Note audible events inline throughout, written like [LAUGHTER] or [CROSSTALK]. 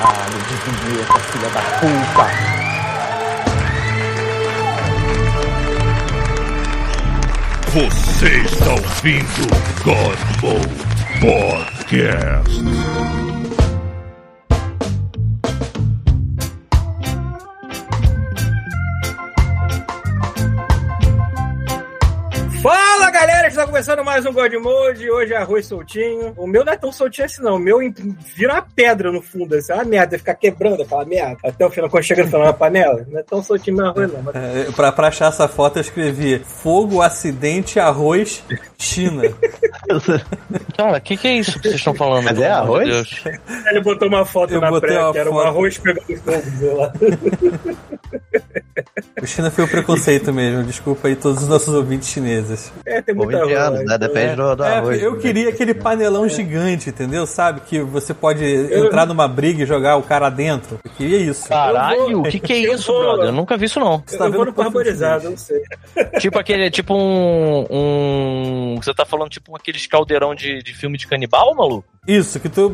Caralho, de vinheta, filha da puta. Você está ouvindo God Mode Podcast. Fala galera, está começando mais um God Mode. Hoje é arroz soltinho. O meu não é tão soltinho assim, não. O meu vira uma pedra no fundo. Assim, é uma merda, ficar quebrando aquela merda. Até o final, quando chega no final da panela. Não é tão soltinho meu arroz, não. Mas... É, pra, pra achar essa foto, eu escrevi fogo, acidente, arroz, China. [LAUGHS] Cara, o que, que é isso que vocês estão falando? Mas é arroz? Deus? Ele botou uma foto Eu na botei pré, que era um foto. arroz pegando fogo, sei lá. O China foi o preconceito mesmo. Desculpa aí todos os nossos ouvintes chineses. É, tem Ou muita 20 anos, arroz, né? Depende do, do É, arroz. eu queria aquele panelão gigante, entendeu? Sabe? Que você pode entrar numa briga e jogar o cara dentro. Eu queria isso. Caralho, o que, que é Eu isso, vou- brother? Eu nunca vi isso, não. Você tá eu vou vendo parborizado, eu não sei. [LAUGHS] tipo aquele, tipo um, um. Você tá falando tipo aqueles caldeirão de, de filme de canibal, maluco? Isso, que tu.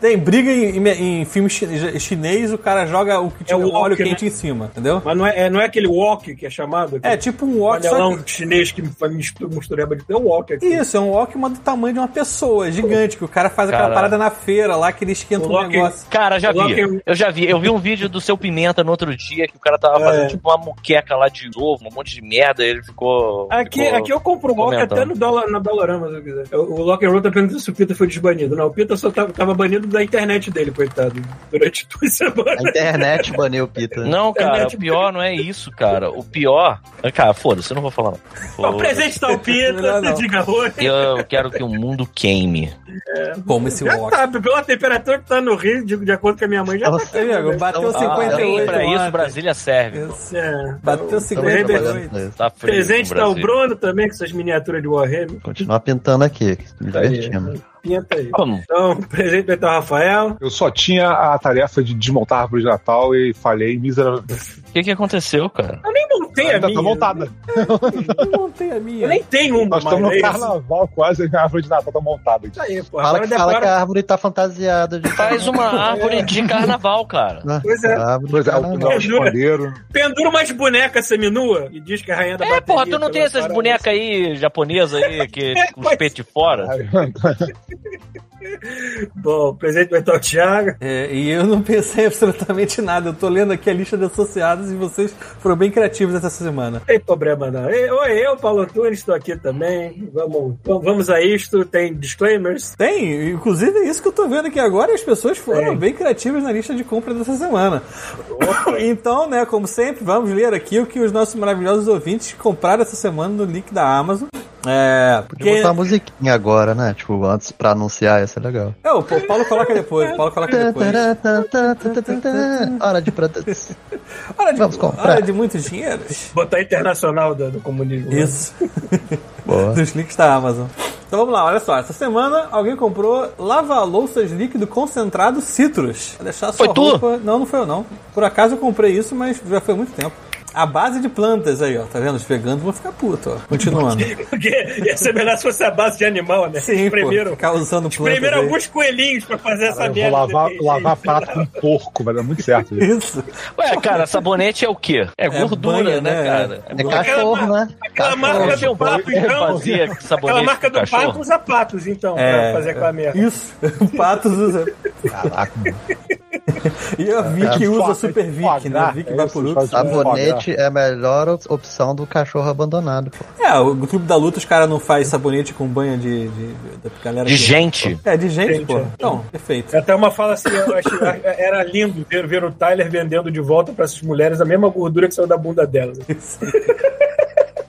Tem briga em, em- em filme chi- chinês, o cara joga o que É tinha o o óleo wok, né? quente em cima, entendeu? Mas não é, é- não é aquele wok que é chamado? É tipo um wok, só panelão que... chinês que faz mistura, mistureba de ter um aqui. Isso, é um wok mas do tamanho de uma pessoa, é gigante, que o cara faz aquela Caralho. parada na feira lá, que ele esquenta O um negócio. Cara, já vi. tem- Eu já vi. Eu vi um vídeo do seu Pimenta no outro dia que o cara tava É. fazendo tipo uma muqueca lá de ovo, um monte de merda, e ele ficou. Aqui, ficou- aqui eu compro o comentando. até no dólar, na Dollarama, se eu quiser. O, o Lock and Roll tá perguntando se o Pita foi desbanido. Não, o Pita só tava, tava banido da internet dele, coitado, durante [LAUGHS] duas semanas. A internet baniu o Pita. Não, cara, Internet- o pior não é isso, cara. O pior. Cara, foda-se, eu não vou falar, não. [LAUGHS] O presente tá o Pita, Não, não. diga Eu quero que o mundo queime. Como esse Já tá, pela temperatura que tá no Rio, de, de acordo com a minha mãe, já tá. Nossa, Aí, amigo, bateu Ah, 58 Bem, pra isso. Brasília serve. Isso. É. Bateu Então, 58. também, trabalhando nisso. Tá frio. Presente tá o. Bruno também, com suas miniaturas de Warhammer. Continua pintando aqui, me Tá aí, divertindo. Pinta aí. Como? Então, presente vai estar o Rafael. Eu só tinha a tarefa de desmontar a árvore de Natal e falhei miseravelmente. O que, que aconteceu, cara? Eu nem montei a Ainda minha. tá montada. Eu não tenho a Eu minha. nem tenho uma, Nós estamos no é carnaval quase a árvore de Natal tá montada. Isso aí, pô. Fala, Agora que, fala que a árvore tá fantasiada de. Faz uma árvore de carnaval, cara. Né? Pois é. A árvore Pois é, o esconderam. Pendura umas bonecas seminua e diz que a rainha da É, bateria... porra, tu não tem essas bonecas aí japonesas aí, que [LAUGHS] com os peitos de fora? [LAUGHS] [LAUGHS] Bom, presente vai estar o Thiago. É, e eu não pensei absolutamente nada. Eu tô lendo aqui a lista de associados e vocês foram bem criativos essa semana. Tem problema não. Oi, eu, Paulo Antunes, estou aqui também. Vamos, vamos a isto. Tem disclaimers. Tem, inclusive é isso que eu tô vendo aqui agora as pessoas foram Tem. bem criativas na lista de compra dessa semana. [COUGHS] Então, né, como sempre, vamos ler aqui o que os nossos maravilhosos ouvintes compraram essa semana no link da Amazon. É, porque... Podia botar uma musiquinha agora, né? Tipo, antes pra anunciar, ia ser legal. É, o Paulo coloca depois, o Paulo coloca depois. Hora de produtos. Hora de, Vamos comprar. hora de muitos dinheiros. Botar internacional do, do comunismo. Isso. [LAUGHS] Boa. Dos links da Amazon. Então vamos lá, olha só. Essa semana alguém comprou lava-louças líquido concentrado Citrus. Deixar a sua Foi tu? roupa... Não, não foi eu não. Por acaso eu comprei isso, mas já foi há muito tempo. A base de plantas aí, ó. Tá vendo? Os veganos vão ficar putos, ó. Continuando. [LAUGHS] Porque ia ser melhor se fosse a base de animal, né? Sim. Primeiro, Ficar usando plantas primeiro alguns coelhinhos pra fazer essa Eu vou merda. lavar, desse lavar prato com porco, vai dar muito certo. isso. Ué, cara, sabonete é o quê? É gordura, banha, né, né? cara? É cachorro, né? Aquela marca do pato, então. Aquela marca do pato usa patos, então, É, pra fazer aquela merda. Isso. [LAUGHS] Patos usa. Caraca, mano. E a Vic É, usa foca- Super Vic, foca, né? Vic é Vaporub. isso, Sabonete é a melhor op- opção do cachorro abandonado, pô. É, o Clube da Luta os caras não faz sabonete com banha de, de, da galera De que- gente. É, de gente, Gente, pô. é. Então, perfeito. Até uma fala assim, eu acho, era lindo ver, ver o Tyler vendendo de volta pra essas mulheres a mesma gordura que saiu da bunda delas. [LAUGHS]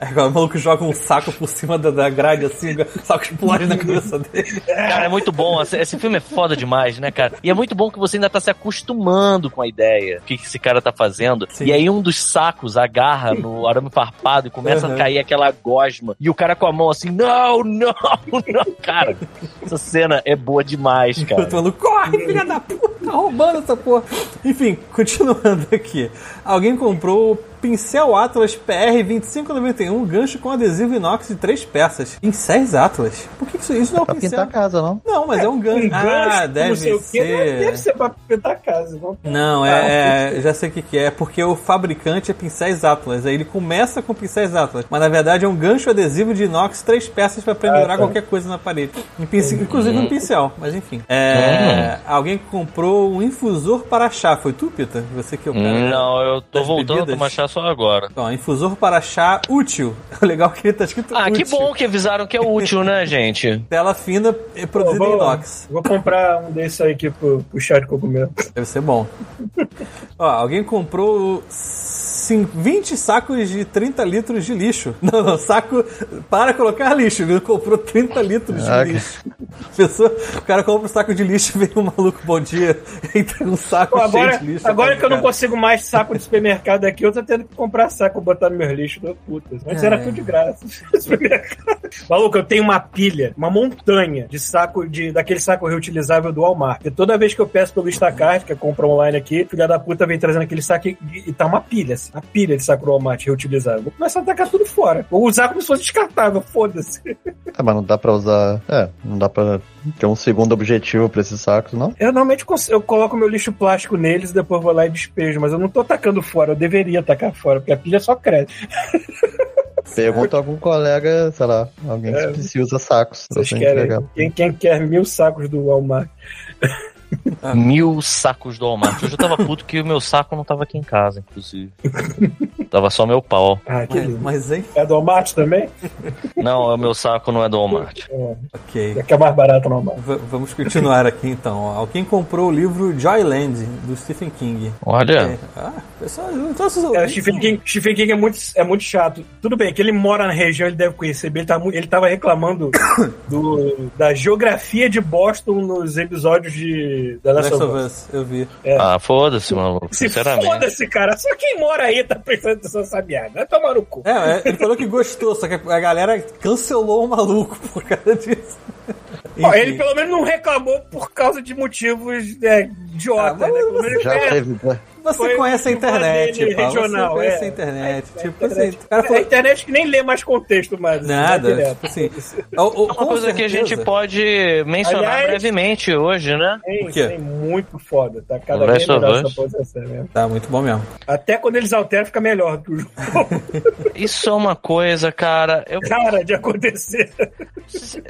Agora o maluco joga um saco por cima da, da grade assim, o saco explode na cabeça dele. Cara, é muito bom. Esse, filme é foda demais, né, cara? E é muito bom que você ainda tá se acostumando com a ideia. O que, esse cara tá fazendo. Sim. E aí um dos sacos agarra no arame farpado e começa Uhum. a cair aquela gosma. E o cara com a mão assim, não, não, não. Cara, essa cena é boa demais, Eu cara. tô falando, corre, filha da puta, tá roubando essa porra. Enfim, continuando aqui. Alguém comprou pincel Atlas PR 2591, gancho com adesivo inox de três peças. Pincéis Atlas? Por que isso, isso não é um Pra pincel? pintar a casa, não? Não, mas é, um gancho. Um gancho, ah, não deve sei o quê, ser. Deve ser pra pintar a casa. Não, Não, Ah, é, é- já sei o que, que é. É porque o fabricante é pincéis Atlas. Aí ele começa com pincéis Atlas. Mas na verdade é um gancho adesivo de inox, três peças pra pendurar Ah, tá. qualquer coisa na parede. Um pincel- inclusive um pincel, mas enfim. É, Alguém comprou um infusor para chá. Foi tu, Pita? Você que é o cara. Não, eu tô voltando bebidas? a tomar chá só agora. Então, infusor para chá útil. O [LAUGHS] legal é que ele tá escrito Ah, que útil. bom que avisaram que é útil, né, [LAUGHS] gente? Tela fina e produzida vou, em inox. vou comprar um desses aí aqui pro, pro chá de cogumelo. Deve ser bom. [LAUGHS] Ó, alguém comprou sim, 20 sacos de 30 litros de lixo. [LAUGHS] Não, não, saco para colocar lixo. Ele comprou 30 litros Ah, de lixo. [LAUGHS] Pessoa, o cara compra um saco de lixo, vem um maluco, bom dia, [LAUGHS] e tem um saco Pô, agora cheio de lixo. agora que eu não consigo mais saco de supermercado aqui, eu tô tendo que comprar saco botar no meu lixo. Da puta. Mas É. era tudo de graça. Maluco, eu tenho uma pilha, uma montanha de saco de daquele saco reutilizável do Walmart. E toda vez que eu peço pelo Instacart, que eu compro online aqui, filha da puta vem trazendo aquele saco e, e tá uma pilha, assim, uma pilha de Walmart reutilizável. Vou começar a tacar tudo fora. Vou usar como se fosse descartável, foda-se. Ah, mas não dá pra usar. É, não dá pra ter um segundo objetivo pra esses sacos, não? Eu normalmente eu coloco meu lixo plástico neles e depois vou lá e despejo, mas eu não tô tacando fora, eu deveria tacar fora, porque a pilha só cresce. [LAUGHS] Pergunta a algum colega, sei lá, alguém É. que se usa sacos. Vocês você querem? Quem, quem quer mil sacos do Walmart? [LAUGHS] Mil sacos do Walmart. Hoje eu tava puto que o meu saco não tava aqui em casa, inclusive. tava só meu pau. Ah, que Mas, lindo. mas hein? É do Walmart também? Não, o meu saco não é do Walmart. [LAUGHS] É, Ok. é que é mais barato no Walmart. V- vamos continuar aqui então. Alguém comprou o livro Joyland, do Stephen King. Olha, Ah, pessoal, então vocês É, Stephen King, Stephen King é muito, é muito chato. Tudo bem, que ele mora na região, ele deve conhecer bem. Ele, tá, ele tava reclamando [COUGHS] do, da geografia de Boston nos episódios de The Last Last of Us. Us, eu vi. ah, foda-se, maluco. Se Sinceramente. foda-se, cara. Só quem mora aí tá prestando atenção nessa merda. Vai tomar no cu. É, é, ele falou que gostou, só que a galera cancelou o maluco por causa disso. Ó, ele pelo menos não reclamou por causa de motivos é, idiota, Ah, né? Pelo menos Já é, teve. Né? Você Foi conhece a o internet, Paulo. regional, você conhece é. a internet. A tipo internet- assim, o cara A falou. internet que nem lê mais contexto mais. assim, Nada, direto. tipo assim. o- o- Uma com coisa que a gente certeza- pode mencionar Aliás- brevemente hoje, né? Tem, O quê? tem muito foda, tá cada vez melhor essa posição mesmo. Tá muito bom mesmo. Até quando eles alteram, fica melhor que o jogo. [LAUGHS] Isso é uma coisa, cara. Eu, Cara, de acontecer.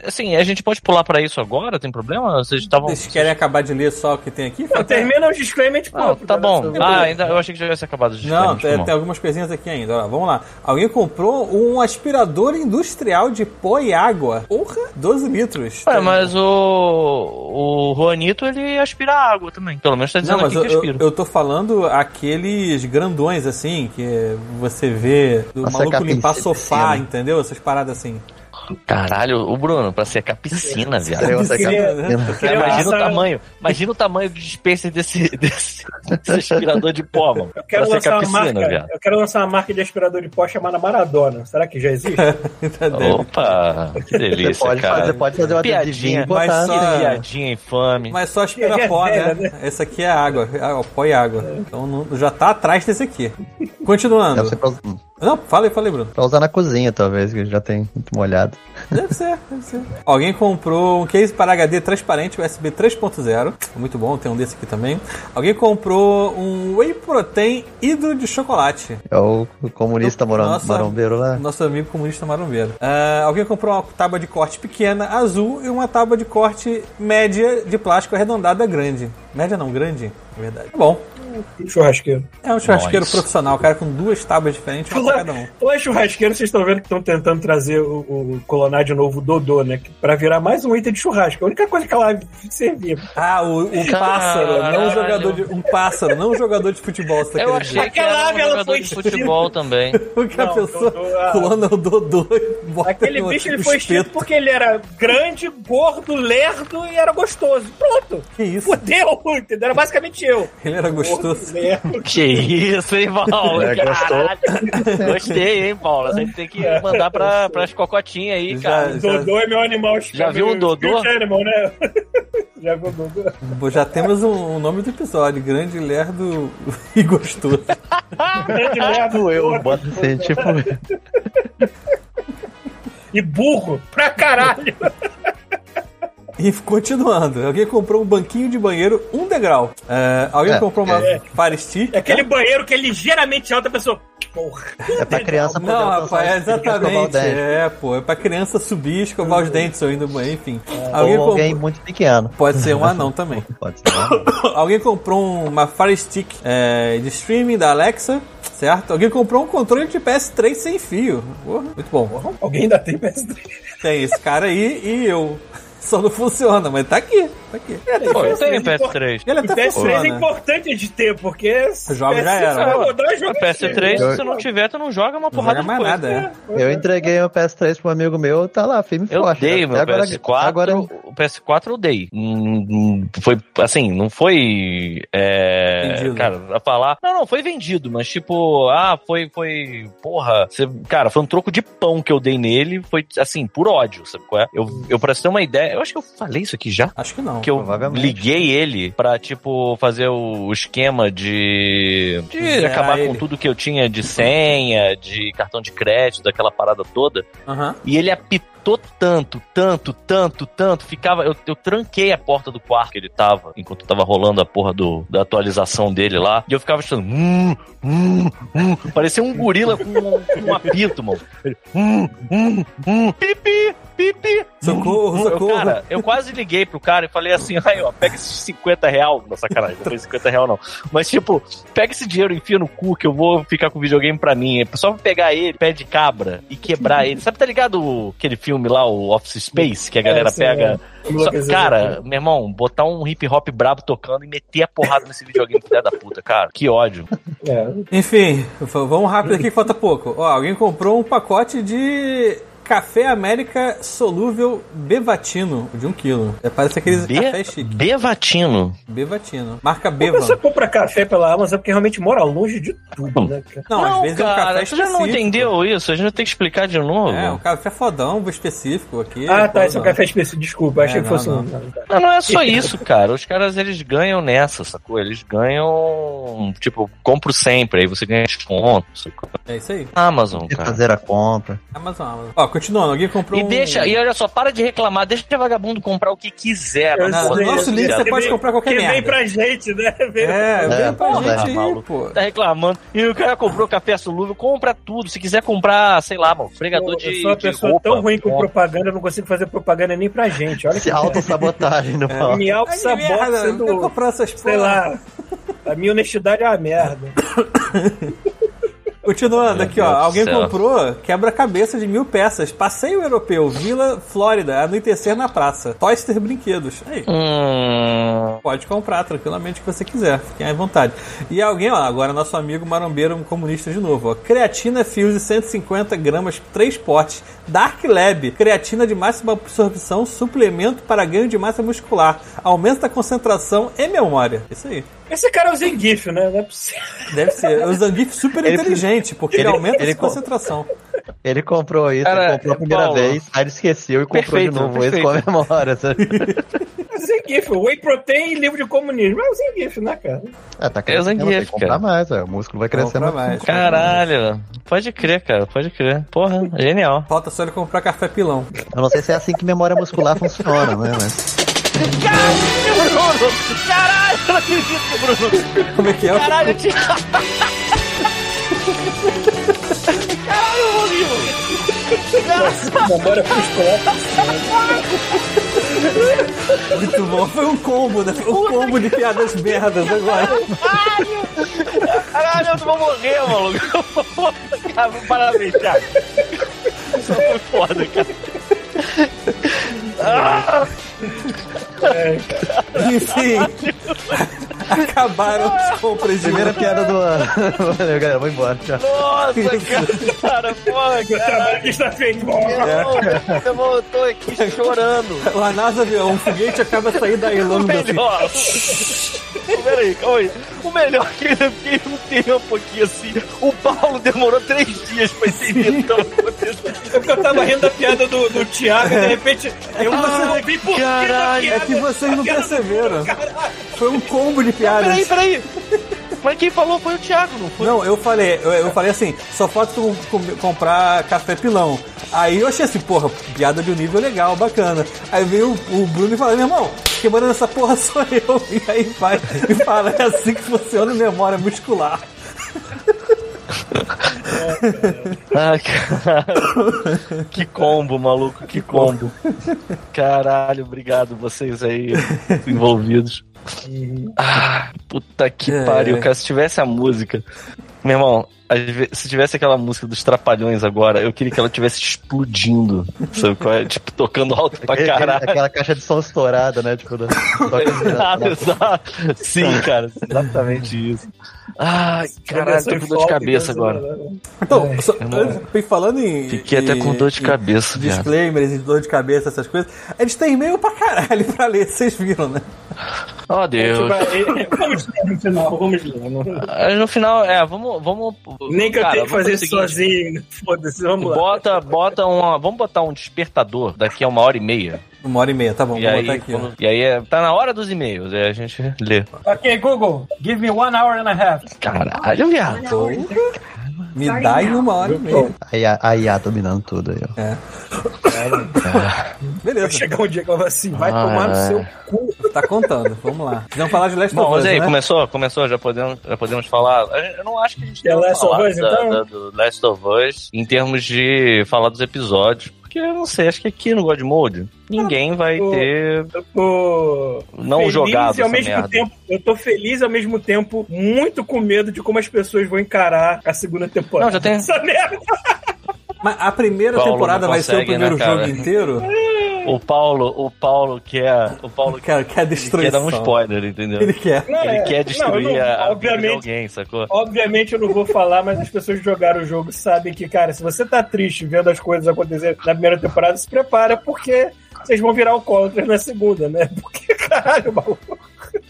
assim, a gente pode pular pra isso agora? Tem problema? Vocês estavam. Vocês querem acabar de ler só o que tem aqui? Não, termina os disclaimer de Não, ponto, tá né, bom. Ah, ainda, eu achei que já tivesse acabado os Não, disclaimers, tem, tem algumas coisinhas aqui ainda. Ó, vamos lá. Alguém comprou um aspirador industrial de pó e água. Porra, 12 litros. Ué, mas o. O Juanito, ele aspira água também. Pelo menos tá Não, dizendo mas aqui eu, que eu, aspira. eu tô falando aqueles grandões, assim, que você vê do maluco limpar sofá, entendeu? Essas paradas assim. Caralho, o Bruno, pra secar piscina, viado. Piscina, né? imagina lançar- o tamanho. Imagina o tamanho do dispenser desse, desse, desse aspirador de pó, mano. Eu quero lançar uma piscina, marca. viado. Eu quero lançar uma marca de aspirador de pó chamada Maradona. Será que já existe? [LAUGHS] Tá. Opa, que Você delícia, pode, cara. fazer, pode fazer uma Piadinha, mas botar. só- Que piadinha infame. Mas só aspira é pó, velha, né? né? Esse aqui é água. É, ó, pó e água. Então não- já tá atrás desse aqui. Continuando. Não, fala aí, fala aí, Bruno. pra usar na cozinha, talvez, que já tem muito molhado. Deve ser, deve ser. Alguém comprou um case para HD transparente USB 3.0. Muito bom, tem um desse aqui também. Alguém comprou um Whey Protein hidro de chocolate. É o comunista moram, Nossa. marombeiro lá. Nosso amigo comunista marombeiro. Ah, alguém comprou uma tábua de corte pequena, azul, e uma tábua de corte média de plástico arredondada grande. Média não, grande, na verdade. Tá Churrasqueiro. É um churrasqueiro Nice. profissional, cara com duas tábuas diferentes, pra cada um. Lá churrasqueiro, vocês estão vendo que estão tentando trazer o, o colonar de novo o Dodô, né? Pra virar mais um item de churrasco. A única coisa que ela servia. Ah, o, o pássaro, não um jogador de. Um pássaro, não um jogador de futebol, você tá Eu achei dizer. que era Aquela um ela jogador foi de futebol também. [LAUGHS] Porque a Não, pessoa Dodô, ah. clona o Dodô e bota Aquele no- bicho ele foi extinto porque ele era grande, gordo, lerdo e era gostoso. Pronto. Que isso? Fudeu, entendeu? Era basicamente eu. Ele era gostoso. Gordo, lerdo. [LAUGHS] Que isso, hein, Paulo? É, Caralho. Gostei, hein, Paulo? A gente tem que mandar pra, pras cocotinhas aí, Já- cara. já- Dodô é meu animal. Já viu um Dodô? Animal, né? [LAUGHS] Já viu o? Bom, Já temos um, um nome do episódio: Grande, Lerdo [LAUGHS] e Gostoso. Grande merda. Tipo eu, bota assim, tipo. E burro pra caralho. E continuando, alguém comprou um banquinho de banheiro, um degrau. É, alguém É, comprou uma é. Fire Stick. É aquele banheiro que é ligeiramente alto, a pessoa. Porra. É pra criança poder Não, rapaz, é exatamente. É, pô, é pra criança subir e escovar os dentes ou indo banheiro, enfim. Alguém Ou alguém comprou. muito pequeno. Pode ser um anão [LAUGHS] também. Pode ser. né? [COUGHS] Alguém comprou uma Fire Stick é, de streaming da Alexa, certo? Alguém comprou um controle de PS3 sem fio. Porra, muito bom. Alguém ainda tem PS3. Tem esse cara aí e eu. Só não funciona, mas tá aqui. Tá aqui. Pô, eu tenho PS3 PS3. Ele O até PS3 é funciona. importante de ter, porque. O jogo já era. A PS3, Eu- se você não tiver, tu não joga uma Não porrada joga de mais coisa. nada, é. Eu entreguei meu PS3 pra um amigo meu, tá lá, firme e Eu forte. dei meu Até agora, PS4. Agora, O PS4 eu dei. Foi assim, não foi. É, Vendido. cara, a falar. Não, não, foi vendido, mas tipo, ah, foi. foi porra. você- cara, foi um troco de pão que eu dei nele. Foi assim, por ódio, sabe qual é? Eu, eu pra você ter uma ideia, eu acho que eu falei isso aqui já. Acho que não. Que eu liguei ele pra, tipo, fazer o esquema de. de acabar com ele. tudo que eu tinha de senha, de cartão de crédito, daquela parada toda. Aham. E ele apitou tanto, tanto, tanto, tanto. Ficava. Eu, eu tranquei a porta do quarto que ele tava, enquanto tava rolando a porra do, da atualização dele lá. E eu ficava achando. Hum, hum, hum. Parecia um gorila com um, com um apito, mano. Hum, hum, hum, pipi, pipi. Socorro, Eu, socorro. cara, eu quase liguei pro cara e falei assim: aí, ó, pega esses 50 real. Não, sacanagem, não foi 50 real, não. Mas, tipo, pega esse dinheiro enfia no cu que eu vou ficar com o videogame pra mim. É só pegar ele, pé de cabra e quebrar ele. Sabe, tá ligado aquele filme lá, o Office Space, que a galera sim, pega. é. Só- cara, meu irmão, botar um hip hop brabo tocando e meter a porrada nesse videogame, filha da puta, cara. Que ódio. É. Enfim, vamos rápido aqui que falta pouco. Ó, alguém comprou um pacote de Café América solúvel Bevatino, de um quilo. É, parece aqueles café Be chique. Bevatino. Bevatino. Marca A Bevan. pessoa compra café pela Amazon porque realmente mora longe de tudo, né, cara? Não, às vezes é um cara, café você já não específico. entendeu isso? A gente vai ter que explicar de novo. É, um café fodão específico aqui. Ah, tá, esse é um café específico. Desculpa, achei É, que não, fosse não. um. não, tá. Não, não é só isso, cara. Os caras, eles ganham nessa, sacou? Eles ganham, tipo, compro sempre, aí você ganha desconto, sacou? É isso aí. Amazon, cara. fazer a compra. Amazon, Amazon. Ó, continuando, alguém comprou E um... deixa, e olha só, para de reclamar, deixa o vagabundo comprar o que quiser. Eu porra sei, nosso eu link você Que pode vem- comprar qualquer Que merda. vem pra gente, né? Vem- É, vem É, pra porra, gente aí, maluco. pô. Tá reclamando. E o cara comprou café solúvel, compra tudo. Se quiser comprar, sei lá, mano, fregador Eu de, sou uma pessoa roupa. tão ruim com compra. propaganda, eu não consigo fazer propaganda nem pra gente. Olha que Se auto-sabotagem no palco. me Ai, que auto-sabota merda, sendo, eu comprar essas sei lá, a minha honestidade é uma merda. [COUGHS] Continuando Meu aqui, ó. Deus do Alguém céu. comprou quebra-cabeça de mil peças. Passeio europeu, Vila Flórida, anoitecer na praça. Toyster Brinquedos. Aí. Hum, Pode comprar tranquilamente o que você quiser, fiquem à vontade. E alguém, ó, agora nosso amigo marombeiro comunista de novo, ó. Creatina Fuse 150 gramas, 3 potes. Dark Lab, creatina de máxima absorção, suplemento para ganho de massa muscular. Aumenta a concentração e memória. Isso aí. Esse cara é o Zangief, né? Não é possível. Deve ser. O Zangief super Ele- inteligente, porque ele, ele- aumenta ele a concentração. Ele comprou isso, Cara, ele comprou a primeira Paulo. vez, aí ele esqueceu e comprou Perfeito, de novo. perfeito. Esse comemora. sabe? É o Zangief, Whey Protein e livro de comunismo. É o Zangief, né, cara? É, tá É o crescendo, tem Zangief, que comprar cara. mais, é, o músculo vai crescendo. Compra mais. caralho. Pode crer, cara, pode crer. Porra, genial. Falta só ele comprar café pilão. Eu não sei se é assim que memória muscular funciona, né? Mas... Caralho, Bruno! Caralho, eu não acredito, Bruno! Como é que é? Caralho, tinha... Caralho, Rodrigo! Memória muscular. Muito bom. Foi um combo, né? Foi um combo de piadas merdas agora. Caralho, eu vou morrer, maluco! Cara, parabéns, Thiago. Isso foi foda, cara. Ah, Enfim. Acabaram as compras de Primeira piada do ano. Valeu, galera, vou embora. Tchau. nossa, cara, porra, O cara. trabalho que está feito. Eu vou- eu tô aqui chorando. A NASA, um foguete acaba de sair da Irlanda. assim. Melhor. Peraí, calma aí. O melhor é que eu fiquei um tempo aqui assim. O Paulo demorou três dias pra entender o que tava acontecendo. É porque eu tava rindo da piada do, do Thiago e de repente eu Que da caralho. É que vocês não perceberam. Foi um combo de piadas. Peraí, peraí. Mas quem falou foi o Thiago, não foi? Não, eu falei, eu, eu falei assim, só falta tu com- comprar café pilão. Aí eu achei assim, porra, piada de um nível legal, bacana. Aí veio o, o Bruno e falou, meu irmão, quem manda nessa porra sou eu. [LAUGHS] E aí vai e fala, é assim que funciona a memória muscular. [LAUGHS] Ah, caralho. Que combo, maluco, que combo. Caralho, obrigado vocês aí envolvidos. Ah, puta que É. pariu, cara. Se tivesse a música. Meu irmão, se tivesse aquela música dos Trapalhões agora, eu queria que ela tivesse explodindo. Sabe qual é? Tipo, tocando alto pra caralho. aquela caixa de som estourada, né? Tipo, da, [LAUGHS] Exato, exato. Sim, cara, exatamente isso. Ai, caralho, tô com dor de cabeça agora. Então, só- eu- falando em. Fiquei até com dor de cabeça. Disclaimers e dor de cabeça, essas coisas. A gente tem e-mail pra caralho pra ler, vocês viram, né? Oh, Deus. É- vamos ler no final, vamos ler. No final, é, vamos. Vamos Nem que eu cara, tenha que fazer seguinte, sozinho. [LAUGHS] Foda-se, vamos lá. Bota, bota uma. Vamos botar um despertador daqui a uma hora e meia. Uma hora e meia, tá bom, e, vou aí, botar aqui. quando- e aí é- tá na hora dos e-mails, aí a gente [LAUGHS] lê. Ok, Google, give me one hour and a half. Caralho, viado. Me dá em uma hora e meia. Aí a, a IA dominando tudo aí, ó. É. Vai Beleza, chegar um dia que eu vou assim, vai Ah, tomar no é. seu cu. tá contando. Vamos lá. Vamos falar de Last Bom, of mas Us, aí, né? começou, começou, já podemos, já podemos falar. Eu não acho que a gente É deva Last of falar Us, da- então? da- do Last of Us em termos de falar dos episódios. Porque eu não sei, acho que aqui no God Mode ninguém vai o- ter Eu tô não feliz jogado e ao essa mesmo merda. tempo, eu tô feliz e ao mesmo tempo muito com medo de como as pessoas vão encarar a segunda temporada. Não, já tem- Essa merda. Mas a primeira Paulo temporada vai ser o consegue, primeiro né, jogo inteiro? [LAUGHS] O Paulo, o Paulo quer, o Paulo Quer, quer ele destruição. quer dar um spoiler, entendeu? Ele quer. Não, Ele é- quer não, destruir eu não- a, a vida de obviamente, alguém, sacou? Obviamente eu não vou falar, mas as pessoas que jogaram o jogo sabem que, cara, se você tá triste vendo as coisas acontecerem na primeira temporada, se prepara, porque vocês vão virar alcoólatras na segunda, né? [LAUGHS] Porque, caralho, maluco.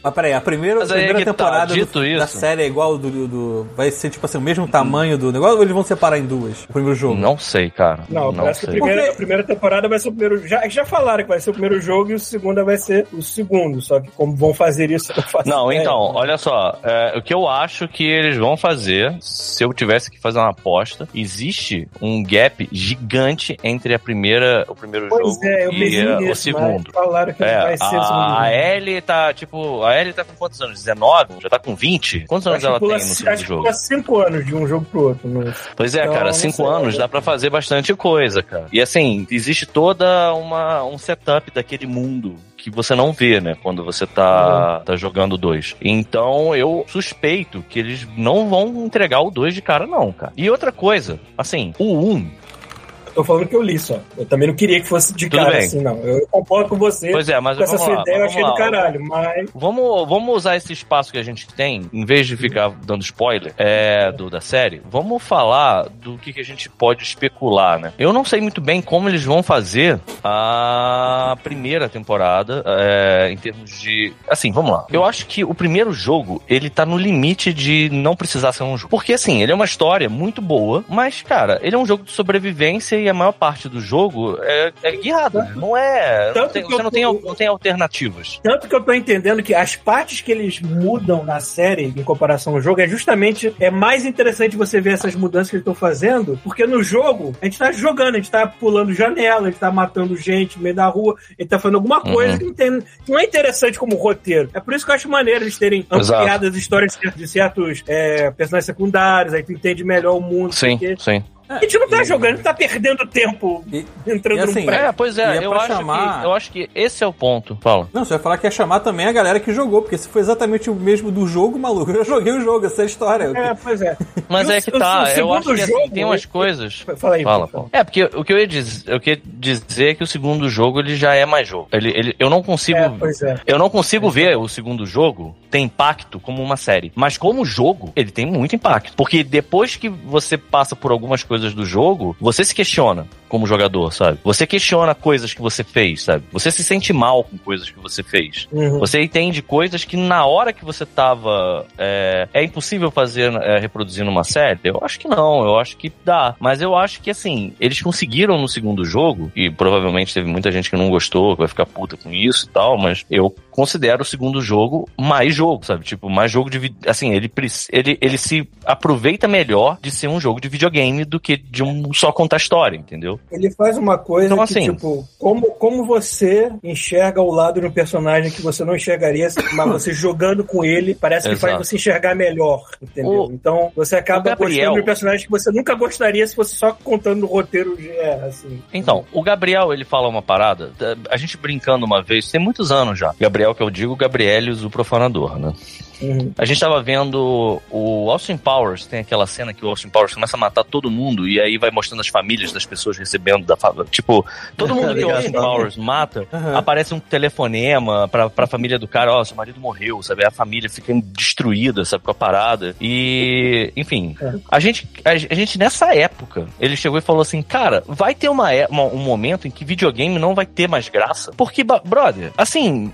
Mas peraí, a primeira, Mas aí primeira é que tá, temporada do- da série é igual do, do, Vai ser tipo assim, o mesmo tamanho do negócio ou eles vão separar em duas? O primeiro jogo? Não sei, cara. Não, Não, parece que a sei. primeira, a primeira temporada vai ser o primeiro. Já, já falaram que vai ser o primeiro jogo e o segundo vai ser o segundo. Só que como vão fazer isso, eu não faço Não, ideia. então, olha só. é, o que eu acho que eles vão fazer, se eu tivesse que fazer uma aposta, existe um gap gigante entre a primeira, o primeiro Pois jogo é, eu e é, o nisso, segundo. mas falaram que É, vai ser o segundo. a, a. Ellie tá, tipo, a Ellie tá com quantos anos? 19? Já tá com 20? Quantos anos ela tem no segundo acho que jogo? pula cinco anos de um jogo pro outro. Não. Pois é, Então, cara, não cinco sei, anos dá pra fazer bastante coisa, cara. E assim, existe toda uma um setup daquele mundo que você não vê, né, quando você tá, Uhum. tá jogando dois. Então eu suspeito que eles não vão entregar o dois de cara, não, cara. E outra coisa, assim, o um, Tô falando que eu li só. Eu também não queria que fosse de Tudo cara bem. assim, não. Eu concordo com você. pois é, mas com essa sua lá, ideia eu achei lá. do caralho, mas. Vamos, vamos usar esse espaço que a gente tem, em vez de ficar dando spoiler é, do, da série, vamos falar do que, que a gente pode especular, né? Eu não sei muito bem como eles vão fazer a primeira temporada, é, em termos de. Assim, vamos lá. Eu acho que o primeiro jogo, ele tá no limite de não precisar ser um jogo. Porque, assim, ele é uma história muito boa, mas, cara, ele é um jogo de sobrevivência e a maior parte do jogo é, é guiado. né? Não é. Não Tanto tem- você não tem, não tem alternativas. Tanto que eu tô entendendo que as partes que eles mudam na série em comparação ao jogo é justamente é mais interessante você ver essas mudanças que eles estão fazendo, porque no jogo a gente tá jogando, a gente tá pulando janela, a gente tá matando gente no meio da rua, a gente tá fazendo alguma coisa Uhum. que não, tem, que não é interessante como roteiro. É por isso que eu acho maneiro eles terem ampliado as histórias de certos é, personagens secundários, aí tu entende melhor o mundo. Sim, sim. A gente não tá jogando, a gente tá perdendo tempo E- entrando e assim, num prédio. É, pois E é, é eu, acho chamar- que, eu acho que esse é o ponto. Fala. Não, você vai falar que ia chamar também a galera que jogou, porque se foi exatamente o mesmo do jogo, maluco, eu já joguei o jogo, essa é a história. É, pois é. Mas E o- é que o- tá, o eu acho que assim, jogo, tem umas coisas. Fala aí, Fala. Paulo. É, porque o que eu ia dizer, eu queria dizer é que o segundo jogo ele já é mais jogo. Ele, ele, eu não consigo. É, pois é. Eu não consigo ver o segundo jogo ter impacto como uma série. Mas como jogo, ele tem muito impacto. Porque depois que você passa por algumas coisas do jogo, você se questiona. Como jogador, sabe? Você questiona coisas que você fez, sabe? Você se sente mal com coisas que você fez. Uhum. Você entende coisas que na hora que você tava. É, é impossível fazer, é, reproduzir numa série? Eu acho que não, eu acho que dá. Mas eu acho que assim, eles conseguiram no segundo jogo, e provavelmente teve muita gente que não gostou, que vai ficar puta com isso e tal, mas eu considero o segundo jogo mais jogo, sabe? Tipo, mais jogo de. Assim, ele, ele, ele se aproveita melhor de ser um jogo de videogame do que de um só contar história, entendeu? Ele faz uma coisa Então, que, assim- tipo, como, como você enxerga o lado de um personagem que você não enxergaria, mas você [COUGHS] jogando com ele, parece que Exato. faz você enxergar melhor, entendeu? O- então, você acaba o Gabriel- gostando de um personagem que você nunca gostaria se fosse só contando no roteiro de é, assim. Então, o Gabriel, ele fala uma parada, a gente brincando uma vez, tem muitos anos já. Gabriel, que eu digo, Gabrielius, o profanador, né? Uhum. A gente tava vendo o Austin Powers, tem aquela cena que o Austin Powers começa a matar todo mundo e aí vai mostrando as famílias das pessoas recebendo da Tipo, todo mundo que o [LAUGHS] Austin Powers mata, Aham. aparece um telefonema pra, pra família do cara, ó, seu marido morreu, sabe? A família fica destruída, sabe, com a parada. E, enfim, É. a gente, a, a gente nessa época, ele chegou e falou assim, cara, vai ter uma, é- uma- um momento em que videogame não vai ter mais graça. Porque, brother, assim,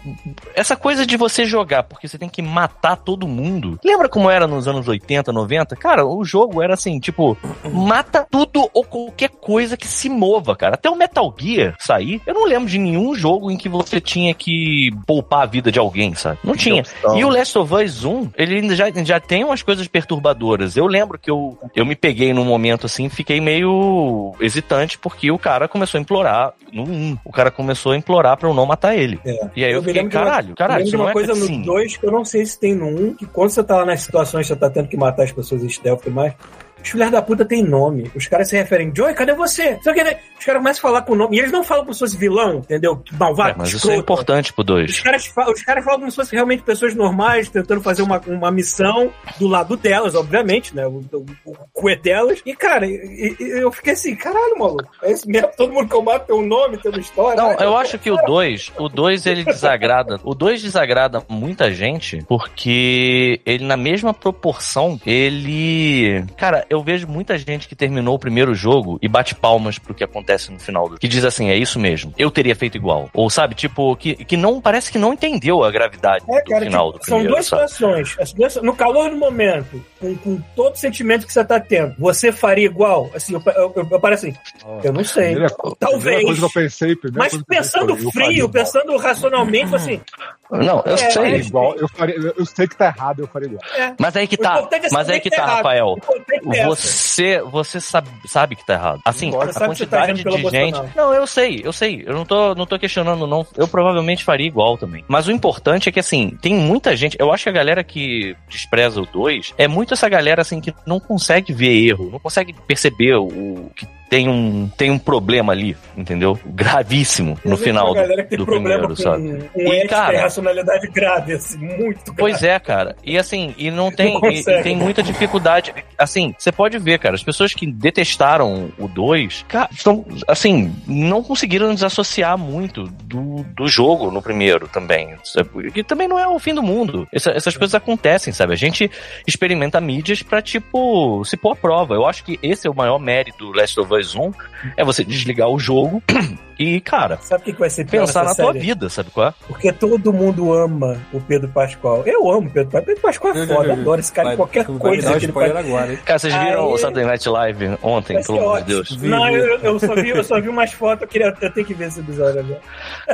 essa coisa de você jogar porque você tem que matar todo mundo. Lembra como era nos anos 80, 90? Cara, o jogo era assim, tipo, mata tudo ou qualquer coisa que se mova, cara. Até o Metal Gear sair, eu não lembro de nenhum jogo em que você tinha que poupar a vida de alguém, sabe? Não tinha. E o Last of Us 1, ele ainda já, já tem umas coisas perturbadoras. Eu lembro que eu, eu me peguei num momento assim, fiquei meio hesitante, porque o cara começou a implorar no 1. O cara começou a implorar pra eu não matar ele. É. E aí eu, me fiquei, caralho, eu caralho, isso não uma é coisa no 2 que eu não sei se tem no 1, que quando você tá lá nas situações você tá tendo que matar as pessoas em stealth e mais, os filhos da puta tem nome. Os caras se referem, Joey, cadê você? Só que os caras começam a falar com o nome. E eles não falam como se fosse vilão, entendeu? Malvado, É, mas isso é escroto. importante pro Os 2. caras, os caras falam como se fossem realmente pessoas normais, tentando fazer uma, uma missão do lado delas, obviamente, né? O, o, o cuê delas. E, cara, e- e eu fiquei assim, caralho, maluco. É isso mesmo? [LAUGHS] Todo mundo que eu mato tem um nome, tem uma história. Não, Ai, eu acho que o 2, o 2 ele desagrada. O 2 desagrada muita gente porque ele na mesma proporção, ele, cara, eu vejo muita gente que terminou o primeiro jogo e bate palmas pro que acontece no final do que diz assim, é isso mesmo. Eu teria feito igual. Ou sabe, tipo, que, que não parece que não entendeu a gravidade É, do cara, final tipo, do são primeiro, duas sabe? situações. As duas- no calor do momento, com, com todo o sentimento que você tá tendo, você faria igual? Assim, eu, eu, eu, eu paro assim, eu não sei. Primeira, primeira Talvez. coisa que eu pensei, primeira Mas coisa que eu pensando eu frio, pensando racionalmente, assim, Não, eu É, Eu faria sei. igual, eu, faria, eu, sei que tá errado, eu faria igual. é. Mas aí que tá, é mas aí que tá tá, errado. Rafael. É. Você, você sabe, sabe que tá errado. Assim, Você a tá quantidade pelo de gente. Não, eu sei, eu sei. Eu não tô, não tô questionando, não. Eu provavelmente faria igual também. Mas o importante é que, assim, tem muita gente. Eu acho que a galera que despreza o 2 é muito essa galera, assim, que não consegue ver erro, não consegue perceber o que tem um, tem um problema ali, entendeu? Gravíssimo no final do, tem do primeiro, sabe? com E, cara- e racionalidade grave, assim, muito grave. Pois é, cara. E assim, e não tem, Não e- e, tem muita dificuldade. Assim, você pode ver, cara, as pessoas que detestaram o 2, cara, estão, assim, não conseguiram desassociar muito do, do jogo no primeiro também. Que também não é o fim do mundo. Essa- essas coisas acontecem, sabe? A gente experimenta mídias pra, tipo, se pôr à prova. Eu acho que esse é o maior mérito do Last of Us 1, é você desligar o jogo [CLEARS THROAT] e, cara, Sabe o que que vai ser pensar na nessa tua série? vida, sabe qual é? Porque todo mundo ama o Pedro Pascoal. Eu amo o Pedro Pascoal. Pedro Pascoal é foda, adoro esse cara em qualquer Vai- me coisa que ele faz. agora, hein? Cara, vocês viram Aí- o Saturday Night Live ontem, pelo amor de. Deus? Não, eu, eu só vi, eu só vi umas fotos, eu, queria, eu tenho que ver esse episódio agora.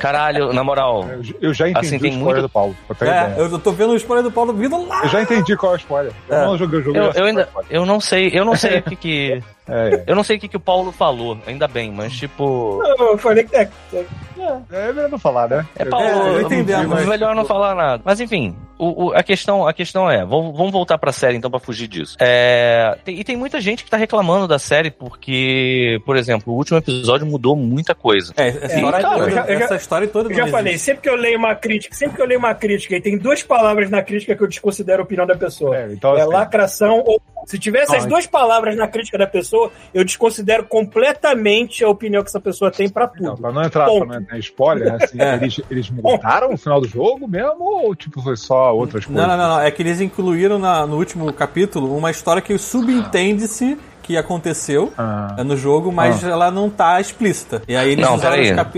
Caralho, na moral. Eu, eu já entendi Assim, o tem spoiler muito- do Paulo. É, eu tô vendo o spoiler do Paulo vindo lá. Eu já entendi qual é o spoiler. Eu É. não joguei o jogo. Eu, eu ainda, é o spoiler. eu não sei, eu não sei o que que, [LAUGHS] É, eu não sei o que que o Paulo falou, ainda bem, mas tipo, Eu falei que é, é, é melhor não falar, né? é Paulo, entendemos, é mas- melhor não falar nada. Mas enfim, o, o- a questão, a questão é, vamos, vamos voltar pra série então pra fugir disso. É, tem- e tem muita gente que tá reclamando da série porque, por exemplo, o último episódio mudou muita coisa. É, essa, É, história, cara, toda, eu já- eu já- essa história toda Eu não já existe. falei, sempre que eu leio uma crítica, sempre que eu leio uma crítica e tem duas palavras na crítica que eu desconsidero a opinião da pessoa. É, então, É assim, lacração ou. Se tiver essas Não, duas palavras na crítica da pessoa, eu desconsidero completamente a opinião que essa pessoa tem pra Não, tudo. pra não entrar Ponto. pra não entrar em spoiler, assim, [LAUGHS] É. eles, eles mudaram o final do jogo mesmo ou tipo foi só outras coisas? Não, não, não, não. É que eles incluíram na- no último capítulo uma história que subentende-se que aconteceu Ah. é, no jogo, mas ela não tá explícita. E aí eles Não, usaram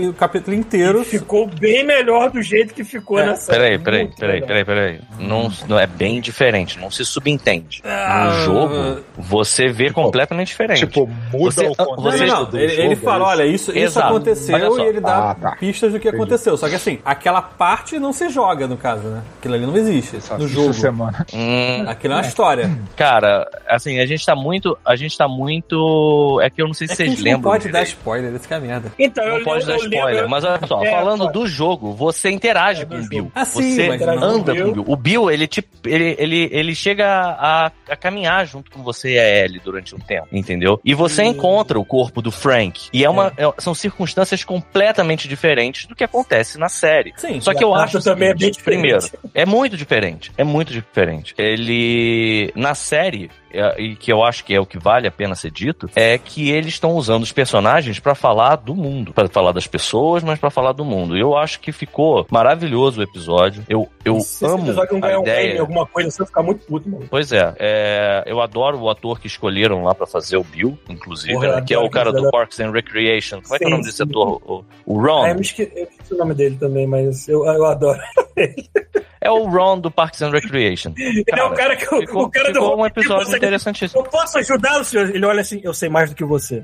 o capítulo inteiro. Ficou bem melhor do jeito que ficou É, série. Peraí, peraí, Muito peraí, peraí, peraí. Não, não é bem diferente, não se subentende. Ah, No jogo, você vê completamente diferente. Tipo, muda Você- o contexto você- Não, não, do ele, jogo. ele é fala, isso? olha, isso, isso aconteceu e ele dá Ah, tá. pistas do que Entendi. aconteceu. Só que assim, aquela parte não se joga, no caso, né? Aquilo ali não existe Só no jogo. essa semana. Hum, Aquilo é uma história. cara, assim, a gente tá muito. A gente tá muito. É que eu não sei É se a vocês gente não lembram. pode dar spoiler, isso que é merda. Então, eu Não pode dar eu lembro- spoiler, mas olha só, É, falando pode. do jogo, você interage É, com o. Bill. Ah, sim, você anda com Bill. o Bill. O Bill, ele, te, ele, ele, ele chega a, a caminhar junto com você e a Ellie durante um tempo, entendeu? E você encontra o corpo do Frank. E é uma, é- são circunstâncias completamente diferentes do que acontece na série. Sim. Só que eu acho. também é seguinte, bem diferente. Primeiro, é muito diferente. É muito diferente. Ele. Na série, é, e que eu acho que é o que vale a pena ser dito, é que eles estão usando os personagens pra falar do mundo. pra falar das pessoas, mas pra falar do mundo. E eu acho que ficou maravilhoso o episódio. Eu, eu Se esse amo episódio não a ganhar um ideia. Emmy, alguma coisa, você vai ficar muito puto, mano. Pois é, é, eu adoro o ator que escolheram lá pra fazer o Bill, inclusive, Porra, né, que é o cara do. Parks and Recreation. Como é que é o nome desse ator? O, o Ron. Ah, eu, me esque... eu esqueci o nome dele também, mas eu, eu adoro. [LAUGHS] É o Ron do Parks and Recreation. Ele é o cara que o, ficou, o cara do um episódio Depot, interessantíssimo. Eu posso ajudá-lo, senhor? Ele olha assim, eu sei mais do que você.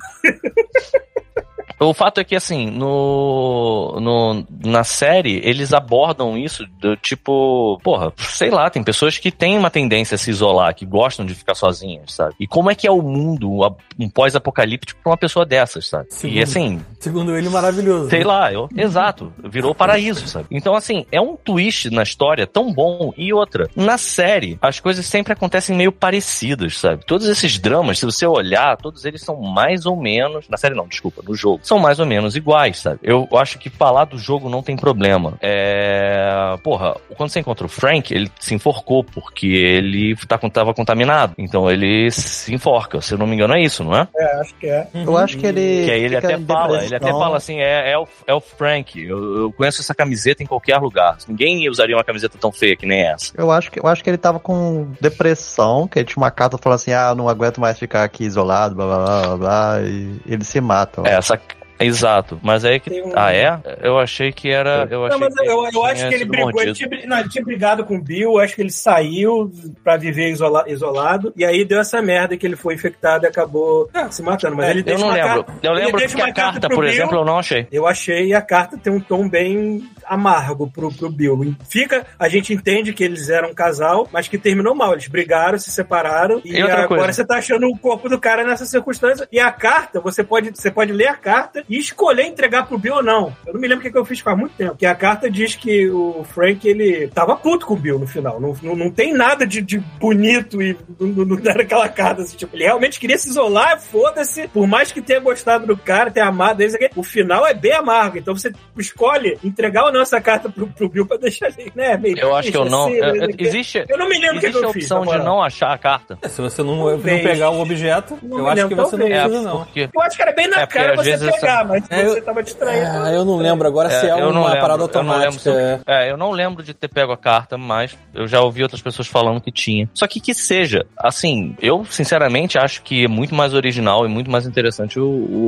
O fato é que, assim, no, no, na série, eles abordam isso do tipo, porra, sei lá, tem pessoas que têm uma tendência a se isolar, que gostam de ficar sozinhas, sabe? E como é que é o mundo, um pós-apocalíptico pra uma pessoa dessas, sabe? Sim. E assim, Segundo ele, maravilhoso. sei lá, eu, exato, virou paraíso, sabe? Então, assim, é um twist na história tão bom. E outra, na série, as coisas sempre acontecem meio parecidas, sabe? Todos esses dramas, se você olhar, todos eles são mais ou menos. Na série não, desculpa, no jogo. São mais ou menos iguais, sabe? Eu acho que falar do jogo não tem problema. É. Porra, quando você encontra o Frank, ele se enforcou porque ele tá, tava contaminado. Então ele se enforca. Se eu não me engano, é isso, não é? É, acho que é. Eu acho que ele. Que aí ele até fala, ele até depressão. fala assim, é, é, o, é o Frank, eu, eu conheço essa camiseta em qualquer lugar. Ninguém usaria uma camiseta tão feia que nem essa. Eu acho, que, eu acho que ele tava com depressão, que ele tinha uma carta falando assim, ah, não aguento mais ficar aqui isolado, blá blá blá blá, blá e ele se mata. É, essa. Exato, mas aí que. Tem um- Ah, é? Eu achei que era. Eu achei Não, mas eu, eu acho que ele brigou. Ele tinha, não, ele tinha brigado com o Bill, acho que ele saiu pra viver isola- isolado. E aí deu essa merda que ele foi infectado e acabou se matando. Mas ele Eu não lembro. carta- Eu lembro que a uma carta carta, por Bill. exemplo, eu não achei. Eu achei e a carta tem um tom bem amargo pro, pro Bill. Fica, a gente entende que eles eram um casal, mas que terminou mal. Eles brigaram, se separaram e, E agora coisa? você tá achando o corpo do cara nessa circunstância. E a carta, você pode, você pode ler a carta e escolher entregar pro Bill ou não. Eu não me lembro o que, que eu fiz faz muito tempo. Que a carta diz que o Frank, ele tava puto com o Bill no final. Não, não, não tem nada de, de bonito e não, era aquela carta assim, tipo, ele realmente queria se isolar, foda-se. Por mais que tenha gostado do cara, tenha amado ele, isso aqui, o final é bem amargo. Então você escolhe entregar ou não essa carta pro, pro Bill pra deixar ele, né? Meio Eu acho que eu não. assim, eu- mas eu- aqui- existe eu não me lembro o que, que existe a eu fiz. opção na de não achar a carta. É, se você não, não pegar o objeto, Não eu acho lembro, que você não precisa, É, não. porque. Eu acho que era bem na É, cara às você vezes pegar, mas É, você eu- tava distraído. Ah, eu não lembro agora se é, eu não uma lembro, parada eu não lembro automática. se- É, eu não lembro de ter pego a carta, mas eu já ouvi outras pessoas falando que tinha. Só que que seja, assim, eu sinceramente acho que é muito mais original e muito mais interessante o,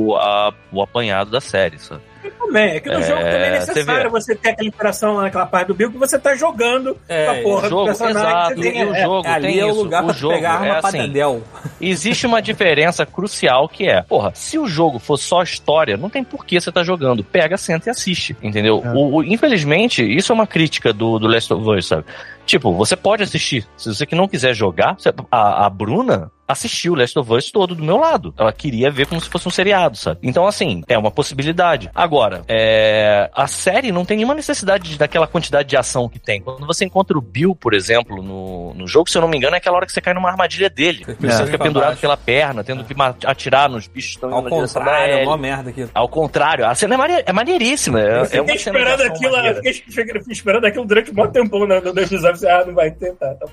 o, a- o apanhado da série, sabe? Também, é que no É, jogo também é você necessário vê. você, ter aquela interação lá naquela parte do Bill que você tá jogando É, com a porra o jogo, do personagem. exato, que você tem, e o é, jogo Ali tem é o isso. lugar o pra jogo pegar arma é pra assim. Existe uma diferença crucial que é, porra, se o jogo for só história, não tem por que você tá jogando. Pega, senta e assiste, entendeu? É. O, o- infelizmente, isso é uma crítica do, do Last of Us, sabe? Tipo, você pode assistir. Se você que não quiser jogar, você- a, a Bruna assistiu Last of Us todo do meu lado. Ela queria ver como se fosse um seriado, sabe? Então, assim, é uma possibilidade. Agora, é, a série não tem nenhuma necessidade de, daquela quantidade de ação que tem. Quando você encontra o Bill, por exemplo, no, no jogo, se eu não me engano, é aquela hora que você cai numa armadilha dele. Você Você É. fica pendurado baixo. pela perna, tendo que ma- atirar nos bichos que estão Ao contrário, é uma merda aqui. Ao contrário, a cena é, é maneiríssima. É, Eu é fiquei esperando aquilo, eu fiquei, fiquei esperando aquilo durante um bom tempão no, no episódio. assim, ah, não vai tentar. Tá.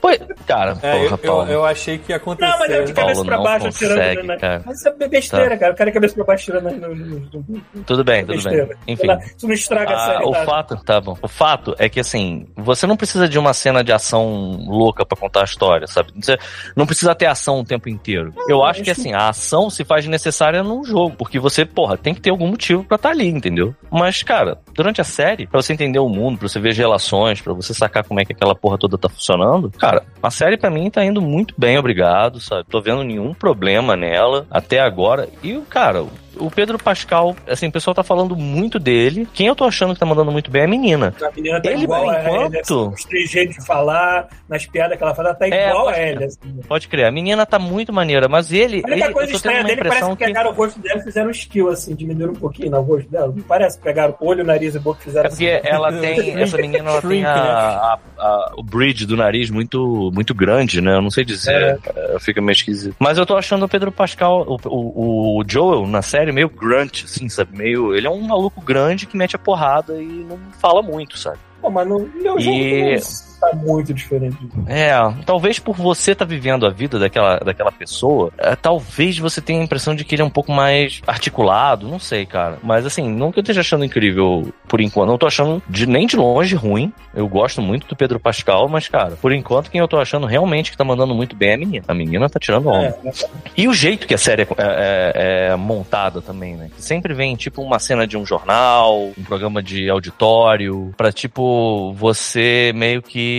Pois, cara, É, porra, eu, eu, eu achei que ia acontecer. Não, mas é de cabeça Paulo pra não baixo, consegue, atirando. Né? cara. Mas isso é besteira, cara. O cara é cabeça pra baixo tirando. No, no, no, Tudo bem, tudo bem. besteira. Enfim. Isso não estraga a Ah, série. o tá? fato, tá bom. O fato é que assim, você não precisa de uma cena de ação louca pra contar a história, sabe? Você não precisa ter ação o tempo inteiro. Eu acho que acho assim, a ação se faz necessária num jogo, porque você, porra, tem que ter algum motivo pra estar ali, entendeu? Mas, cara, durante a série, pra você entender o mundo, pra você ver as relações, pra você sacar como é que aquela porra toda tá funcionando, cara, a série pra mim tá indo muito bem, obrigado, sabe? Tô vendo nenhum problema nela até agora. E, cara, o Pedro Pascal, assim, o pessoal tá falando muito dele. Quem eu tô achando que tá mandando muito bem é a menina. A menina tá Ele, igual por enquanto- assim, os três jeitos de falar, nas piadas que ela fala, ela tá É, igual a ele. Assim. Pode crer, a menina tá muito maneira, mas ele, A única ele coisa estranha uma dele parece impressão que que pegaram o rosto dela e fizeram um skill, assim, diminuíram um pouquinho no rosto dela. Não parece que pegaram o olho, o nariz e a boca e fizeram É porque ela tem, [LAUGHS] essa menina ela tem a, né? a- a- o bridge do nariz muito, muito grande, né? Eu não sei dizer, é, fica meio esquisito. Mas eu tô achando o Pedro Pascal, o, o, o Joel na série meio grunt, assim, sabe? Meio, ele é um maluco grande que mete a porrada e não fala muito, sabe? Pô, mas no meu E- jogo tá muito diferente. É, talvez por você estar vivendo a vida daquela, daquela pessoa, é, talvez você tenha a impressão de que ele é um pouco mais articulado, não sei, cara. Mas assim, não que eu esteja achando incrível por enquanto, não tô achando de, nem de longe ruim. Eu gosto muito do Pedro Pascal, mas, cara, por enquanto, quem eu tô achando realmente que tá mandando muito bem é a menina. A menina tá tirando onda. É, E o jeito que a série é, é- é montada também, né? Que sempre vem, tipo, uma cena de um jornal, um programa de auditório, pra, tipo, você meio que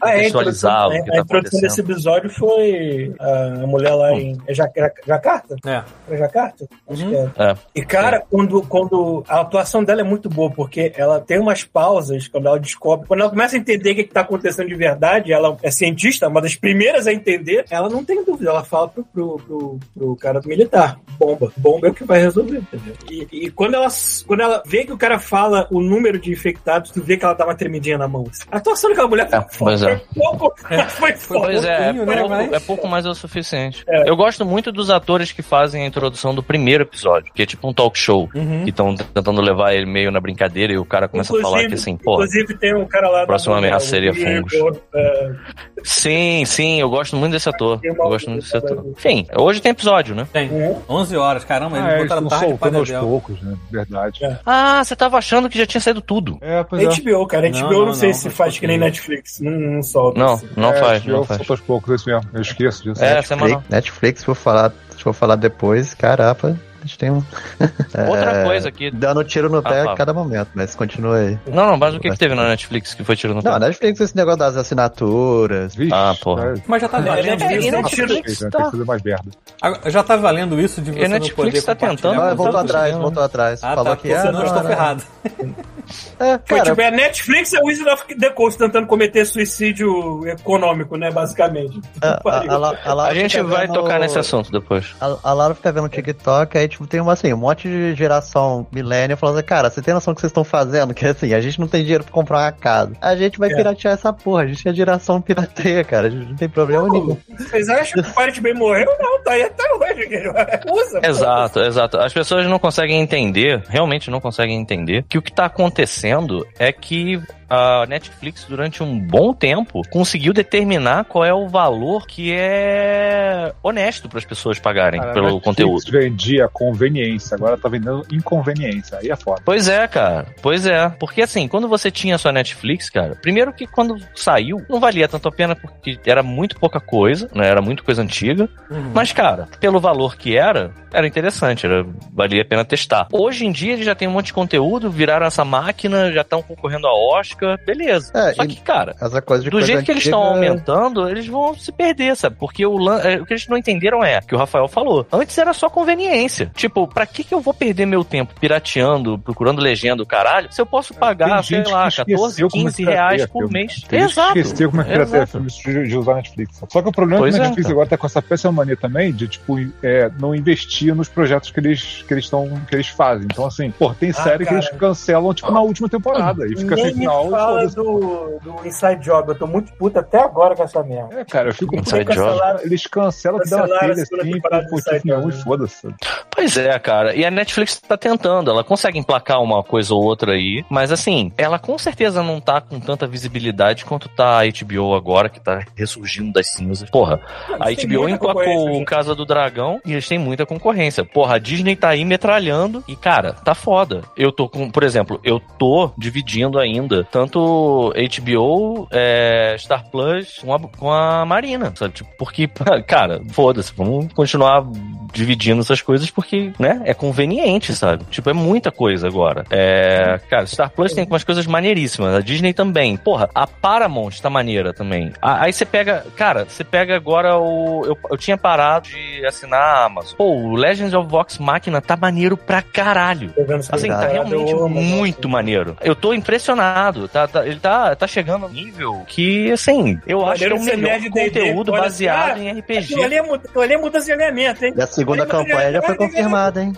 Ah, é, a contextualizar o que a tá introdução desse acontecendo. episódio foi a mulher lá em é Ja- Ja- Jacarta? É. É Jacarta? Acho Uhum. que é. É. E, cara, quando, quando a atuação dela é muito boa, porque ela tem umas pausas quando ela descobre. Quando ela começa a entender o que, está acontecendo de verdade, ela é cientista, uma das primeiras a entender, ela não tem dúvida. Ela fala pro, pro, pro, pro cara do militar: bomba. Bomba é o que vai resolver, entendeu? E, e quando, ela, quando ela vê que o cara fala o número de infectados, tu vê que ela dá uma tremidinha na mão. A atuação daquela mulher É, pois é. Foi pouco, mas foi. Pois é, é [LAUGHS] né, pouco, mas- é pouco mais é o suficiente. É. Eu gosto muito dos atores que fazem a introdução do primeiro episódio, que é tipo um talk show, Uhum. que estão tentando levar ele meio na brincadeira e o cara começa a falar que assim, pô. Inclusive tem um cara lá. Próxima ameaça seria fungos. é, Sim, sim, eu gosto muito desse ator. Eu gosto muito desse ator. Enfim, hoje tem episódio, né? Tem. Uhum. 11 horas, caramba, eles Ah, eles botaram tarde soltando aos poucos, né? Verdade. É. Ah, você tava achando que já tinha saído tudo. É, pois é. HBO, cara. HBO Não, não, não, sei não, se faz que nem pouquinho. Netflix. Não, não solta. Não, assim. não é, faz, não eu faz. solto aos poucos, é isso mesmo. Eu esqueço disso. É, Netflix, semanal. Netflix, eu falar, eu falar depois, carapa, a gente tem um. [LAUGHS] Outra É, coisa aqui. Dando tiro no Ah, pé a cada momento, mas continua aí. Não, não, mas o que, que teve na Netflix que foi tirando Não, a tempo? Netflix, esse negócio das assinaturas. Vixe, Ah, porra. é, Mas já tá É, valendo isso. não né? fazer mais merda. Agora, Já tá valendo isso de você não Netflix poder tá tentando, Ah, voltou atrás, não. voltou atrás. Ah, Falou tá, que eu não, estou não. ferrado. [LAUGHS] É, Foi cara, tipo, é Netflix e o Wizard of the Coast tentando cometer suicídio econômico, né? Basicamente. [LAUGHS] a, a, a, a A gente vai vendo- tocar nesse assunto depois. A, a Laura fica vendo TikTok, aí tipo, tem uma, assim, um monte de geração milênio falando assim, cara, você tem noção do que vocês estão fazendo? [LAUGHS] Que assim, a gente não tem dinheiro pra comprar uma casa. A gente vai É. piratear essa porra, a gente é geração pirateia, cara. A gente não tem problema nenhum. Vocês acham que o Pirate Bay morreu? Não, tá aí até hoje. [LAUGHS] Usa. Exato, exato. As pessoas não conseguem entender, realmente não conseguem entender, que o que tá acontecendo é que a Netflix, durante um bom tempo, conseguiu determinar qual é o valor que é honesto para as pessoas pagarem Cara, a pelo Netflix conteúdo. vendia conveniência, agora tá vendendo inconveniência. Aí é foda. Pois é, cara. Pois é. Porque assim, quando você tinha sua Netflix, cara, primeiro que quando saiu, não valia tanto a pena porque era muito pouca coisa, né? Era muito coisa antiga. Uhum. Mas, cara, pelo valor que era, era interessante, era, valia a pena testar. Hoje em dia eles já tem um monte de conteúdo, viraram essa máquina, já estão concorrendo a Oscar, beleza. É, Só que, cara, Essa coisa de do coisa jeito que eles estão aumentando, eles vão se perder, sabe? Porque o, é, o que eles não entenderam é, que o Rafael falou, antes era só conveniência. Tipo, pra que que eu vou perder meu tempo pirateando, procurando legenda, o caralho, se eu posso pagar, Tem sei lá, que 14, esqueceu como 15 pirateia reais por filme. mês. Tem que Exato. esqueceu como é que era Exato. filme de, de usar Netflix. Só que o problema é que Pois a é, Netflix cara. agora tá com essa péssima mania também de, tipo, é, não investir nos projetos que eles, que eles, tão, que eles fazem. Então, assim, pô, tem Ah, série que cara. eles cancelam, tipo, na última temporada. E fica sem Nem me final. fala do, do Inside Job. Eu tô muito puto até agora com essa merda. É, cara, eu fico Inside puto, Job. cancelaram- Eles cancelam que dá a telha assim, por motivo nenhum e foda-se. Pois é, cara. E a Netflix tá tentando, ela consegue emplacar uma coisa ou outra aí, mas assim, ela com certeza não tá com tanta visibilidade quanto tá a HBO agora, que tá ressurgindo das cinzas. Porra, a HBO emplacou o Casa do Dragão e eles têm muita concorrência. Porra, a Disney tá aí metralhando e, cara, tá foda. Eu tô com, por exemplo, eu tô dividindo ainda tanto HBO, é, Star Plus com a, com a Marina, sabe? Tipo, porque, [LAUGHS] cara, foda-se, vamos continuar dividindo essas coisas porque, né, é conveniente, sabe? Tipo, é muita coisa agora. É, cara, Star Plus tem umas coisas maneiríssimas, a Disney também. Porra, a Paramount tá maneira também. A- Aí você pega, cara, você pega agora o. Eu, eu tinha parado de assinar a Amazon. Pô, o Legends of Vox Machina tá maneiro pra caralho. Assim, tá realmente muito maneiro. Eu tô impressionado. Tá, tá- ele tá, tá chegando a um nível que, assim, eu acho que é o melhor conteúdo olha baseado assim, em RPG. é, ali é mudança de alinhamento, hein? E a segunda Olha, campanha já foi olha, olha, confirmada, hein?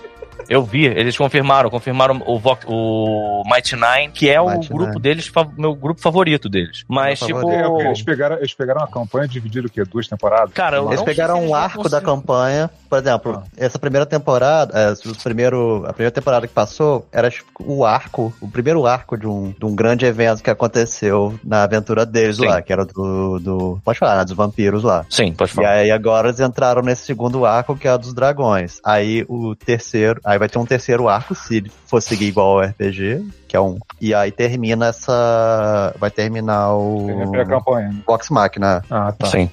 Eu vi, eles confirmaram, confirmaram o, Vox, o Mighty Nine, que é o Mighty grupo Nine. deles, meu grupo favorito deles. Mas, Meu tipo. É, eles pegaram, eles pegaram a campanha e dividiram o quê? Duas temporadas? Cara, eu Eles pegaram um arco da campanha. Por exemplo, essa primeira temporada, é, o primeiro, a primeira temporada que passou era tipo, o arco, o primeiro arco de um, de um grande evento que aconteceu na aventura deles Sim. lá, que era do, do. Pode falar, né, dos vampiros lá. Sim, pode E falar. aí agora eles entraram nesse segundo arco, que é o dos dragões. Aí o terceiro. Aí vai ter um terceiro arco, se ele for seguir igual ao RPG, que é um. E aí termina essa. Vai terminar o. Tem a campanha. né? Vox Machina. Ah, tá. Sim.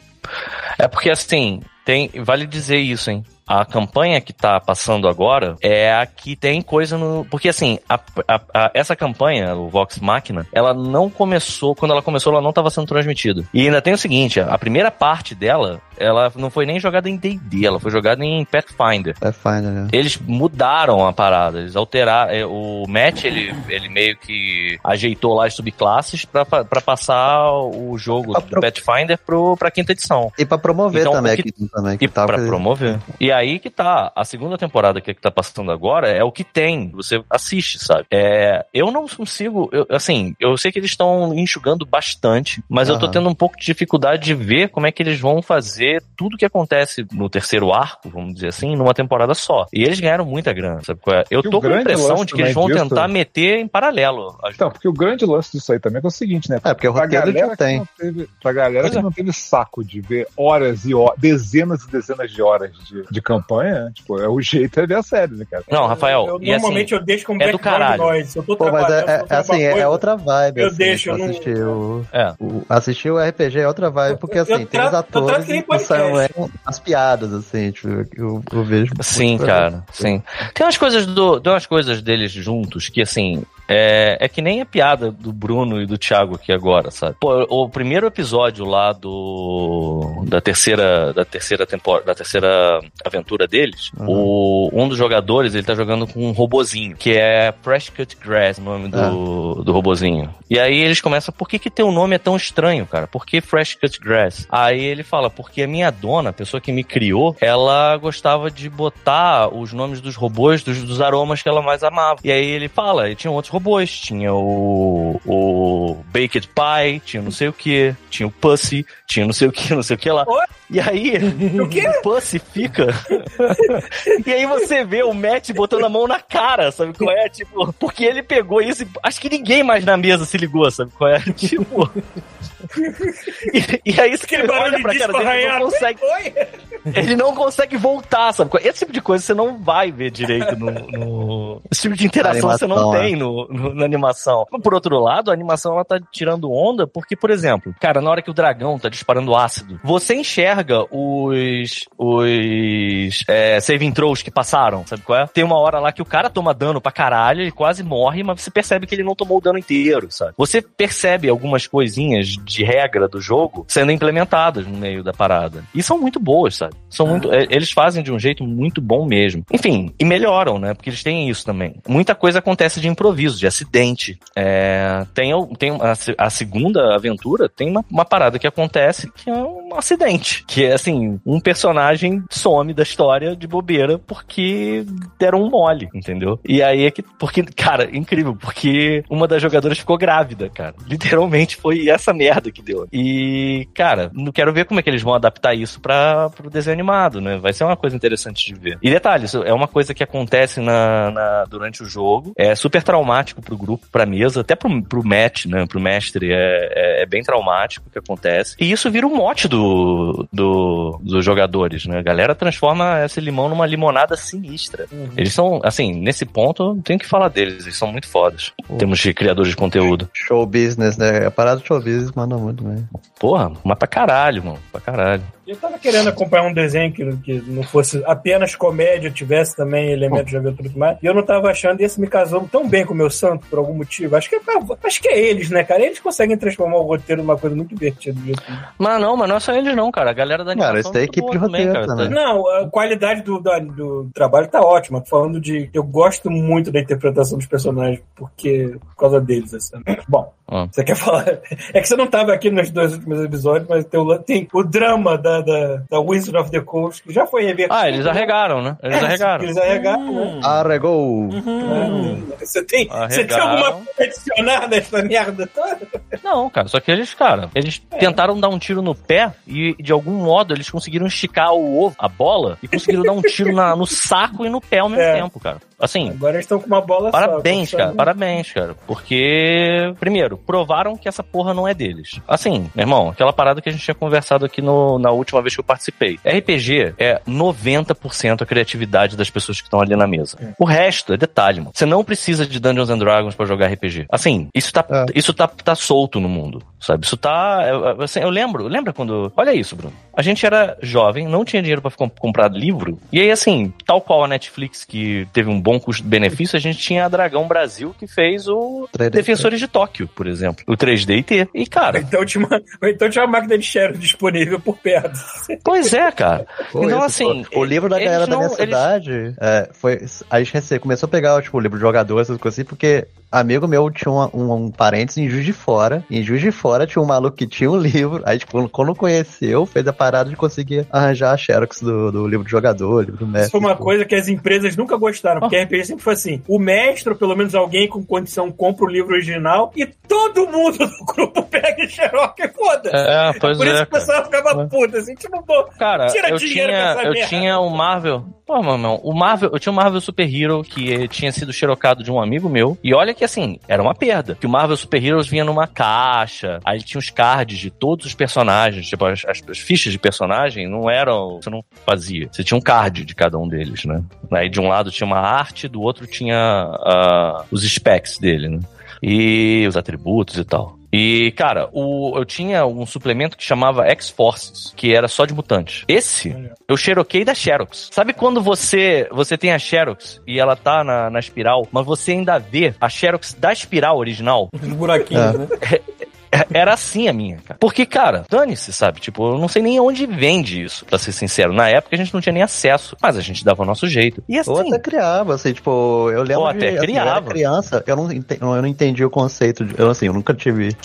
É porque assim, tem, vale dizer isso, hein? A campanha que tá passando agora é a que tem coisa no. Porque assim, a- a- a- essa campanha, o Vox Machina, ela não começou. Quando ela começou, ela não estava sendo transmitida. E ainda tem o seguinte: a primeira parte dela, ela não foi nem jogada em DD, ela foi jogada em Pathfinder. Pathfinder, né? Eles mudaram a parada, eles alteraram. é, O Matt, ele, ele meio que ajeitou lá as subclasses pra, pra passar o jogo do pro- Pathfinder pro, pra quinta edição. E pra promover Então, também que- aqui também. E Que tava pra promover. E aí que tá, a segunda temporada que, que tá passando agora é o que tem, você assiste, sabe? É, eu não consigo, eu- assim, eu sei que eles estão enxugando bastante, mas eu tô tendo um pouco de dificuldade de ver como é que eles vão fazer tudo que acontece no terceiro arco, vamos dizer assim, numa temporada só. E eles ganharam muita grana, sabe qual é? Eu tô com a impressão de que eles vão disso- tentar meter em paralelo. Então, porque o grande lance disso aí também é, é o seguinte, né? É, porque o roteiro galera já tem. teve, pra galera Pois que é. não teve saco de ver horas e horas, dezenas e dezenas de horas de, de campanha, tipo, é o jeito é ver a série, né, cara? Não, Rafael, Eu, e assim, normalmente eu deixo como é do caralho. noise. Eu tô Pô, mas é, é, assim, é coisa, outra vibe. eu assim, deixo, eu não- assistir o, É. o- assistir o RPG é outra vibe, porque Eu assim, tem os eu atores que nem e o Sam podcast. Raimi, as piadas, assim, tipo, eu, eu vejo. Sim, cara, sim. Tem umas coisas do, tem umas coisas deles juntos que assim é, é que nem a piada do Bruno e do Thiago aqui agora, sabe? Pô, o primeiro episódio lá do da terceira da terceira temporada, da terceira aventura deles, Uhum. o um dos jogadores ele tá jogando com um robozinho que é Fresh Cut Grass, o nome do, do robozinho. E aí eles começam, por que que teu nome é tão estranho, cara? Por que Fresh Cut Grass? Aí ele fala, porque a minha dona, a pessoa que me criou, ela gostava de botar os nomes dos robôs, dos, dos aromas que ela mais amava. E aí ele fala, e tinha outros robôs, tinha o, o Baked Pie, tinha não sei o que, tinha o Pussy, tinha não sei o que, não sei o que lá. Oi? E aí, O quê? o Pussy fica. e aí você vê o Matt botando a mão na cara, sabe qual é? Tipo, porque ele pegou isso e acho que ninguém mais na mesa se ligou, sabe qual é? [LAUGHS] Tipo. e, e aí você olha pra cara dele e não consegue. Ele não consegue voltar, sabe? qual é? Esse tipo de coisa você não vai ver direito no. no- Esse tipo de interação você não tem no, no- na animação. Por outro lado, a animação ela tá tirando onda porque, por exemplo, cara, na hora que o dragão tá disparando ácido, você enxerga os. os. É, saving throws que passaram, sabe qual é? Tem uma hora lá que o cara toma dano pra caralho, ele quase morre, mas você percebe que ele não tomou o dano inteiro, sabe? Você percebe algumas coisinhas de regra do jogo sendo implementadas no meio da parada. E são muito boas, sabe? São muito, é, eles fazem de um jeito muito bom mesmo. Enfim, e melhoram, né? Porque eles têm isso também. Muita coisa acontece de improviso, de acidente. É, tem tem a, a segunda aventura tem uma, uma parada que acontece que é um acidente. Que é assim, um personagem some da história de bobeira porque deram um mole, entendeu? E aí é que. Porque, cara, incrível, porque uma das jogadoras ficou grávida, cara. [LAUGHS] Literalmente foi essa merda que deu. E, cara, não quero ver como é que eles vão adaptar isso para pro desenho animado, né? Vai ser uma coisa interessante de ver. E detalhe, é uma coisa que acontece na, na- durante o jogo. É super traumático pro grupo, pra mesa, até pro, pro match, né? Pro mestre. É, é, é bem traumático o que acontece. E isso vira um mote do, do, dos jogadores, né? A galera transforma esse limão numa limonada sinistra. Eles são, assim, nesse ponto, tem que falar deles. Eles são muito fodas. Temos de criadores de conteúdo. Show business, né? A parada do show business manda muito bem. Porra, mas pra caralho, mano. Pra caralho. Eu tava querendo acompanhar um desenho que, que não fosse apenas comédia, tivesse também elementos de aventura e tudo mais. E eu não tava achando, e esse me casou tão bem com o meu santo, por algum motivo. Acho que, é, acho que é eles, né, cara? Eles conseguem transformar o roteiro numa coisa muito divertida. do Mas não, mas não é só eles não, cara. A galera da Cara, animação isso daí é muito equipe de roteiro também. Não, a qualidade do, da- do trabalho tá ótima. Tô Falando de. Eu gosto muito da interpretação dos personagens, porque. por causa deles, assim. Bom, Você quer falar. É que você não tava aqui nos dois últimos episódios, mas tem o, tem o drama da, da, da Wizard of the Coast, que já foi revertido. Ah, eles arregaram, né? Eles É, arregaram. Eles arregaram, né? Arregou! É, Você tem, você tem Arregaram. alguma coisa a adicionar nessa merda toda? Não, cara, só que eles, cara, eles tentaram dar um tiro no pé e de algum modo eles conseguiram esticar o ovo, a bola, e conseguiram dar um tiro na- no saco e no pé ao mesmo É. tempo, cara. Assim, Agora eles estão com uma bola Parabéns, só. cara. Parabéns, cara. Porque, primeiro, provaram que essa porra não é deles. Assim, meu irmão, aquela parada que a gente tinha conversado aqui no, na última vez que eu participei. RPG é 90% a criatividade das pessoas que estão ali na mesa. O resto é detalhe, mano. Você não precisa de Dungeons and Dragons pra jogar RPG. Assim, isso tá, É. isso tá, tá solto no mundo, sabe? Isso tá. é, assim, eu lembro, lembra quando. Olha isso, Bruno. A gente era jovem, não tinha dinheiro pra com- comprar livro. E aí, assim, tal qual a Netflix, que teve um bom custo-benefício, a gente tinha a Dragão Brasil, que fez o 3D. Defensores de Tóquio, por exemplo. O 3D e cara. Então tinha, uma, então tinha uma máquina de share disponível por perto. Pois é, cara. Pô, então, isso, assim. o, o livro da galera da não- minha eles- cidade é, foi. A gente começou a pegar tipo, o livro de jogador, essas coisas assim, porque amigo meu tinha um, um, um parente em Juiz de Fora. Em Juiz de Fora tinha um maluco que tinha um [LAUGHS] livro. Aí, tipo, quando conheceu, fez a parada de conseguir arranjar a Xerox do, do livro de jogador, livro do Isso mestre. foi uma tipo. coisa que as empresas nunca gostaram, porque RPG sempre foi assim: o mestre, ou pelo menos alguém com condição, compra o livro original e todo mundo do grupo pega xerox e foda-se. É, pois Por isso é. que o pessoal ficava puto, assim, tipo, pô, Cara, Tira eu dinheiro tinha, eu merda. tinha o Marvel. Pô, meu irmão, o Marvel, eu tinha o Marvel Super Hero que tinha sido xerocado de um amigo meu. E olha que assim, era uma perda. Que o Marvel Super Heroes vinha numa caixa, aí tinha os cards de todos os personagens, tipo, as, as- as fichas de personagem não eram. Você não fazia. Você tinha um card de cada um deles, né? Aí de um lado tinha uma arte, do outro tinha ah, os specs dele, né? E os atributos e tal. E, cara, o, eu tinha um suplemento que chamava X-Forces, que era só de mutantes. Esse, eu xeroquei da Xerox. Sabe quando você você tem a Xerox e ela tá na, na espiral, mas você ainda vê a Xerox da espiral original? Os buraquinhos, É. né? [LAUGHS] Era assim a minha, cara. Porque, cara, dane-se, sabe? Tipo, eu não sei nem onde vende isso, pra ser sincero. Na época a gente não tinha nem acesso, mas a gente dava o nosso jeito. E assim, Ou até criava, assim, tipo, eu lembro Ou de, até assim, eu era criava. criança, eu não, ente- eu não entendi o conceito, de, eu, assim, eu nunca tive,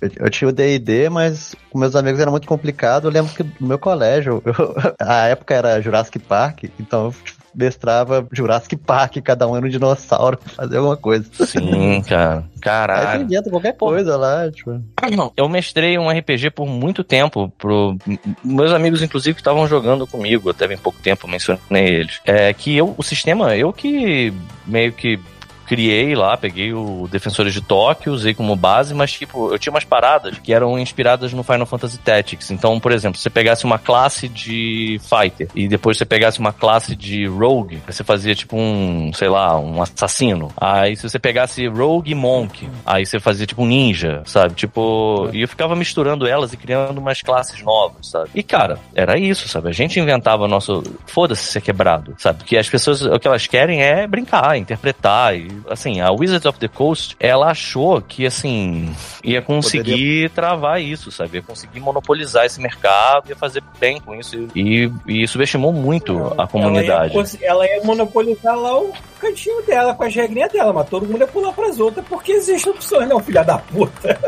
eu, eu tinha o D&D, mas com meus amigos era muito complicado, eu lembro que no meu colégio, [LAUGHS] eu- a época era Jurassic Park, então eu tipo, mestrava Jurassic Park, cada um era um dinossauro, fazer alguma coisa. sim, [LAUGHS] cara. Aí você Caralho. inventa qualquer coisa lá, tipo... Não, eu mestrei um RPG por muito tempo pro meus amigos inclusive que estavam jogando comigo até bem pouco tempo, mencionei eles. É que eu o sistema eu que meio que criei lá, peguei o Defensores de Tóquio, usei como base, mas tipo, eu tinha umas paradas que eram inspiradas no Final Fantasy Tactics. Então, por exemplo, você pegasse uma classe de fighter e depois você pegasse uma classe de rogue, você fazia tipo um, sei lá, um assassino. Aí se você pegasse rogue monk, aí você fazia tipo um ninja, sabe? Tipo, e eu ficava misturando elas e criando umas classes novas, sabe? E cara, era isso, sabe? A gente inventava nosso, foda-se ser quebrado, sabe? Porque as pessoas o que elas querem é brincar, interpretar e assim, a Wizards of the Coast, ela achou que, assim, ia conseguir travar isso, sabe? Ia conseguir monopolizar esse mercado, ia fazer bem com isso. E, e subestimou muito a comunidade. Ela ia, ela ia monopolizar lá o cantinho dela, com as regrinhas dela, mas todo mundo ia pular pras outras, porque existem opções, não, filha da puta.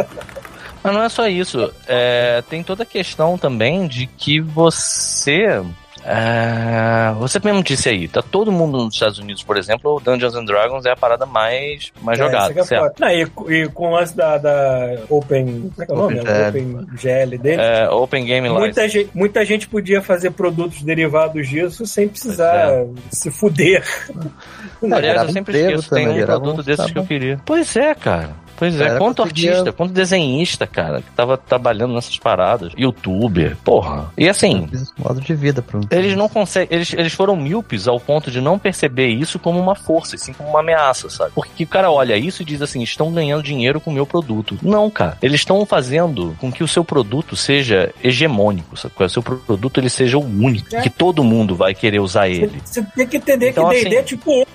Mas não é só isso. É, tem toda a questão também de que você. É, você mesmo disse aí, tá todo mundo nos Estados Unidos, por exemplo, o Dungeons and Dragons é a parada mais, mais É, jogada, é certo? Não, e, e com o lance da, da Open. Como é que é o nome? OpenGL. Open GL dele. É, Open Game License. Muita gente, muita gente podia fazer produtos derivados disso sem precisar Pois se fuder. Aliás, eu sempre esqueço, tem um produto desses que eu queria. Pois é, cara. Pois é, quanto conseguia- artista, quanto desenhista, cara, que tava trabalhando nessas paradas. Youtuber, porra. E assim, modo de vida pro. eles não conseguem. Eles, eles foram míopes ao ponto de não perceber isso como uma força, e sim como uma ameaça, sabe? Porque o cara olha isso e diz assim: estão ganhando dinheiro com o meu produto. Não, cara. Eles estão fazendo com que o seu produto seja hegemônico, sabe? Que o seu produto ele seja o único. É. Que todo mundo vai querer usar ele. Você tem que entender Então, que D&D assim- é tipo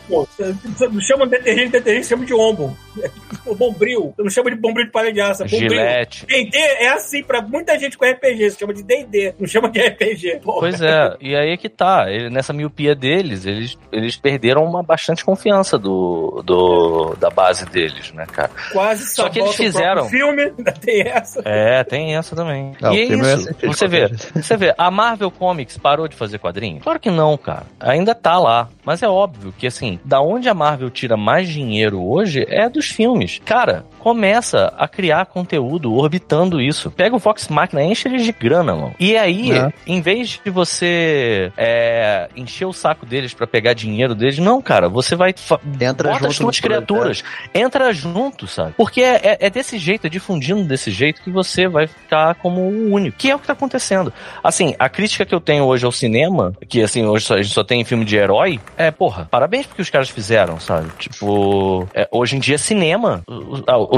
não chama de detergente, detergente, chama de ombo. É tipo bombril. Você não chama de bombril de palha de aço, é bombril. Gillette. D&D é assim pra muita gente com RPG. Você chama de D&D, não chama de RPG. Porra. Pois é, e aí é que tá. Ele- nessa miopia deles, eles, eles perderam uma bastante confiança do, do, da base deles, né, cara? Quase Só que eles fizeram. filme, [LAUGHS] ainda tem essa. É, tem essa também. Não, e é eu isso. de Você vê, você vê, a Marvel Comics parou de fazer quadrinhos? Claro que não, cara. Ainda tá lá. Mas é óbvio que, assim, da onde a Marvel tira mais dinheiro hoje é dos filmes. Cara, пока. Começa a criar conteúdo orbitando isso. Pega o Vox Machina, enche ele de grana, mano. E aí, É. em vez de você é, encher o saco deles pra pegar dinheiro deles, não, cara, você vai. Entra bota as junto no suas criaturas, entra junto, sabe? Porque é, é- é desse jeito, é difundindo desse jeito que você vai ficar como o único. Que é o que tá acontecendo. Assim, a crítica que eu tenho hoje ao cinema, que assim, hoje só- a gente só tem filme de herói, é, porra, parabéns porque os caras fizeram, sabe? Tipo, é, hoje em dia, cinema,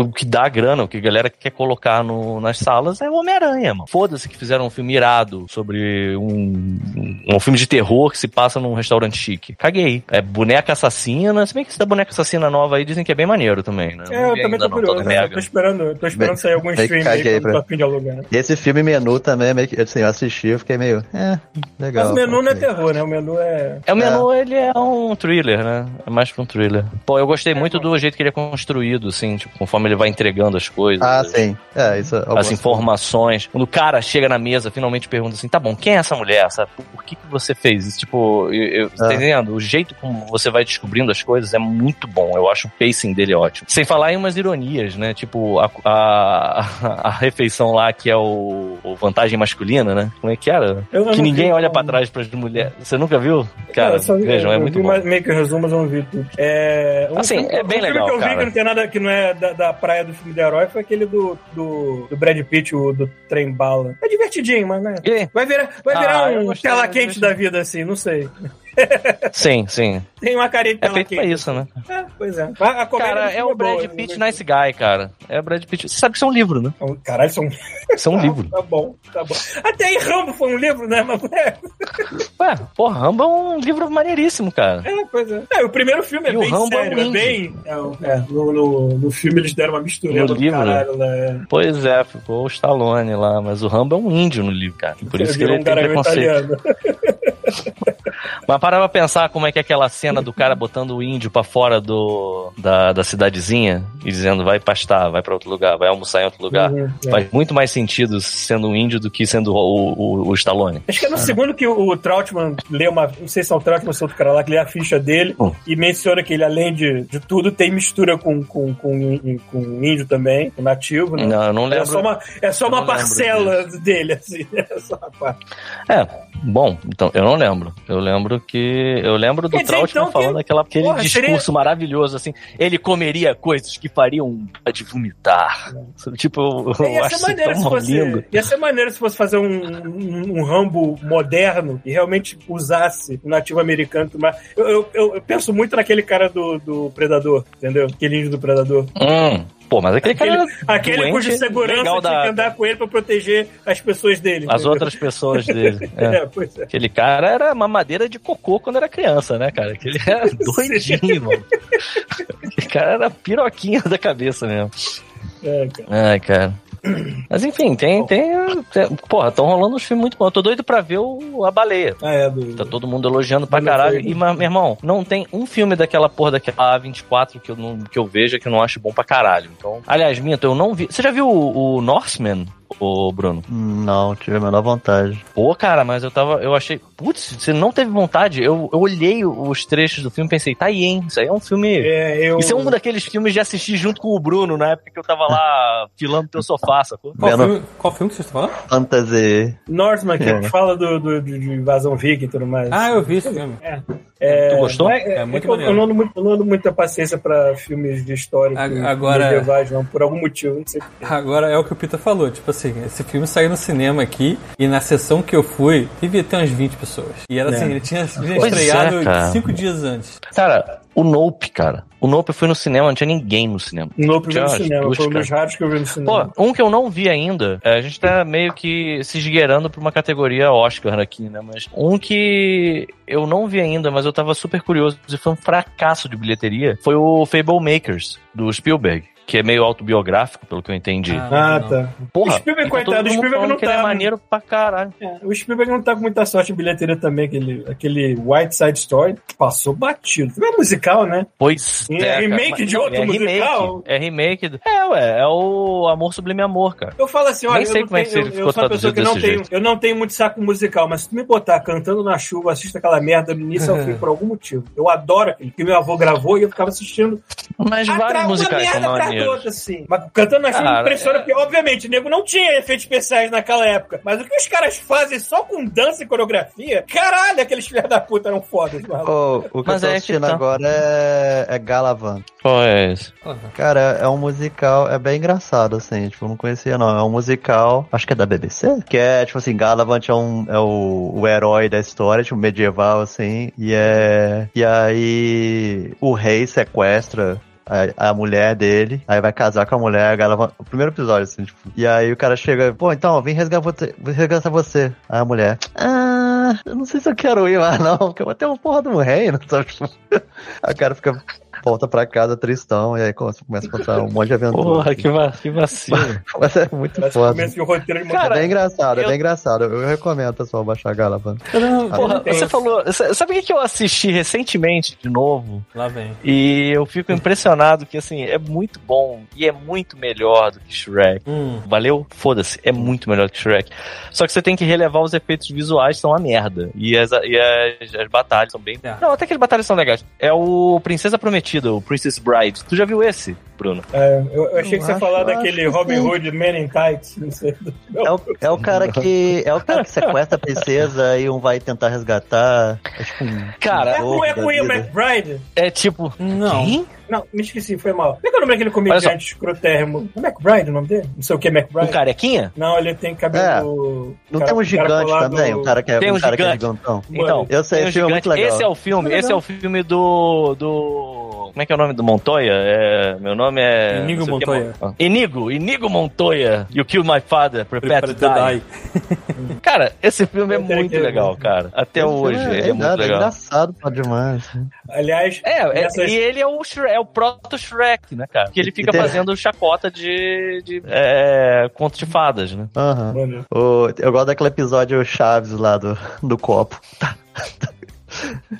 o, que dá grana, o que a galera quer colocar no- nas salas é o Homem-Aranha, mano. Foda-se que fizeram um filme irado sobre um, um filme de terror que se passa num restaurante chique. Caguei. É boneca assassina, se bem que esse da boneca assassina nova aí dizem que é bem maneiro também, né? É, eu também tô não, curioso. tô né? Eu tô esperando, eu tô esperando sair algum stream aí tô pra- afim de alugar. E esse filme menu também, é meio que, assim, eu assisti, eu fiquei meio. É, legal. Mas o menu não é terror, né? O menu é. É, o menu, ele é um thriller, né? É mais que um thriller. Pô, eu gostei muito do jeito que ele é construído, assim, tipo, conforme ele vai entregando as coisas. Ah, sim. É, isso. As algumas- informações. Quando o cara chega na mesa, finalmente pergunta assim: tá bom, quem é essa mulher? Sabe? Por que, que você fez isso? Tipo, eu, eu, tá Ah. entendendo? O jeito como você vai descobrindo as coisas é muito bom. Eu acho o pacing dele ótimo. Sem falar em umas ironias, né? Tipo, a, a, [LAUGHS] a refeição lá que é o, o vantagem masculina, né? Como é que era? Eu- que ninguém vi, olha pra trás pras mulheres. Você nunca viu? Cara, eu só vi- vejam, é eu muito vi bom. mais- meio que resumo, mas eu não vi tudo. É, um Assim, filme- é bem um filme legal, que eu vi cara. que não tem nada, que não é da, da praia do filme de herói, foi aquele do, do, do Brad Pitt, o do trem bala. É divertidinho, mas né? E- Vai virar, vai Ah, virar eu um gostei, tela quente da vida, assim, não sei. [LAUGHS] Sim, sim. Tem uma de É feito quente. pra isso, né? É, pois é. A, a comédia Cara, é o Brad boa, Pitt né? Nice Guy, cara. É o Brad Pitt. Você sabe que isso é um livro, né? Caralho, são. Isso é um [LAUGHS] livro. Tá bom, tá bom. Até aí Rambo foi um livro, né? Mas, é, Ué, porra, Rambo é um livro maneiríssimo, cara. é, pois é. É, o primeiro filme é E bem Rambo é um sério, é, bem. É, o- é, no, no, no filme eles deram uma mistura No do livro, caralho lá. É. Pois é, ficou o Stallone lá, mas o Rambo é um índio no livro, cara. Por isso que ele um tem preconceito. [LAUGHS] Mas para pra pensar como é que é aquela cena do cara botando o índio pra fora do, da, da cidadezinha e dizendo vai pastar, vai pra outro lugar, vai almoçar em outro lugar. Uhum, é. Faz muito mais sentido sendo um índio do que sendo o, o, o Stallone. Acho que é no segundo que o, o Trautmann lê uma. Não sei se é o Trautmann ou se é outro cara lá, que lê a ficha dele Hum. e menciona que ele, além de, de tudo, tem mistura com, com, com, com índio também, com nativo, né? Não, eu não É lembro. só uma, é só uma não parcela dele, assim. [LAUGHS] É só uma parte. É, bom, então eu não lembro. Eu lembro que. Eu lembro do Quer dizer, Trautmann então, falando que- aquela, aquele Porra, discurso seria- maravilhoso, assim. Ele comeria coisas que fariam de vomitar. [LAUGHS] Tipo, eu, eu acho maneiro isso se tão fosse. lindo. Ia ser maneiro se fosse fazer um, um, um Rambo moderno e realmente usasse o nativo americano. Mas eu, eu, eu, eu penso muito naquele cara do, do Predador, entendeu? Aquele índio do Predador. Hum, Pô, mas aquele, Aquele, cara aquele doente, cujo segurança tinha da, que andar com ele pra proteger as pessoas dele. as entendeu? outras pessoas dele. [LAUGHS] É. É, pois é. Aquele cara era uma madeira de cocô quando era criança, né, cara? Aquele [LAUGHS] era doidinho, mano. [LAUGHS] Aquele cara era piroquinha da cabeça mesmo. É, cara. Ai, cara. Mas enfim, tem. tem, tem porra, estão rolando uns filmes muito bons. Eu tô doido pra ver o A Baleia. Ah, é, do... Tá todo mundo elogiando pra caralho. E, mas, meu irmão, não tem um filme daquela porra daquela A24 que eu, não, que eu veja que eu não acho bom pra caralho. Então, aliás, minto, eu não vi. Você já viu o, o Norseman, ô Bruno? Não, tive a menor vontade. Pô, cara, mas eu tava. Eu achei. Putz, você não teve vontade? Eu, eu olhei os trechos do filme e pensei, tá aí, hein? Isso aí é um filme. É, eu... Isso é um daqueles filmes de assistir junto com o Bruno, na época que eu tava lá [LAUGHS] filando teu sofá, sacou? Qual, Vendo- filme, qual filme que você está falando? Fantasy. Northman, que É. fala do, do, de invasão viking e tudo mais. Ah, eu vi esse filme. É. É, Tu gostou? mas É É, muito que eu, eu não ando muito, eu não ando muita paciência pra filmes de história agora- medievais, não, por algum motivo. Não sei. Agora é o que o Peter falou, tipo assim, esse filme saiu no cinema aqui e na sessão que eu fui, devia ter umas 20 pessoas. E era assim, É. ele tinha, tinha Pois é, estreado cara. cinco dias antes. Cara, o Nope, cara. O Nope eu fui no cinema, não tinha ninguém no cinema. No primeiro Tinha umas cinema, duas, foi um dos raros que eu vi no Pô, cinema. um que eu não vi ainda, é, a gente tá meio que se esgueirando pra uma categoria Oscar aqui, né? Mas um que eu não vi ainda, mas eu tava super curioso e foi um fracasso de bilheteria, foi o Fable Makers, do Spielberg. Que é meio autobiográfico, pelo que eu entendi. Ah, não. tá. Porra, o Spielberg, tá coitado, o Spielberg não que ele tá- é maneiro pra caralho. É, o Spielberg não tá com muita sorte em bilheteria também, aquele, aquele White Side Story passou batido. Não é musical, né? Pois É cara, remake mas- de outro é musical? Remake, é remake. do- É, ué, é o Amor Sublime Amor, cara. Eu falo assim, olha, Nem sei eu, não como é que eu, ficou eu sou uma pessoa que não tenho, jeito. eu não tenho muito saco musical, mas se tu me botar cantando na chuva, assista aquela merda do início ao fim [LAUGHS] por algum motivo. Eu adoro aquele que meu avô gravou e eu ficava assistindo Mas vários musicais são merda atrás da maneiros. outra, assim. Mas cantando na chuva Cara, impressiona, é- porque, obviamente, o nego não tinha efeitos especiais naquela época. Mas o que os caras fazem só com dança e coreografia, caralho, aqueles filhos da puta eram fodas, mano. Oh, o que Mas eu tô é assistindo tá. agora é, é Galavan. Qual é esse? Cara, é um musical, é bem engraçado, assim, tipo, eu não conhecia não. É um musical, acho que é da BBC, que é, tipo assim, Galavant é, um, é o, o herói da história, tipo, medieval, assim, e é... E aí o rei sequestra a, a mulher dele, aí vai casar com a mulher, a o primeiro episódio, assim, tipo, e aí o cara chega, pô, então, vim resgatar você. Aí a mulher, ah, eu não sei se eu quero ir lá, não, porque eu vou ter uma porra um reino, [LAUGHS] sabe, o cara fica, volta pra casa tristão, e aí começa começa a contar um monte de aventura. Porra, que, va que vacilo. [LAUGHS] Mas é muito Parece foda. um roteiro de é uma bem engraçado, é eu- bem engraçado. Eu recomendo, pessoal, baixar a Galavan. Porra, tem. você falou. sa- Sabe o que que eu assisti recentemente de novo? Lá vem. E eu fico impressionado que, assim, é muito bom e é muito melhor do que Shrek. Hum. Valeu? Foda-se, é muito melhor que Shrek. Só que você tem que relevar os efeitos visuais, são uma merda. E as, e as, as batalhas são bem. É. Não, até que as batalhas são legais. É o Princesa Prometida, o Princess Bride. Tu já viu esse, Bruno? É, eu, eu achei que Eu você ia falar daquele que Robin. Hood Man in Tights, não sei. É o, é o cara que. É o cara que sequestra a princesa e um vai tentar resgatar. É tipo um. Cara, É, um é com o. McBride? É tipo. Não. Quem? Não, me esqueci, foi mal. Como é que é o nome daquele comediante escrotérrimo? É McBride o nome dele? Não sei o que é Um McBride. carequinha? Não, ele tem cabelo. Não cara- tem um gigante cara também? Um cara que é, Tem um um cara que é gigante. gigantão. Então, Eu sei, esse filme é muito gigante. legal. Esse é o filme, esse é o filme do. do. Como é que é o nome do Montoya? É, meu nome é. Inigo Montoya. Mon- Inigo, Inigo Montoya. You Kill My Father, Prepare to Prepare Die. to die. [LAUGHS] Cara, esse filme é teria muito legal, cara. Até hoje, é, é, muito é legal. engraçado pra demais. né? Aliás, É, é, nessas- e ele é o, Shre- é o proto-Shrek, né, cara? Que ele fica tem- fazendo chacota de, de é, conto de fadas, né? Aham. Mano, O- Eu gosto daquele episódio Chaves lá do, do copo. [LAUGHS]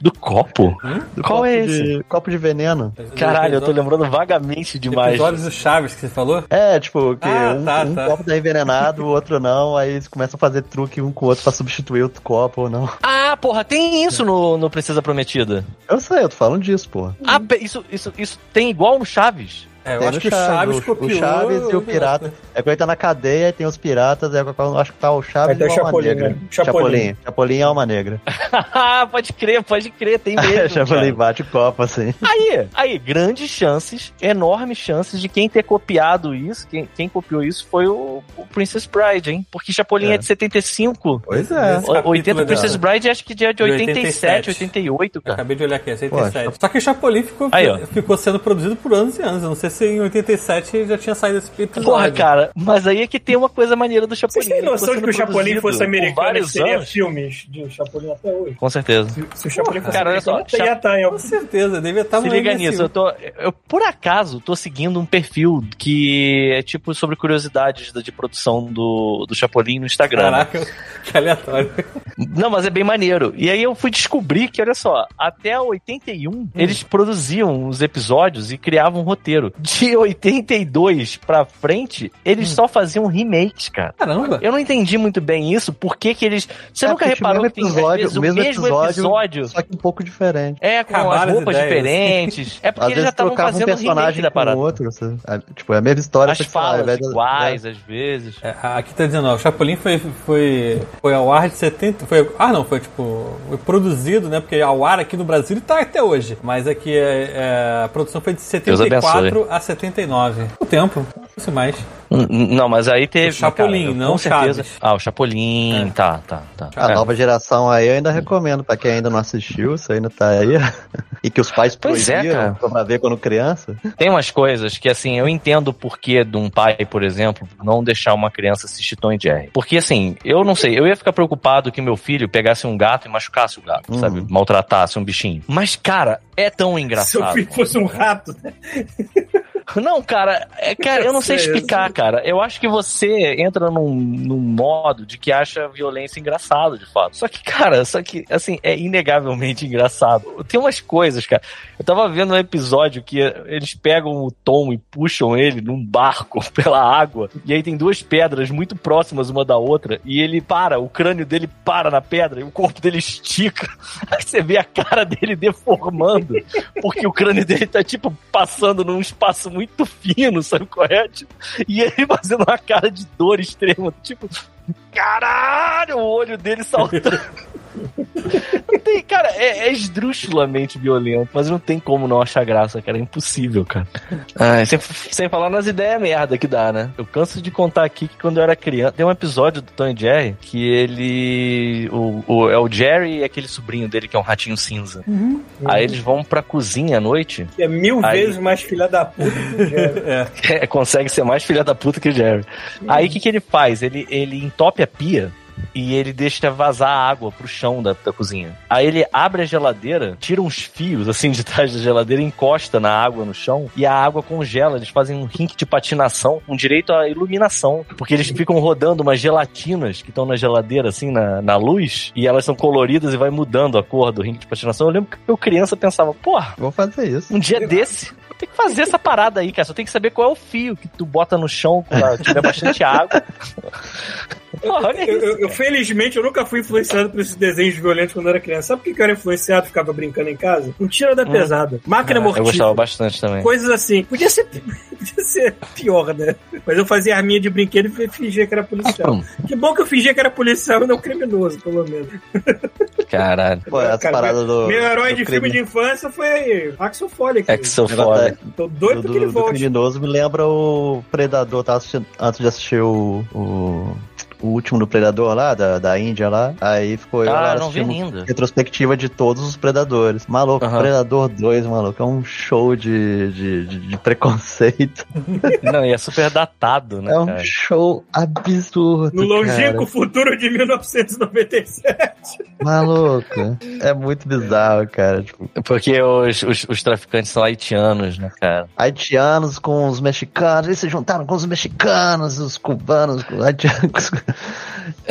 Do copo? Do Qual copo é de- copo de veneno. Caralho, eu tô lembrando vagamente demais. Episódios do Chaves que você falou? É, tipo, que Ah, um, tá, um tá. copo tá envenenado, o outro não, aí eles começam a fazer truque um com o outro pra substituir outro copo ou não. Ah, porra, tem isso no, no Princesa Prometida. Eu sei, eu tô falando disso, pô. Ah, isso, isso, isso tem igual no Chaves. É, eu Tem acho no que o Chaves o- copiou. O Chaves e o pirata. É quando ele tá na cadeia, tem os piratas, é, eu acho que tá o Chaves e o Alma Chapolin, Negra. né? Chapolin. Chapolin. Chapolin e Alma Negra. [LAUGHS] pode crer, pode crer, tem mesmo. [LAUGHS] Chapolin cara. bate o copo, assim. Aí, aí, grandes chances, enormes chances de quem ter copiado isso, quem, quem copiou isso foi o, o Princess Bride, hein? Porque Chapolin é, É. de 75. Pois é. O- capítulo 80 da- Princess Bride acho que é de de 87, 87. 88, cara. Acabei de olhar aqui, é 67. Poxa. Só que Chapolin ficou, Aí, ficou sendo produzido por anos e anos. Eu não sei isso, em 87 já tinha saído esse episódio. Porra, cara, mas aí é que tem uma coisa maneira do Chapolin. Vocês têm Ele noção de que o Chapolin fosse americano vários seria anos. filmes de Chapolin até hoje? Com certeza. Se, se o Chapolin fosse cara, olha só, americano, ia estar em algum Com certeza, devia estar Se no liga nisso, eu tô. Eu, por acaso, tô seguindo um perfil que é tipo sobre curiosidades da- de produção do, do Chapolin no Instagram. né? Caraca, [LAUGHS] que aleatório. Não, mas é bem maneiro. E aí eu fui descobrir que, olha só, até 81 eles produziam os episódios e criavam um roteiro. De 82 pra frente, eles só faziam remakes, cara. Caramba. Eu não entendi muito bem isso, por que que eles... Você É, nunca reparou que episódio, vezes, o mesmo mesmo episódio, episódio... Só que um pouco diferente. É, com as Acabaram as roupas ideias. diferentes. [LAUGHS] É porque Às eles já estavam um fazendo remake personagem da com parada. outro. Você, é, tipo, é a mesma história. As falas invés da- iguais, às vezes. É, aqui tá dizendo, ó, o Chapolin foi, foi, foi ao ar de 70. Foi, ah, não, foi tipo. Foi produzido, né? Porque ao ar aqui no Brasil ele tá até hoje. Mas aqui é, é, a produção foi de Deus 74 a 79. O tempo, não sei mais. Não, mas aí teve. O Chapolin, cara, não com certeza. Chaves. Ah, o Chapolin, É. tá, tá, tá. A É. nova geração aí eu ainda recomendo pra quem ainda não assistiu, se ainda tá aí. [LAUGHS] e que os pais Pois é, proibiram cara. pra ver quando criança. Tem umas coisas que, assim, eu entendo o porquê de um pai, por exemplo, não deixar uma criança assistir Tom e Jerry. Porque, assim, eu não sei, eu ia ficar preocupado que meu filho pegasse um gato e machucasse o gato, Uhum. sabe? Maltratasse um bichinho. Mas, cara, é tão Se o engraçado. filho fosse um rato, né? [LAUGHS] [LAUGHS] Não, cara, é, cara, eu não sei explicar, cara. Eu acho que você entra num, num modo de que acha violência engraçado, de fato. Só que, cara, só que, assim, é inegavelmente engraçado. Tem umas coisas, cara. Eu tava vendo um episódio que eles pegam o Tom e puxam ele num barco [LAUGHS] pela água. E aí tem duas pedras muito próximas uma da outra. E ele para, o crânio dele para na pedra e o corpo dele estica. [LAUGHS] Aí você vê a cara dele deformando. Porque o crânio dele tá, tipo, passando num espaço muito fino, sabe qual é? Tipo, e ele fazendo uma cara de dor extrema, tipo, caralho, o olho dele saltando. [LAUGHS] Não tem, cara, é, é esdrúxulamente violento, mas não tem como não achar graça, cara. É impossível, cara. Ai, sem, sem falar nas ideias merda que dá, né? Eu canso de contar aqui que quando eu era criança. Tem um episódio do Tom e Jerry que ele. O, o- é o Jerry e aquele sobrinho dele que é um ratinho cinza. Aí eles vão pra cozinha à noite. Que é mil Aí- vezes mais filha da puta que o [LAUGHS] Jerry. É, consegue ser mais filha da puta que o Jerry. Aí o que, que ele faz? Ele, ele entope a pia e ele deixa vazar a água pro chão da, da cozinha. Aí ele abre a geladeira, tira uns fios assim de trás da geladeira, encosta na água no chão e a água congela. Eles fazem um rink de patinação com direito à iluminação. Porque eles ficam rodando umas gelatinas que estão na geladeira, assim, na, na luz, e elas são coloridas e vai mudando a cor do rink de patinação. Eu lembro que eu criança pensava, porra, Vou fazer isso. um dia desse, tem que fazer essa parada aí, cara. Só tem que saber qual é o fio que tu bota no chão quando [LAUGHS] tiver bastante água. Porra, olha Eu, isso. eu- eu, felizmente, eu nunca fui influenciado por esses desenhos violentos quando eu era criança. Sabe por que eu era influenciado e ficava brincando em casa? Um tira da pesada. Máquina Hum. É, Eu gostava mortífera. bastante também. Coisas assim. Podia ser, [LAUGHS] podia ser pior, né? Mas eu fazia arminha de brinquedo e fingia que era policial. Hum. Que bom que eu fingia que era policial e não criminoso, pelo menos. Caralho. Pô, as Cara, paradas do. Meu herói do de crime- filme de infância foi Axel Foley. É que foda. Tô doido do, que ele volte. criminoso me lembra o Predador. Assistindo, antes de assistir o, o, o último do Predador lá, da, da Índia lá. Aí ficou eu Ah, lá não vi ainda. retrospectiva de todos os Predadores. Maluco, Aham. Predador 2, maluco, é um show de, de, de, de preconceito. [LAUGHS] Não, e é super datado, né, É um cara? show absurdo. No longínquo futuro de 1997. Maluco. É muito bizarro, cara. Tipo, Porque os, os, os traficantes são haitianos, né, cara? haitianos com os mexicanos, eles se juntaram com os mexicanos, os cubanos, com os haitianos.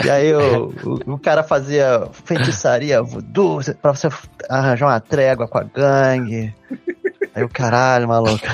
E aí o, o, o cara fazia feitiçaria voodoo pra você arranjar uma trégua com a gangue. Aí o caralho, maluco.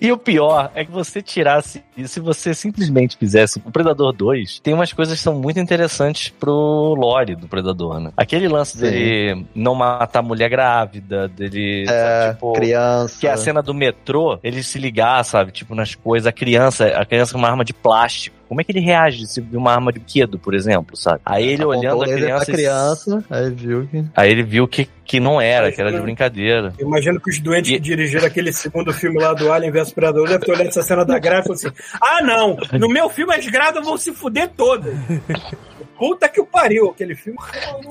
E o pior é que você tirasse, e se você simplesmente fizesse o Predador 2, tem umas coisas que são muito interessantes pro lore do Predador, né? Aquele lance Sim. dele não matar mulher grávida, dele, É, sabe, tipo, criança. que é a cena do metrô, ele se ligar, sabe, tipo, nas coisas, a criança, a criança com uma arma de plástico. Como é que ele reage se viu uma arma de brinquedo, por exemplo, sabe? Aí ele Apontou olhando o a criança, criança, aí viu que. aí ele viu que, que não era, que era de brincadeira. Eu imagino que os doentes E- que dirigiram aquele segundo filme lá do Alien vs Predador devem ter olhado essa cena da grávida e assim: Ah, não! No meu filme as grávidas vão se fuder todas. Puta que o pariu, aquele filme.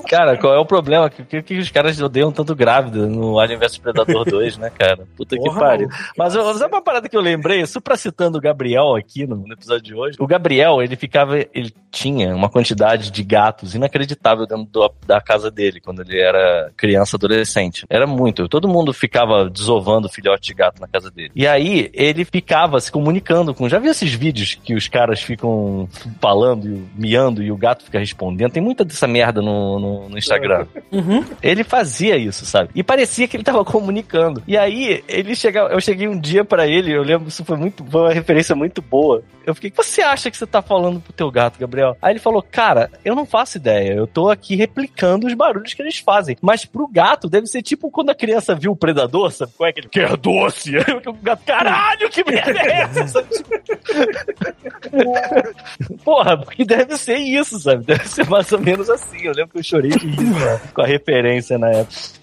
Cara, qual é o problema? Por que, que os caras odeiam tanto grávida no Alien vs Predador 2, né, cara? Puta que Porra, pariu. maluco. Mas eu- sabe uma parada que eu lembrei? Supra citando o Gabriel aqui no, no episódio de hoje. O Gabriel, ele ficava. Ele tinha uma quantidade de gatos inacreditável dentro do- da casa dele, quando ele era criança, adolescente. Era muito. Todo mundo ficava desovando filhote de gato na casa dele. E aí, ele ficava se comunicando com. Já viu esses vídeos que os caras ficam falando e miando e o gato fica respondendo? Tem muita dessa merda no, no, no Instagram. Ele fazia isso, sabe? E parecia que ele tava comunicando. E aí, ele chegava, eu cheguei um dia pra ele, eu lembro, isso foi muito, foi uma referência muito boa. Eu fiquei, o que você acha que você tá falando pro teu gato, Gabriel? Aí ele falou, cara, eu não faço ideia, eu tô aqui replicando os barulhos que eles fazem. Mas pro gato, deve ser tipo quando a criança viu o predador, sabe? Qual é aquele que é doce? [LAUGHS] O gato, caralho, que merda é essa? [LAUGHS] Porra, porque deve ser isso, sabe? Deve ser mais ou menos assim. Eu lembro que eu chorei de rir, com a referência na época.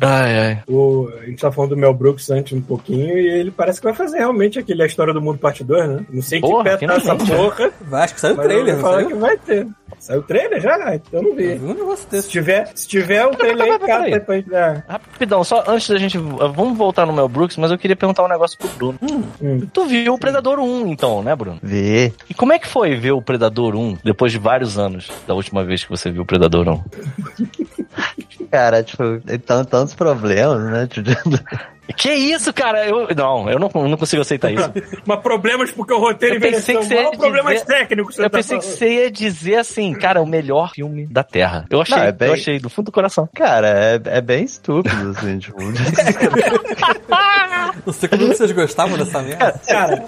Ai, ai. O, a gente tá falando do Mel Brooks antes um pouquinho e ele parece que vai fazer realmente aquele A História do Mundo Parte 2, né? Não sei Porra, que pé tá essa porra, [LAUGHS] Vai, Acho que saiu o trailer, não fala saiu? que vai ter. Saiu o trailer já? Eu não vi. Eu vi um negócio Se tiver, se tiver o trailer aí, cara, depois... É. Rapidão, só antes da gente. Vamos voltar no Mel Brooks, mas eu queria perguntar um negócio pro Bruno. Hum. Tu viu o Predador 1, então, né, Bruno? Vê. E como é que foi ver o Predador 1 depois de vários anos da última vez que você viu o Predador 1? [LAUGHS] Cara, tipo, tantos problemas, né? Tipo, [LAUGHS] Que isso, cara? Eu, não, eu não, não consigo aceitar isso. Mas problemas porque o roteiro Eu pensei que você mal, problemas dizer- técnicos. Eu tá pensei que você ia dizer assim, cara, o melhor filme da Terra. Eu achei, Não, é bem- eu achei, do fundo do coração. Cara, é, é bem estúpido, assim, tipo. [LAUGHS] Não sei como vocês gostavam dessa merda. Cara,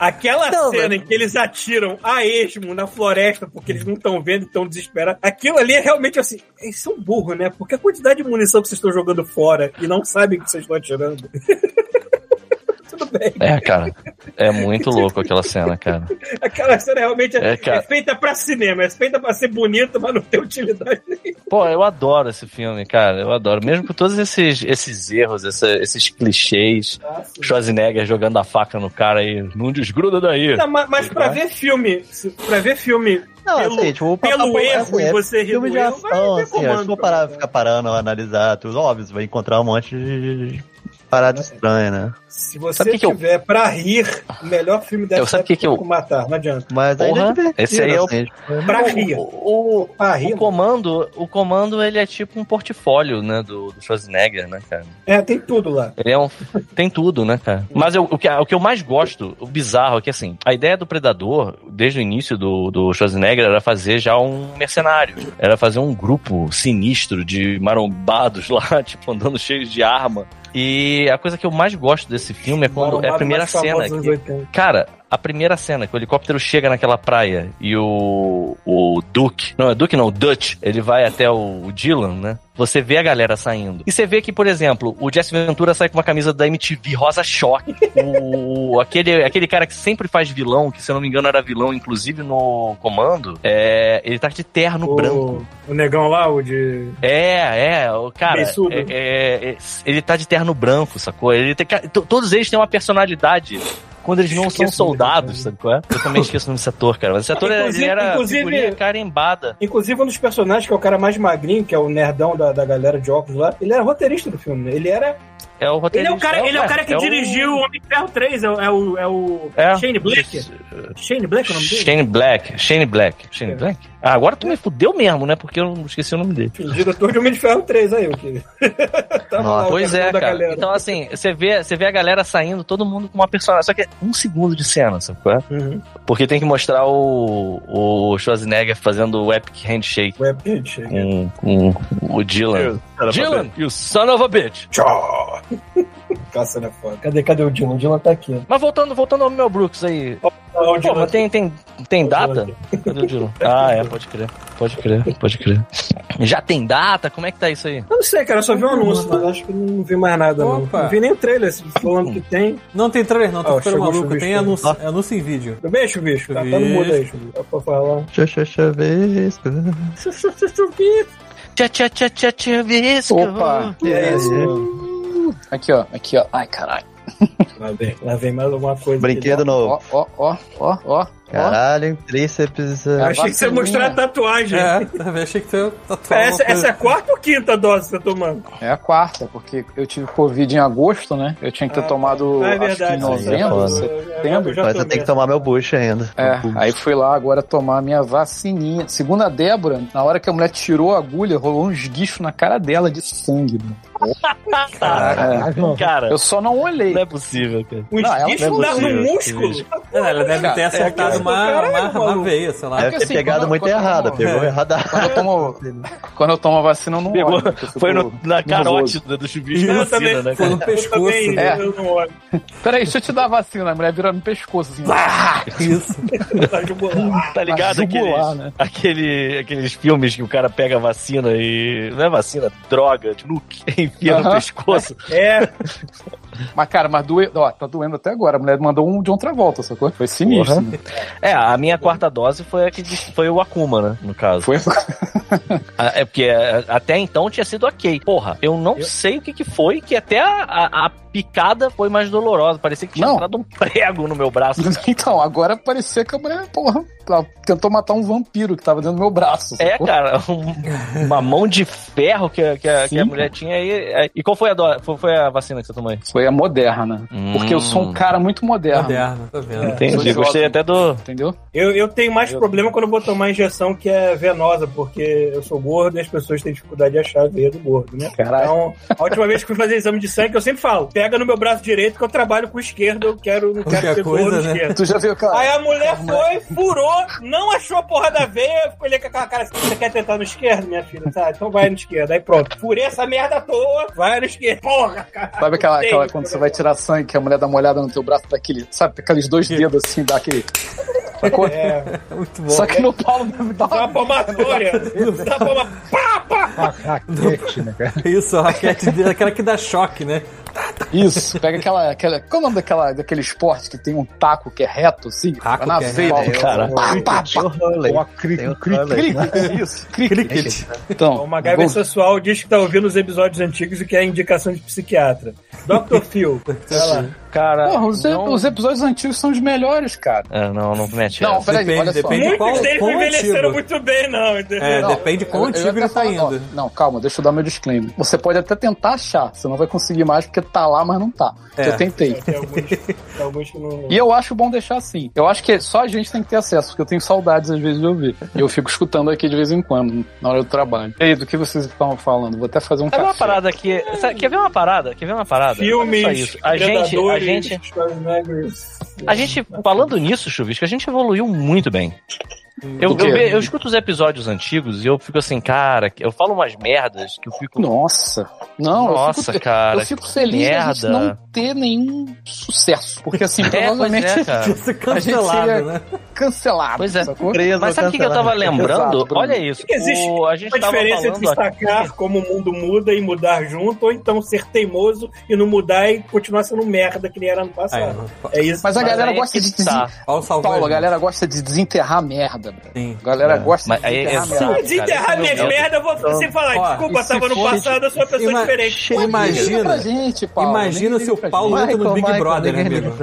aquela Não, cena mas- em que eles atiram a esmo na floresta porque eles não estão vendo e estão desesperados, aquilo ali é realmente assim, eles são burros, né? Porque a quantidade de munição que vocês estão jogando fora e não sabem que vocês estão atirando. [LAUGHS] É, cara, é muito louco aquela cena, cara. Aquela cena realmente é, É, cara. é feita pra cinema, é feita pra ser bonita, mas não tem utilidade nenhuma. Pô, eu adoro esse filme, cara, eu adoro. Mesmo com todos esses, esses erros, essa- esses clichês, Schwarzenegger jogando a faca no cara aí, não desgruda daí. Não, mas, mas pra ver filme, pra ver filme Não, pelo, assim, tipo, pelo papo- erro assim, é você rir filme do de erro, vai assim, ó, comando. se for parar, ficar parando, analisar tudo, óbvio, você vai encontrar um monte de, de parada estranha, né? Se você o que eu- tiver pra rir, o melhor filme dessa Eu- sabe o que que eu- é matar, não adianta. Mas Porra, é esse aí é o- assim, tipo, Pra rir. O, o, Pra rir, o comando, o comando, ele é tipo um portfólio, né, do, do Schwarzenegger, né, cara? É, tem tudo lá. Ele é um. Tem tudo, né, cara? Mas eu- o, que, o que eu mais gosto, o bizarro, é que assim, a ideia do Predador, desde o início do, do Schwarzenegger, era fazer já um mercenário. Era fazer um grupo sinistro de marombados [LAUGHS] lá, tipo, andando cheios de arma. E a coisa que eu mais gosto desse filme é quando é a primeira cena. Que, 80. cara, a primeira cena, que o helicóptero chega naquela praia e o, o Duke, não é Duke não, o Dutch, ele vai até o, o Dylan, né? Você vê a galera saindo. E você vê que, por exemplo, o Jesse Ventura sai com uma camisa da MTV rosa choque. O, aquele, aquele cara que sempre faz vilão, que se eu não me engano era vilão, inclusive no comando, é, ele tá de terno branco. O, o negão lá, o de. É, é, o cara. É- é- é- ele tá de terno branco, sacou? Ele tem, todos eles têm uma personalidade. Quando eles não são o soldados, [LAUGHS] sabe qual é? Eu também esqueço o nome desse ator, cara. Mas esse ator ele Inclusive- era inclusive- figurinha carimbada. Inclusive, um dos personagens, que é o cara mais magrinho, que é o nerdão da, da galera de óculos lá, ele era roteirista do filme, né? Ele era. É o Ele roteirista. é o cara, ele é o cara que é o- dirigiu o Homem de Ferro 3, é, o- é o. É o É. Shane Black? Shane Black é o nome dele? Shane Black. Shane Black. Shane É. Black? Ah, agora tu me fudeu mesmo, né? Porque eu não esqueci o nome dele. O diretor de Homem de Ferro 3, aí, o que. [LAUGHS] O Pois é, da cara. galera. Então, assim, você vê, você vê a galera saindo, todo mundo com uma personagem. Só que é um segundo de cena, sabe é? Uhum. Porque tem que mostrar o, o Schwarzenegger fazendo o epic handshake Web chega. com, com o Dylan. Dylan, you son of a bitch. Tchau! [LAUGHS] Caça na foda. Cadê, cadê o Dylan? O Dylan tá aqui. Mas voltando, voltando ao Mel Brooks aí. Ah, Pô, mas tem, tem, tem data? [LAUGHS] Ah, é, pode crer. Pode crer, pode crer. Já tem data? Como é que tá isso aí? Eu não sei, cara, eu só vi um anúncio, mas acho que não vi mais nada, não. Opa. Não vi nem o trailer falando que tem. Não tem trailer, não. Tô Ah, ficando maluco. Tem anúncio, anúncio em vídeo. Beijo, bicho. Tá, tá no mudo aí, Chuvisco. Dá pra falar. Xuxa, chuvisco. Tchá, tchá, tchá, tchá, tchá, visco. Opa! Que é isso? Aqui, ó. Aqui, ó. Ai, caralho. Lá vem, lá vem mais alguma coisa. Brinquedo novo. Ó, ó, ó, ó, ó. Caralho, tríceps. Eu é, achei que você ia mostrar a tatuagem. É, também achei que você tatuava Essa, uma coisa- essa é a quarta ou quinta dose que você tá tomando? É a quarta, porque eu tive Covid em agosto, né? Eu tinha que ter Ah, tomado, é acho que verdade. em é novembro, setembro. Eu Mas eu tenho que tomar meu bucho ainda. É, aí fui lá agora tomar a minha vacininha. Segundo a Débora, na hora que a mulher tirou a agulha, rolou um esguicho na cara dela de sangue. mano. É, Cara, eu só não olhei. não é possível, cara. Um Não, ela esguicho não é dá no possível, músculo. É, ela deve ter Cara, acertado é, uma, uma, uma veia, sei lá. Deve ter assim, pegado muito errada, pegou é. errada. Quando eu tomo, [LAUGHS] quando eu tomo a vacina, eu não Pegou, olho. foi no- na carótida do chuvisco da vacina, né, Foi no pescoço. É. eu não olho. Peraí, deixa eu te dar a vacina. A mulher vira no pescoço, assim. Isso. [LAUGHS] Tá. Tá ligado aqueles, né? aquele, aqueles filmes que o cara pega a vacina e. Não é vacina, droga, de nuke, enfia no Aham. [LAUGHS] pescoço. É, Mas, cara, mas doe... Ó, tá doendo até agora. A mulher mandou um de outra volta, sacou? Foi sinistro. né? É, a minha quarta dose foi a que foi o Akuma, né? No caso. Foi. [LAUGHS] Ah, É porque é, até então tinha sido ok. Porra, eu não sei o que, que foi, que até a, a- a picada foi mais dolorosa. Parecia que tinha Não. entrado um prego no meu braço. [LAUGHS] Então, agora parecia que a mulher, porra, ela tentou matar um vampiro que tava dentro do meu braço. É, sacou? cara, um- uma mão de ferro que, a- que, a, que a mulher tinha aí. é, E qual foi a, do- foi, foi a vacina que você tomou aí? Foi a moderna. Hum. Porque eu sou um cara muito moderno. Moderno, tá vendo? Entendi, gostei até do. Entendeu? eu, eu tenho mais problema quando eu vou tomar injeção que é venosa, porque eu sou gordo e as pessoas têm dificuldade de achar a veia do gordo, né? Caralho. Então, a última vez que fui fazer exame de sangue, eu sempre falo, pega no meu braço direito que eu trabalho com o esquerdo, eu quero, não quero ser coisa, gordo né? esquerdo. Tu já viu, cara? Aí a mulher foi, furou, não achou a porra da veia, ficou ali com aquela cara assim, você quer tentar no esquerdo, minha filha? Tá, então vai no esquerdo. Aí pronto, furei essa merda à toa, vai no esquerdo. Porra, cara. Sabe aquela, aquela quando você vai tirar sangue, que a mulher dá uma olhada no teu braço, daquele, sabe, aqueles dois dedos assim, dá aquele. Sacou? É, Muito bom. Só que no Paulo deve dar uma uma. palmatória. Dá uma palma... Pá, pá. Raquete, né, cara? Isso, a raquete dele, aquela que dá choque, né? Isso, pega aquela, aquela. Qual é o nome daquela, daquele esporte que tem um taco que é reto, assim? Taco na que é veia, reto, do cara. Pá, pá, pá. Um cricket. Hurley. Isso, cricket. Então, O MacGyver vou- sensual diz que tá ouvindo os episódios antigos e quer indicação de psiquiatra. Dr. Phil, [LAUGHS] vai lá. Cara. Porra, os, não... os episódios antigos são os melhores, cara. É, não, não mete Não, peraí, Depende- olha só. depende de Muitos qual- deles qual não envelheceram antigo. muito bem, não, entendeu? É, Não, depende de quão antigo ele tá indo. Não, calma, deixa eu dar meu disclaimer. Você pode até tentar achar, você não vai conseguir mais porque tá lá, mas não tá. É. Eu tentei. Tem alguns, tem alguns que não. E eu acho bom deixar assim. Eu acho que só a gente tem que ter acesso, porque eu tenho saudades às vezes de ouvir. E eu fico escutando aqui de vez em quando, na hora do trabalho. E aí, do que vocês estavam falando? Vou até fazer um Sabe uma café. parada que. sabe- quer ver uma parada? Quer ver uma parada? Filmes. A gente, a gente, a gente, falando nisso, Chuvisco, a gente evoluiu muito bem. Eu, eu, eu escuto os episódios antigos e eu fico assim, cara, eu falo umas merdas que eu fico. Nossa. Não, eu Nossa, fico, cara. eu fico feliz de a gente não ter nenhum sucesso. Porque assim, [LAUGHS] É, pois provavelmente é, cara. [LAUGHS] Cancelado, seria- né? cancelado. Pois é. Preso, Mas sabe o que, que eu tava lembrando? Exato. Olha isso. Que existe o- a gente Uma diferença entre falando aqui. destacar como o mundo muda e mudar junto, ou então ser teimoso e não mudar e continuar sendo merda que nem era no passado. É isso. Mas a Mas galera aí gosta que de tá. desen- Olha o salvador. Paulo, a galera gosta de desenterrar merda. Bro. Sim. A galera É. gosta Mas de desenterrar exato. merda. É minhas o meu- merda, eu vou sempre falar. Ó, Desculpa, tava no for- passado, eu sou uma pessoa Ima- diferente. Imagina, gente, Paulo. imagina se o Paulo entra no Big Brother, ninguém amigo.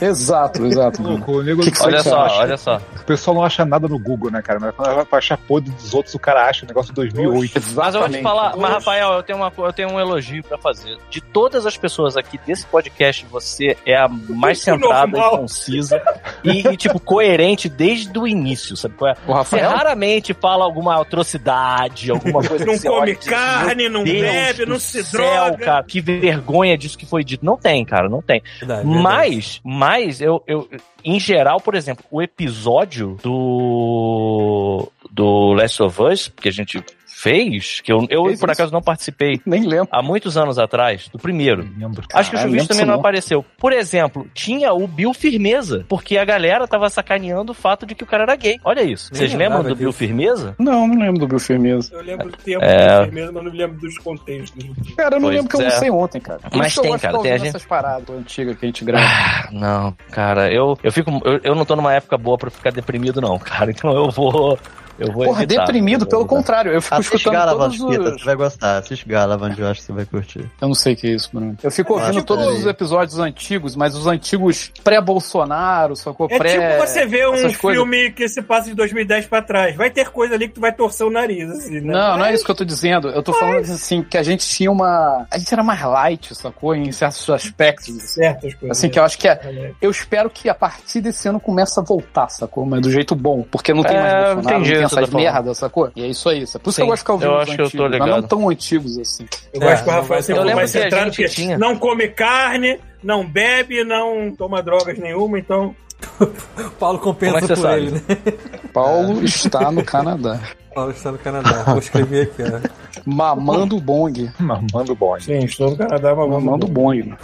Exato, exato. Olha você só, olha só. O pessoal não acha nada no Google, né, cara? Mas quando vai achar podre dos outros, o cara acha o negócio de 2008. Mas eu vou te falar, mas Rafael, eu tenho, uma, eu tenho um elogio pra fazer. De todas as pessoas aqui desse podcast, você é a mais centrada e concisa e, e, tipo, coerente desde o início, sabe? qual é? O Você Rafael? raramente fala alguma atrocidade, alguma [LAUGHS] coisa Não que você come olha e diz, carne, não "Meu Deus bebe, não se céu, droga." cara, que vergonha disso que foi dito. Não tem, cara, não tem. Verdade, verdade. Mas, mas eu, eu, em geral, por exemplo, o episódio do do Last of Us que a gente fez, que eu, eu Fez por isso? acaso não participei Nem lembro. há muitos anos atrás, do primeiro. Lembro. Acho que o lembro também não não. apareceu. Por exemplo, tinha o Bill Firmeza, porque a galera tava sacaneando o fato de que o cara era gay. Olha isso. Nem Vocês lembram do Bill. Firmeza? Não, não lembro do Bill Firmeza. Eu lembro do tempo É. do firmeza, mas não lembro dos contextos. Cara, eu não Pois lembro que eu é. almocei ontem, cara. Mas tem, cara, tem a gente- essas paradas antigas que a gente grava. Ah, não, cara, eu, eu fico. Eu, eu não tô numa época boa pra ficar deprimido, não, cara. Então eu vou. Eu vou Porra, evitar. deprimido, pelo contrário. Eu fico Assiste escutando Galavant, todos Pita, os... você vai gostar. Assiste Galavant, eu acho que você vai curtir. Eu não sei o que é isso, Bruno. Eu fico ouvindo tipo- todos os episódios antigos, mas os antigos pré-Bolsonaro, sacou? É Pré... tipo você ver um coisas. filme que se passa de 2010 pra trás. Vai ter coisa ali que tu vai torcer o nariz, assim, né? Não, não é isso que eu tô dizendo. Eu tô falando assim, que a gente tinha uma. A gente era mais light, sacou? Em certos aspectos. Certas coisas. Assim, que eu acho que é. Eu espero que a partir desse ano comece a voltar, sacou? Mas do jeito bom. Porque não tem É, mais Bolsonaro, não entendi essas falando. merdas, sacou? E é isso aí. Por isso Sim, que eu gosto de ficar ouvindo eu os acho que eu tô antigos, mas não tão antigos assim. Eu gosto que o É, Rafael sempre a centrado, porque tinha. não come carne, não bebe, não toma drogas nenhuma, então... O [LAUGHS] Paulo compensa é por você ele, né? [LAUGHS] Paulo está no Canadá. Paulo está no Canadá. Vou escrever aqui, ó. Mamando bong. Mamando bom. Sim, estou no Canadá, mas Mamando bong.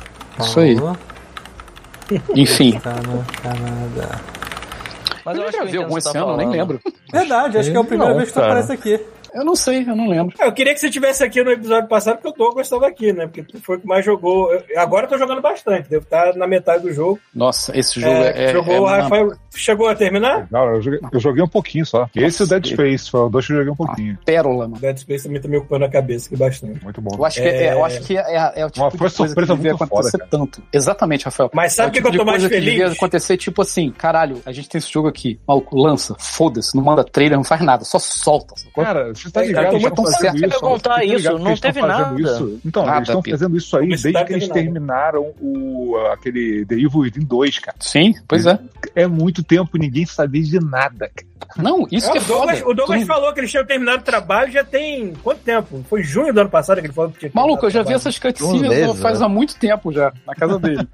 Isso aí. Paulo Enfim. Está no Canadá. Mas Eu eu acho já que vi algum o esse ano, tá eu nem lembro. Verdade, acho que é a primeira Não, vez que tu cara. aparece aqui. Eu não sei, eu não lembro. Eu queria que você tivesse aqui no episódio passado, porque o Douglas estava aqui, né? Porque tu foi o que mais jogou. Eu- agora eu tô jogando bastante, devo estar na metade do jogo. Nossa, esse jogo É, é. jogou é o Rafael. Chegou a terminar? Não, eu joguei, eu joguei um pouquinho só. Esse e o Dead Space, foram dois que eu joguei um pouquinho. pérola, mano. Dead Space também tá me ocupando a cabeça aqui bastante. Muito bom. Eu acho que é, eu acho que é, é o tipo Uma de coisa que surpresa devia muito acontecer foda, tanto. Exatamente, Rafael. Mas sabe é o que, tipo que eu tô de mais coisa que devia feliz? acontecer tipo assim, caralho, a gente tem esse jogo aqui, maluco, lança, foda-se, não manda trailer, não faz nada, só solta. Cara, você tá É, ligado? eu tô certo. isso, contar tá isso, que não teve nada. Isso? Então, Nada, eles estão fazendo isso aí desde que eles terminaram o, aquele The Evil Within 2, cara. Sim, pois é. É muito tempo e ninguém sabia de nada, cara. Não, isso É, que é o Douglas, foda. o Douglas Tu- falou que eles tinham terminado o trabalho já tem quanto tempo? Foi junho do ano passado que ele falou que tinha Maluco, eu já vi essas cutscenes faz né? há muito tempo já, na casa dele.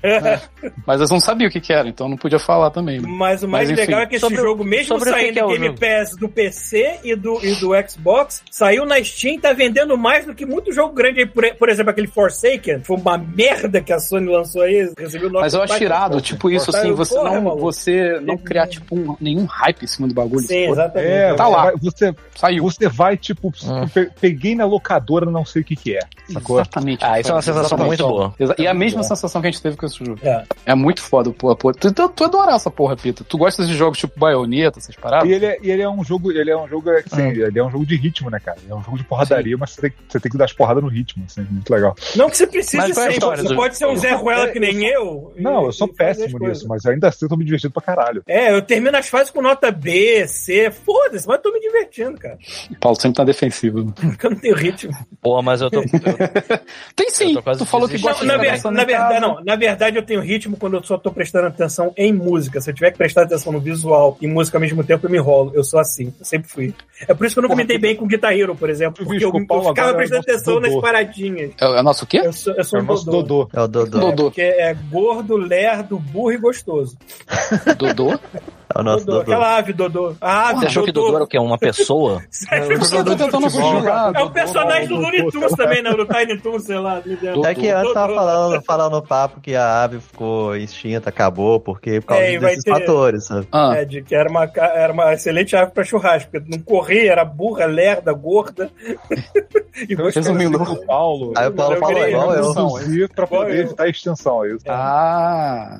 trabalho. [LAUGHS] Mas eu não sabia o que que era, então não podia falar também. né? Mas o mais Mas, legal é que esse sobre jogo, mesmo saindo que é Game jogo? Pass do PC e do, e do Xbox, saiu na Steam, tá vendendo mais do que muito jogo grande aí. Por, por exemplo, aquele Forsaken, foi uma merda que a Sony lançou aí, recebeu Mas eu acho baixa. irado, tipo isso, assim, você porra, não, maluco. você não criar, tipo, um- nenhum hype cima do bagulho. Sim, exatamente. É, Tá você lá. vai- você, Saiu. você vai, tipo, Hum. pe- peguei na locadora, não sei o que que é. Sacou? Exatamente. Ah, isso é uma sensação muito boa. E é a mesma sensação que a gente teve com esse jogo. É. É muito foda, pô. pô. Tu, tu, tu adora essa porra, Pita. Tu gosta de jogos tipo Bayonetta, essas paradas? E ele, é, e ele é um jogo, ele é um jogo, assim, ele é um jogo de ritmo, né, cara? Ele é um jogo de porradaria, mas você tem, você tem que dar as porradas no ritmo, assim, muito legal. Não que você precise é ser, você do- pode ser um Zé Ruela que nem eu. e- Não, eu sou e fazer as péssimo nisso, mas ainda assim eu tô me divertindo pra caralho. É, eu termino as fases com nota B, C, foda-se, mas eu tô me divertindo, cara. O Paulo sempre tá defensivo. [LAUGHS] Porque eu não tenho ritmo. Porra, mas eu tô. eu- [LAUGHS] Tem sim. Eu tô quase Tu falou que gosta na, de ver- na verdade, não. Na verdade, eu tenho ritmo quando eu só tô prestando atenção em música. Se eu tiver que prestar atenção no visual e música ao mesmo tempo, eu me enrolo. Eu sou assim. Eu sempre fui. É por isso que eu nunca me dei bem com Guitar Hero, por exemplo. Porque eu, o eu ficava é prestando o atenção nas paradinhas. É, é nosso quê? Eu sou, eu sou É o um nosso Dodô. Dodô. É o Dodô. Dodô. Porque é gordo, lerdo, burro e gostoso. Dodô? [LAUGHS] É o nosso Dodô, Dodô. Aquela ave, Dodô. A ave, Você achou que Dodô era o quê? Uma pessoa? [LAUGHS] Sério, Eu tô tentando. É o personagem do Looney Tunes também, né? Do Tiny Toons, sei lá. É que antes tava Dodô. falando, falando no papo que a ave ficou extinta, acabou, porque por causa É, desses ter- fatores, sabe? Ah, É, de que era uma, era uma excelente ave pra churrasco, porque não corria, era burra, lerda, gorda. [LAUGHS] e resumindo. O Paulo Aí o Paulo falou igual eu. reduzir pra poder eu. evitar a extensão, é isso. Ah.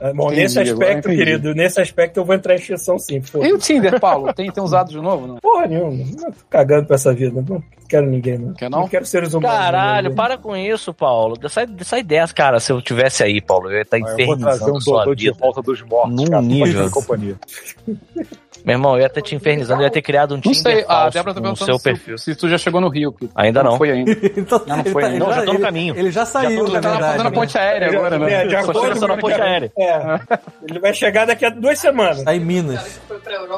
É, Bom, nesse aspecto, querido, nesse aspecto eu vou entrar em exceção sim. Porra, E o Tinder, Paulo? Tem, tem usado de novo? Não? porra nenhuma. Não tô cagando pra essa vida. Não quero ninguém, não. Quer não? quero seres humanos. Caralho, não. para com isso, Paulo. Sai, sai dessa, cara. Se eu tivesse aí, Paulo, eu ia estar Eu vou trazer infernizando um sua Dodô de vida. volta dos mortos, Num cara. nível. Companhia. [LAUGHS] Meu irmão, eu ia estar te infernizando, eu ia ter criado um Não Tinder sei, a falso Débora tá no perguntando seu se, perfil. se tu já chegou no Rio. Pito. Ainda não. foi ainda. [LAUGHS] Então, Não, não foi tá- ainda. Não, já tô no caminho. Ele já saiu, Tu na tá verdade. fazendo a né? ponte aérea Já- agora, é, né? Só acordo chegando só na ponte aérea. É. Ele vai chegar daqui a duas semanas. Tá em Minas.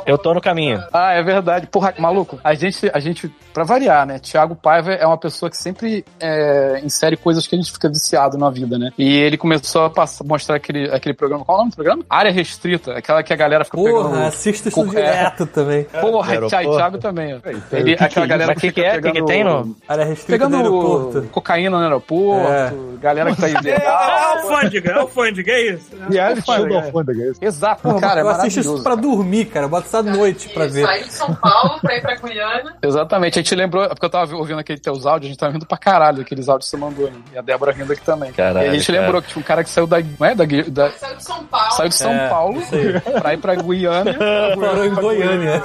Eu tô no caminho. Ah, é verdade. Porra, maluco, a gente, a gente, pra variar, né? Thiago Paiva é uma pessoa que sempre é, insere coisas que a gente fica viciado na vida, né? E ele começou a passar, mostrar aquele, aquele programa. Qual é o nome do programa? Área Restrita. Aquela que a galera fica Porra, pegando. assisto isso É. direto [LAUGHS] também. Porra, Aeroporto. Thiago, também. ó. Ele, o que que aquela é galera que que é? Que que pegando- tem no- Área restrita Pegando do aeroporto. cocaína no aeroporto, É. galera que tá É, é ilegal. alfândega, é alfândega, é isso. Reality show Alfândega, da é. alfândega, é isso. Exato, Porra, cara, é eu assisto isso pra dormir, cara. Eu boto essa noite pra ver. Saiu de São Paulo pra ir pra Guiana. Exatamente, a gente lembrou, porque eu tava ouvindo aqueles teus áudios, a gente tava rindo pra caralho daqueles áudios que você mandou, né? E a Débora rindo aqui também. Caralho, e a gente cara. lembrou que tinha um cara que saiu da. Não é? Da, da- Saiu de São Paulo. saiu de São É, Paulo [LAUGHS] pra ir pra Guiana. [LAUGHS] Parou em Goiânia.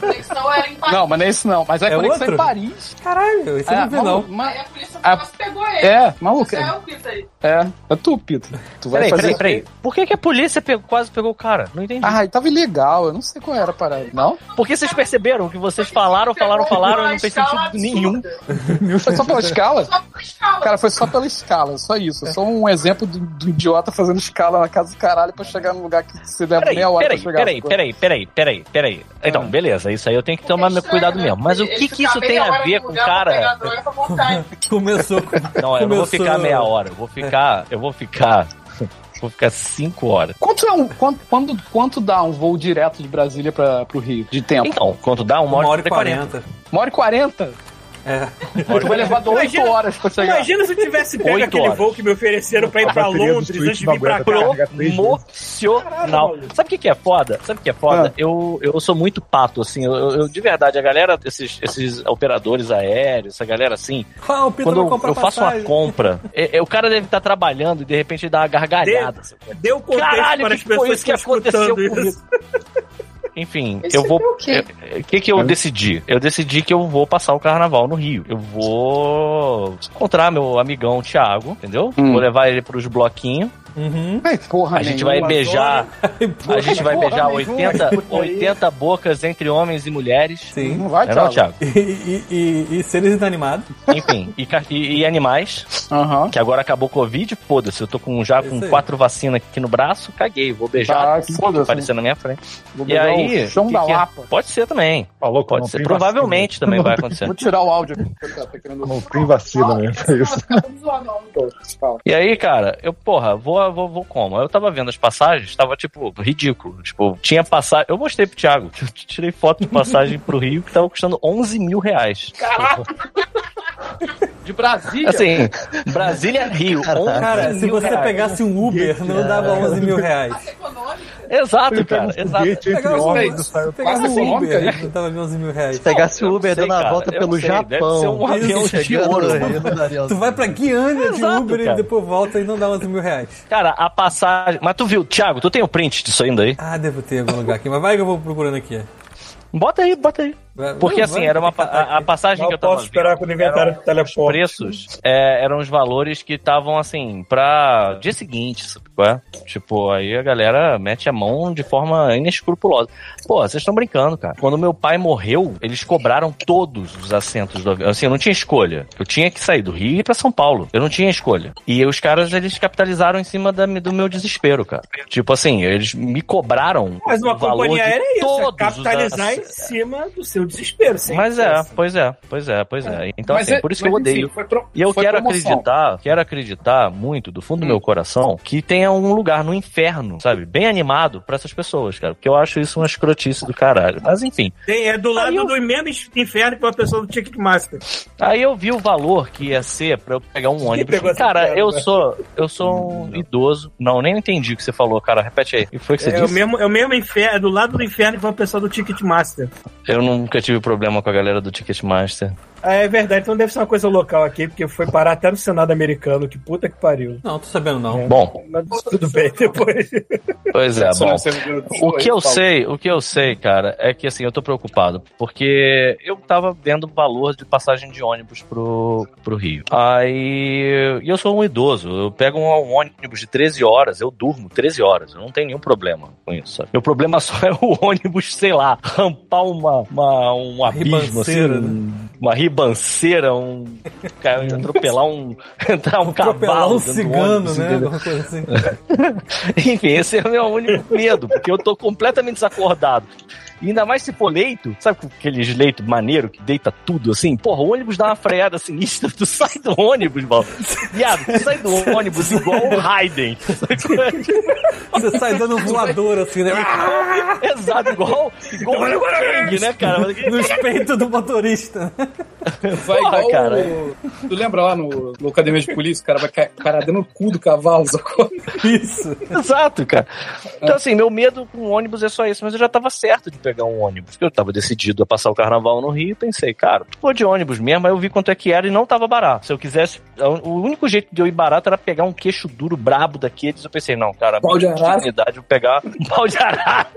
Conexão era em Paris. Não, mas não é isso não. Mas é, É conexão outro? em Paris. Caralho, esse eu É, não vi, não. ma- Aí a polícia quase pegou ele. É, maluco. É É, o Pita aí. é, é tu, Pito. Tu vai Peraí, fazer. peraí, peraí. Por que, que a polícia pegou- quase pegou o cara? Não entendi. Ah, tava ilegal, eu não sei qual era a parada. Não? Porque vocês perceberam que vocês falaram, falaram, falaram e não fez sentido nenhum. absurda. Foi só pela escala? Só por escala. Cara, foi só pela escala, só isso. É só um exemplo do, do idiota fazendo escala na casa do caralho pra chegar num lugar que você leva Peraí, meia hora peraí, pra chegar. peraí, peraí, peraí, peraí, peraí. Então, Ah. beleza, isso aí eu tenho que tomar meu cuidado mesmo. Mas o que que isso tem a ver com o cara? [LAUGHS] Começou com. Não, eu não vou Começou- ficar meia hora, eu vou ficar, eu vou ficar, [LAUGHS] vou ficar cinco horas. Quanto, é um, quanto, quando, quanto dá um voo direto de Brasília pra, pro Rio, de tempo? Então, quanto dá? Uma Uma hora, hora e e quarenta. quarenta. Uma hora e quarenta? É. Tu vai levar oito Imagina- horas pra chegar. Imagina se eu tivesse pego aquele horas. voo que me ofereceram pra ir pra Londres antes de vir pra cá. Promocional. Sabe o que, que é foda? Sabe o que é foda? Ah. Eu, eu sou muito pato, assim. Eu, eu- de verdade, a galera, esses, esses operadores aéreos, essa galera assim, Ah, quando eu, eu faço uma compra, é- é, o cara deve estar trabalhando e de repente ele dá uma gargalhada. sabe? Deu contexto Caralho, para que as pessoas isso que aconteceu comigo? isso. Enfim, Esse eu vou. foi o quê? O que, que eu decidi? Eu decidi que eu vou passar o carnaval no Rio. Eu vou encontrar meu amigão Thiago, entendeu? Hum. Vou levar ele pros bloquinhos. Uhum. Ai, porra, A gente vai beijar. A gente vai porra beijar nenhuma, 80, puta aí. 80 bocas entre homens e mulheres. Sim. Não vai, É não, Thiago? Thiago? E, e, e, e seres inanimados. Enfim, e, e- e animais, Aham. que agora acabou o Covid, foda-se, eu tô com, já com quatro vacinas aqui no braço, caguei, vou beijar Ah, foda-se. aparecendo na minha frente. Vou E aí, o chão que da que é? Lapa. Pode ser também. Falou que Pode ser. Provavelmente também vai acontecer. Vou tirar o áudio Tá vacina. Não tem vacina mesmo. E aí, cara, eu, porra, vou, vou, vou como? Eu tava vendo as passagens, tava, tipo, ridículo. Tipo, tinha passagem. Eu mostrei pro Thiago, [LAUGHS] eu tirei foto de passagem pro Rio que tava custando 11 mil reais. De Brasília? Assim, Brasília Rio. 11 Cara, se você reais. pegasse um Uber, não dava 11 mil reais. Econômico. Exato, cara, um exato. Pegasse um, pegasse um Uber, aí. não dava 11 mil reais. Pegasse Eu o Uber dando a volta pelo sei, deve Japão. ser um avião de Chegando ouro. daria Tu vai pra Guiana de Exato, Uber cara. e depois volta e não dá 11 mil reais. Cara, a passagem. Mas tu viu, Thiago, tu tem o print disso ainda aí? Ah, devo ter em algum lugar aqui, mas vai que eu vou procurando aqui. Bota aí, bota aí. Porque assim, era uma, a, a passagem Mal que eu tava posso esperar vendo quando inventaram eram o teleporte. preços é, eram os valores que estavam assim pra dia seguinte, sabe qual é? Tipo, aí a galera mete a mão de forma inescrupulosa. Pô, vocês estão brincando, cara. Quando meu pai morreu, eles cobraram todos os assentos do avião. Assim, eu não tinha escolha. Eu tinha que sair do Rio e ir pra São Paulo. Eu não tinha escolha. E os caras, eles capitalizaram em cima da- do meu desespero, cara. Tipo assim, eles me cobraram Mas uma o valor companhia aérea é isso, é capitalizar em cima do seu desespero. sem Mas é, pois é, pois é, pois é. Então, Mas assim, é- por isso que eu odeio. enfim, pro- E eu quero promoção. acreditar, quero acreditar muito do fundo do Hum. meu coração que tenha um lugar no inferno, sabe? Bem animado pra essas pessoas, cara. Porque eu acho isso uma escrotice do caralho. Mas enfim. Tem, é do lado eu- do mesmo inferno que uma pessoa do Ticketmaster. Aí eu vi o valor que ia ser pra eu pegar um ônibus. Cara, piada, eu sou eu sou um idoso. Não, nem entendi o que você falou, cara. Repete aí. O que foi que você É o, disse? mesmo, é o mesmo inferno, é do lado do inferno que uma pessoa do Ticketmaster. Eu nunca tive problema com a galera do Ticketmaster. Ah, é verdade, então deve ser uma coisa local aqui, porque foi parar até no Senado americano, que puta que pariu. Não, tô sabendo não. Bom, Mas tudo bem, depois. pois é, bom. O que eu sei, o que eu sei, cara, é que assim, eu tô preocupado. Porque eu tava vendo o valor de passagem de ônibus pro, pro Rio. Aí. E eu sou um idoso. Eu pego um, um ônibus de 13 horas, eu durmo 13 horas. Eu não tenho nenhum problema com isso. Sabe? Meu problema [LAUGHS] só é o ônibus, sei lá, rampar uma, uma, um abismo, assim. Ribanceira, né? Um- Uma ribanceira, um. cara, atropelar um. [LAUGHS] entrar um Atropelar cavalo. um cigano, ônibus, né? assim. [LAUGHS] Enfim, esse é o meu único medo, porque eu tô completamente desacordado. E ainda mais se for leito, sabe aqueles leitos maneiro que deita tudo assim? Porra, o ônibus dá uma freada sinistra, tu sai do ônibus, mano. Viado, tu sai do ônibus igual o Raiden. Você sai dando um voador assim, né? Exato, igual, igual o Kang, né, cara? Nos peitos do motorista. [LAUGHS] Vai Porra, igual cara. o- Tu lembra lá no, no Academia de Polícia? O cara vai ca- parar dentro do cu do cavalo, [LAUGHS] sacou? Isso. Exato, cara. Então, assim, meu medo com o ônibus é só isso, mas eu já tava certo de pegar um ônibus. Porque eu tava decidido a passar o carnaval no Rio e pensei, cara, vou de ônibus mesmo, aí eu vi quanto é que era e não tava barato. Se eu quisesse, o único jeito de eu ir barato era pegar um queixo duro brabo daqueles. Eu pensei, não, cara, Pau de arara? dignidade, eu vou pegar um pau de arara. [LAUGHS]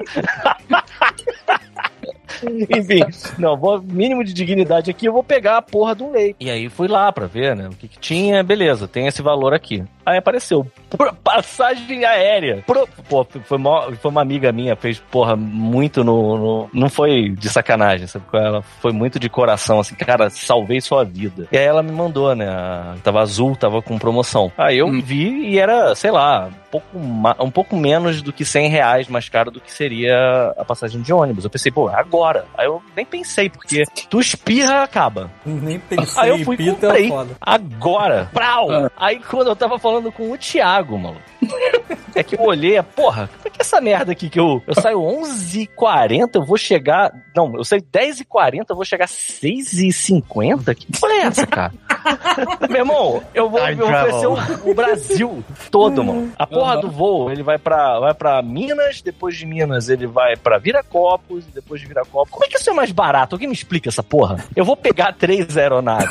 [LAUGHS] Enfim, não, vou, mínimo de dignidade aqui, eu vou pegar a porra do leite. E aí fui lá pra ver, né, o que, que tinha, beleza, tem esse valor aqui. Aí apareceu, por- passagem aérea. Pro- pô, foi, mó- foi uma amiga minha, fez, porra, muito no, no- Não foi de sacanagem, sabe? é? Ela foi muito de coração, assim, cara, salvei sua vida. E aí ela me mandou, né? a- Tava azul, tava com promoção. Aí eu Hum. vi e era, sei lá, um pouco, um pouco menos do que 100 reais mais caro do que seria a passagem de ônibus. Eu pensei, pô, agora. Aí eu nem pensei, porque tu espirra, acaba. Nem pensei Aí eu fui é comprei. foda. Agora! Prau! Ah. Aí quando eu tava falando com o Thiago, mano. É que eu olhei, porra, como é que é essa merda aqui que eu, eu saio 11h40, eu vou chegar. Não, eu saio 10h40, eu vou chegar 6h50? Que porra é essa, cara? [LAUGHS] Meu irmão, eu vou, vou oferecer o, o Brasil todo, mano. A porra do voo, ele vai pra, vai pra Minas, depois de Minas ele vai pra Viracopos, depois de Viracopos. Como é que isso é mais barato? Alguém me explica essa porra? Eu vou pegar três aeronaves.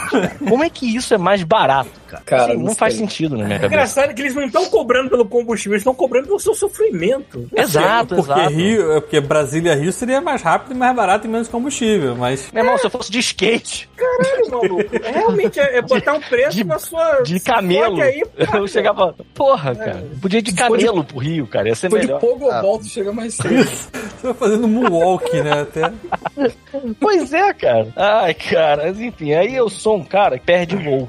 Como é que isso é mais barato, cara? Cara, Assim, não não faz sei. sentido na minha O cabeça. engraçado é que eles não estão cobrando pelo combustível, eles estão cobrando pelo seu sofrimento. Exato, porque exato. Rio, é porque Brasília Rio seria mais rápido e mais barato e menos combustível, mas Meu irmão, se eu fosse de skate, Caralho, maluco. Realmente é, é botar um preço de- na sua. de camelo, Aí, eu chegava, porra, cara, podia ir de for de- camelo pro Rio, cara, ia ser Foi de melhor. pogobol, tu chega mais cedo. [LAUGHS] você vai fazendo moonwalk, né? Até. Pois é, cara. Ai, cara, mas enfim, aí eu sou um cara que perde voo.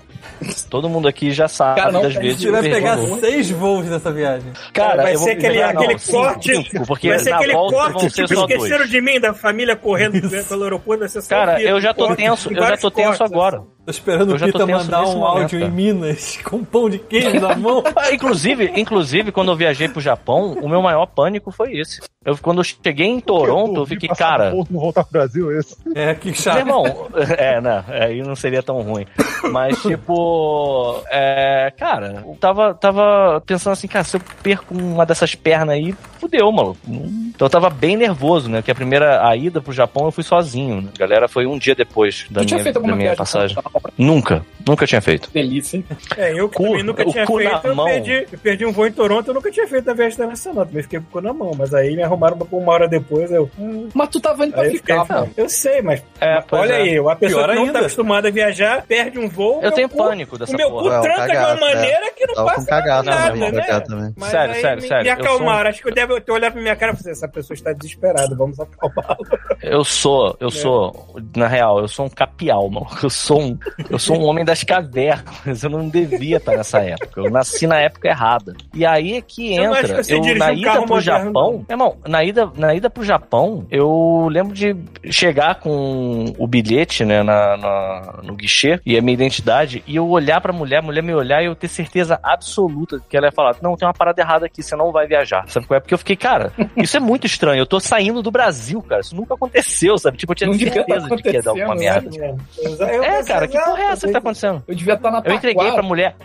Todo mundo aqui já sabe Cara, não, das vezes Você que eu vai pegar voo. seis voos nessa viagem. Cara, vai eu vou ser aquele, pegar, não, aquele cinco, corte. cinco, porque vai ser aquele volta corte, vão ser tipo, só esqueceram dois. de mim, da família correndo pelo aeroporto, vai ser só Cara, um eu já tô corte, tenso, eu já tô tenso cortes, agora. Tô esperando Eu o já tô Pita mandar um momento, áudio cara. em Minas [LAUGHS] com pão de queijo na mão. [LAUGHS] Ah, inclusive, inclusive, quando eu viajei pro Japão, o meu maior pânico foi esse. Eu, quando eu cheguei em Toronto, eu fiquei, cara, Não voltar pro Brasil, esse. É, que Meu chato. irmão, [LAUGHS] é, né? Aí não seria tão ruim. Mas, tipo, é, cara, eu tava, tava pensando assim, cara, se eu perco uma dessas pernas aí, fudeu, maluco. Então eu tava bem nervoso, né? Que a primeira a ida pro Japão eu fui sozinho. Né? A galera foi um dia depois da Tu tinha minha, feito da minha passagem. Nunca, nunca tinha feito. Delícia, hein? É, eu que Cu- também nunca tinha feito, eu mão. perdi, eu perdi um voo em Toronto, eu nunca tinha feito a viagem internacional, também fiquei com o cu na mão, mas aí me arrumaram uma, uma hora depois, eu... hum, Mas tu tava indo pra Aí ficar, fiquei- pô. Eu sei, mas É, olha é. aí, uma pessoa Pior que não ainda. tá acostumada a viajar, perde um voo, Eu tenho cu- pânico dessa o meu porra. cu Não, tranca de uma cagaço, é. maneira que não passa cagaço nada, né? Mas Sério, sério, sério, me acalmaram. Acho que eu devo ter olhado pra minha cara e falei, essa pessoa está desesperada, vamos acalmá-la. Eu sou, eu sou, na real, eu sou um capial, mano. Eu sou um, eu sou um homem das cavernas. Eu não devia estar nessa época. Eu nasci na época errada. E aí é que Eu entra. Eu, dirige na um ida pro moderno, Japão, irmão, na ida, na ida pro Japão, eu lembro de chegar com o bilhete, né, na, na- no guichê e a minha identidade e eu olhar pra mulher, a mulher me olhar e eu ter certeza absoluta que ela ia falar: Não, tem uma parada errada aqui, você não vai viajar. Sabe qual é? Porque eu fiquei, cara, isso é muito estranho. Eu tô saindo do Brasil, cara. Isso nunca aconteceu, sabe? Tipo, eu tinha certeza tá de que ia dar alguma merda. Eu- É, cara, que porra é essa que tá acontecendo? Eu devia estar na Eu entreguei pra mulher.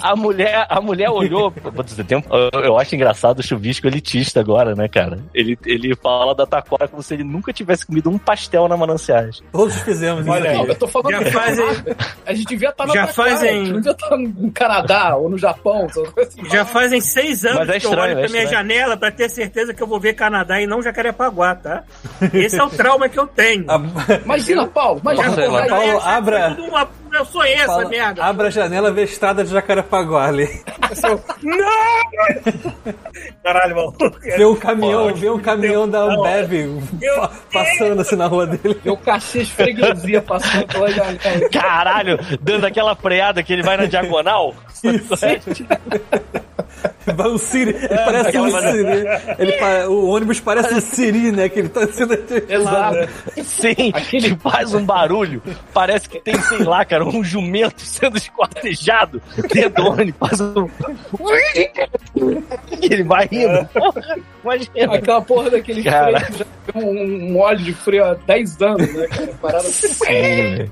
A mulher, a mulher olhou. [LAUGHS] Tem um- eu, eu acho engraçado o chuvisco elitista agora, né, cara? Ele, ele fala da taquara como se ele nunca tivesse comido um pastel na Mananciagem. Todos fizemos Olha isso Não, eu tô falando Já que fazem- a gente devia estar na já Taquara, fazem- a não devia estar no Canadá ou no Japão. sabe? Já fazem seis anos é que eu estranho, olho pra é minha estranho. janela pra ter certeza que eu vou ver Canadá e não Jacarepaguá, tá? Esse é o trauma que eu tenho. [LAUGHS] A- Imagina, Paulo, imagina. Paulo, Essa é abra- uma- Eu sou essa Fala- merda. Abra a janela, vê a estrada de Jacarepaguá ali. Sou- Não! Caralho, mano. Vê um caminhão, vê um caminhão da Ambev passando assim na rua dele. Meu cachê de freguesia passando pela janela. Caralho, dando aquela freada que ele vai na diagonal. [LAUGHS] [LAUGHS] Vai um Siri, ele parece um Siri. Ele pa- o ônibus parece um Siri, né? Que ele tá sendo. Exato. Sim, que faz um barulho. Parece que tem, sei lá, cara, um jumento [LAUGHS] sendo esquartejado dentro do ônibus. Faz um... [LAUGHS] Ele vai rindo. Porra, imagina. Aquela porra daquele Cara. freio que já tem um, um óleo de freio há 10 anos, né, cara? Parada Sim,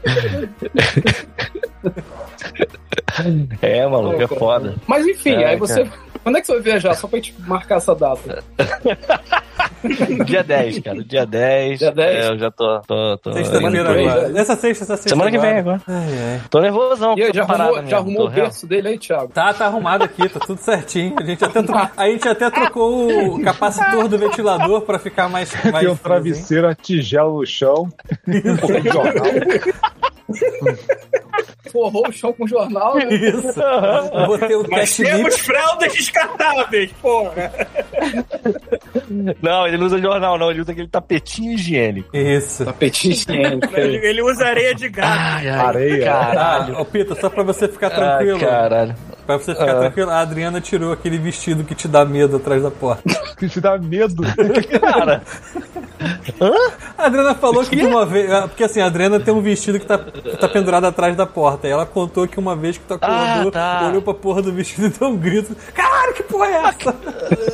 [LAUGHS] É, maluco, é foda. Mas enfim, É, aí você. Quando é que você vai viajar? Só pra gente marcar essa data. [LAUGHS] Dia 10, cara. Dia 10. Dia 10? É, eu já tô. tô, tô Sexta-feira agora. já. Essa sexta, essa sexta. Semana que vem agora. agora. Ai, ai. Tô nervosão. E aí, já arrumou, já arrumou o berço dele aí, Thiago? Tá, tá arrumado aqui, tá tudo certinho. A gente até, tro- a gente até trocou o capacitor do ventilador pra ficar mais. mais Tem um travesseiro, a tigela no chão, um pouco de jornal. [LAUGHS] Forrou o chão com jornal, né? Isso. Eu Botei o Mas temos fraldas descartáveis, porra. Não, ele não usa jornal, não. Ele usa aquele tapetinho higiênico. Isso. Tapetinho higiênico. Ele, ele usa areia de gato. Ai, ai, Areia. Caralho. Ô Pita, só pra você ficar tranquilo. Ai, caralho. Pra você ficar Ah. tranquilo, a Adriana tirou aquele vestido que te dá medo atrás da porta. [LAUGHS] Que te dá medo. [LAUGHS] Cara, A Adriana falou que uma vez. ah, Porque assim, a Adriana tem um vestido que tá, que tá pendurado atrás da porta. E ela contou que uma vez que tu acordou, Ah, tá. olhou pra porra do vestido e deu um grito. Caralho, que porra é essa?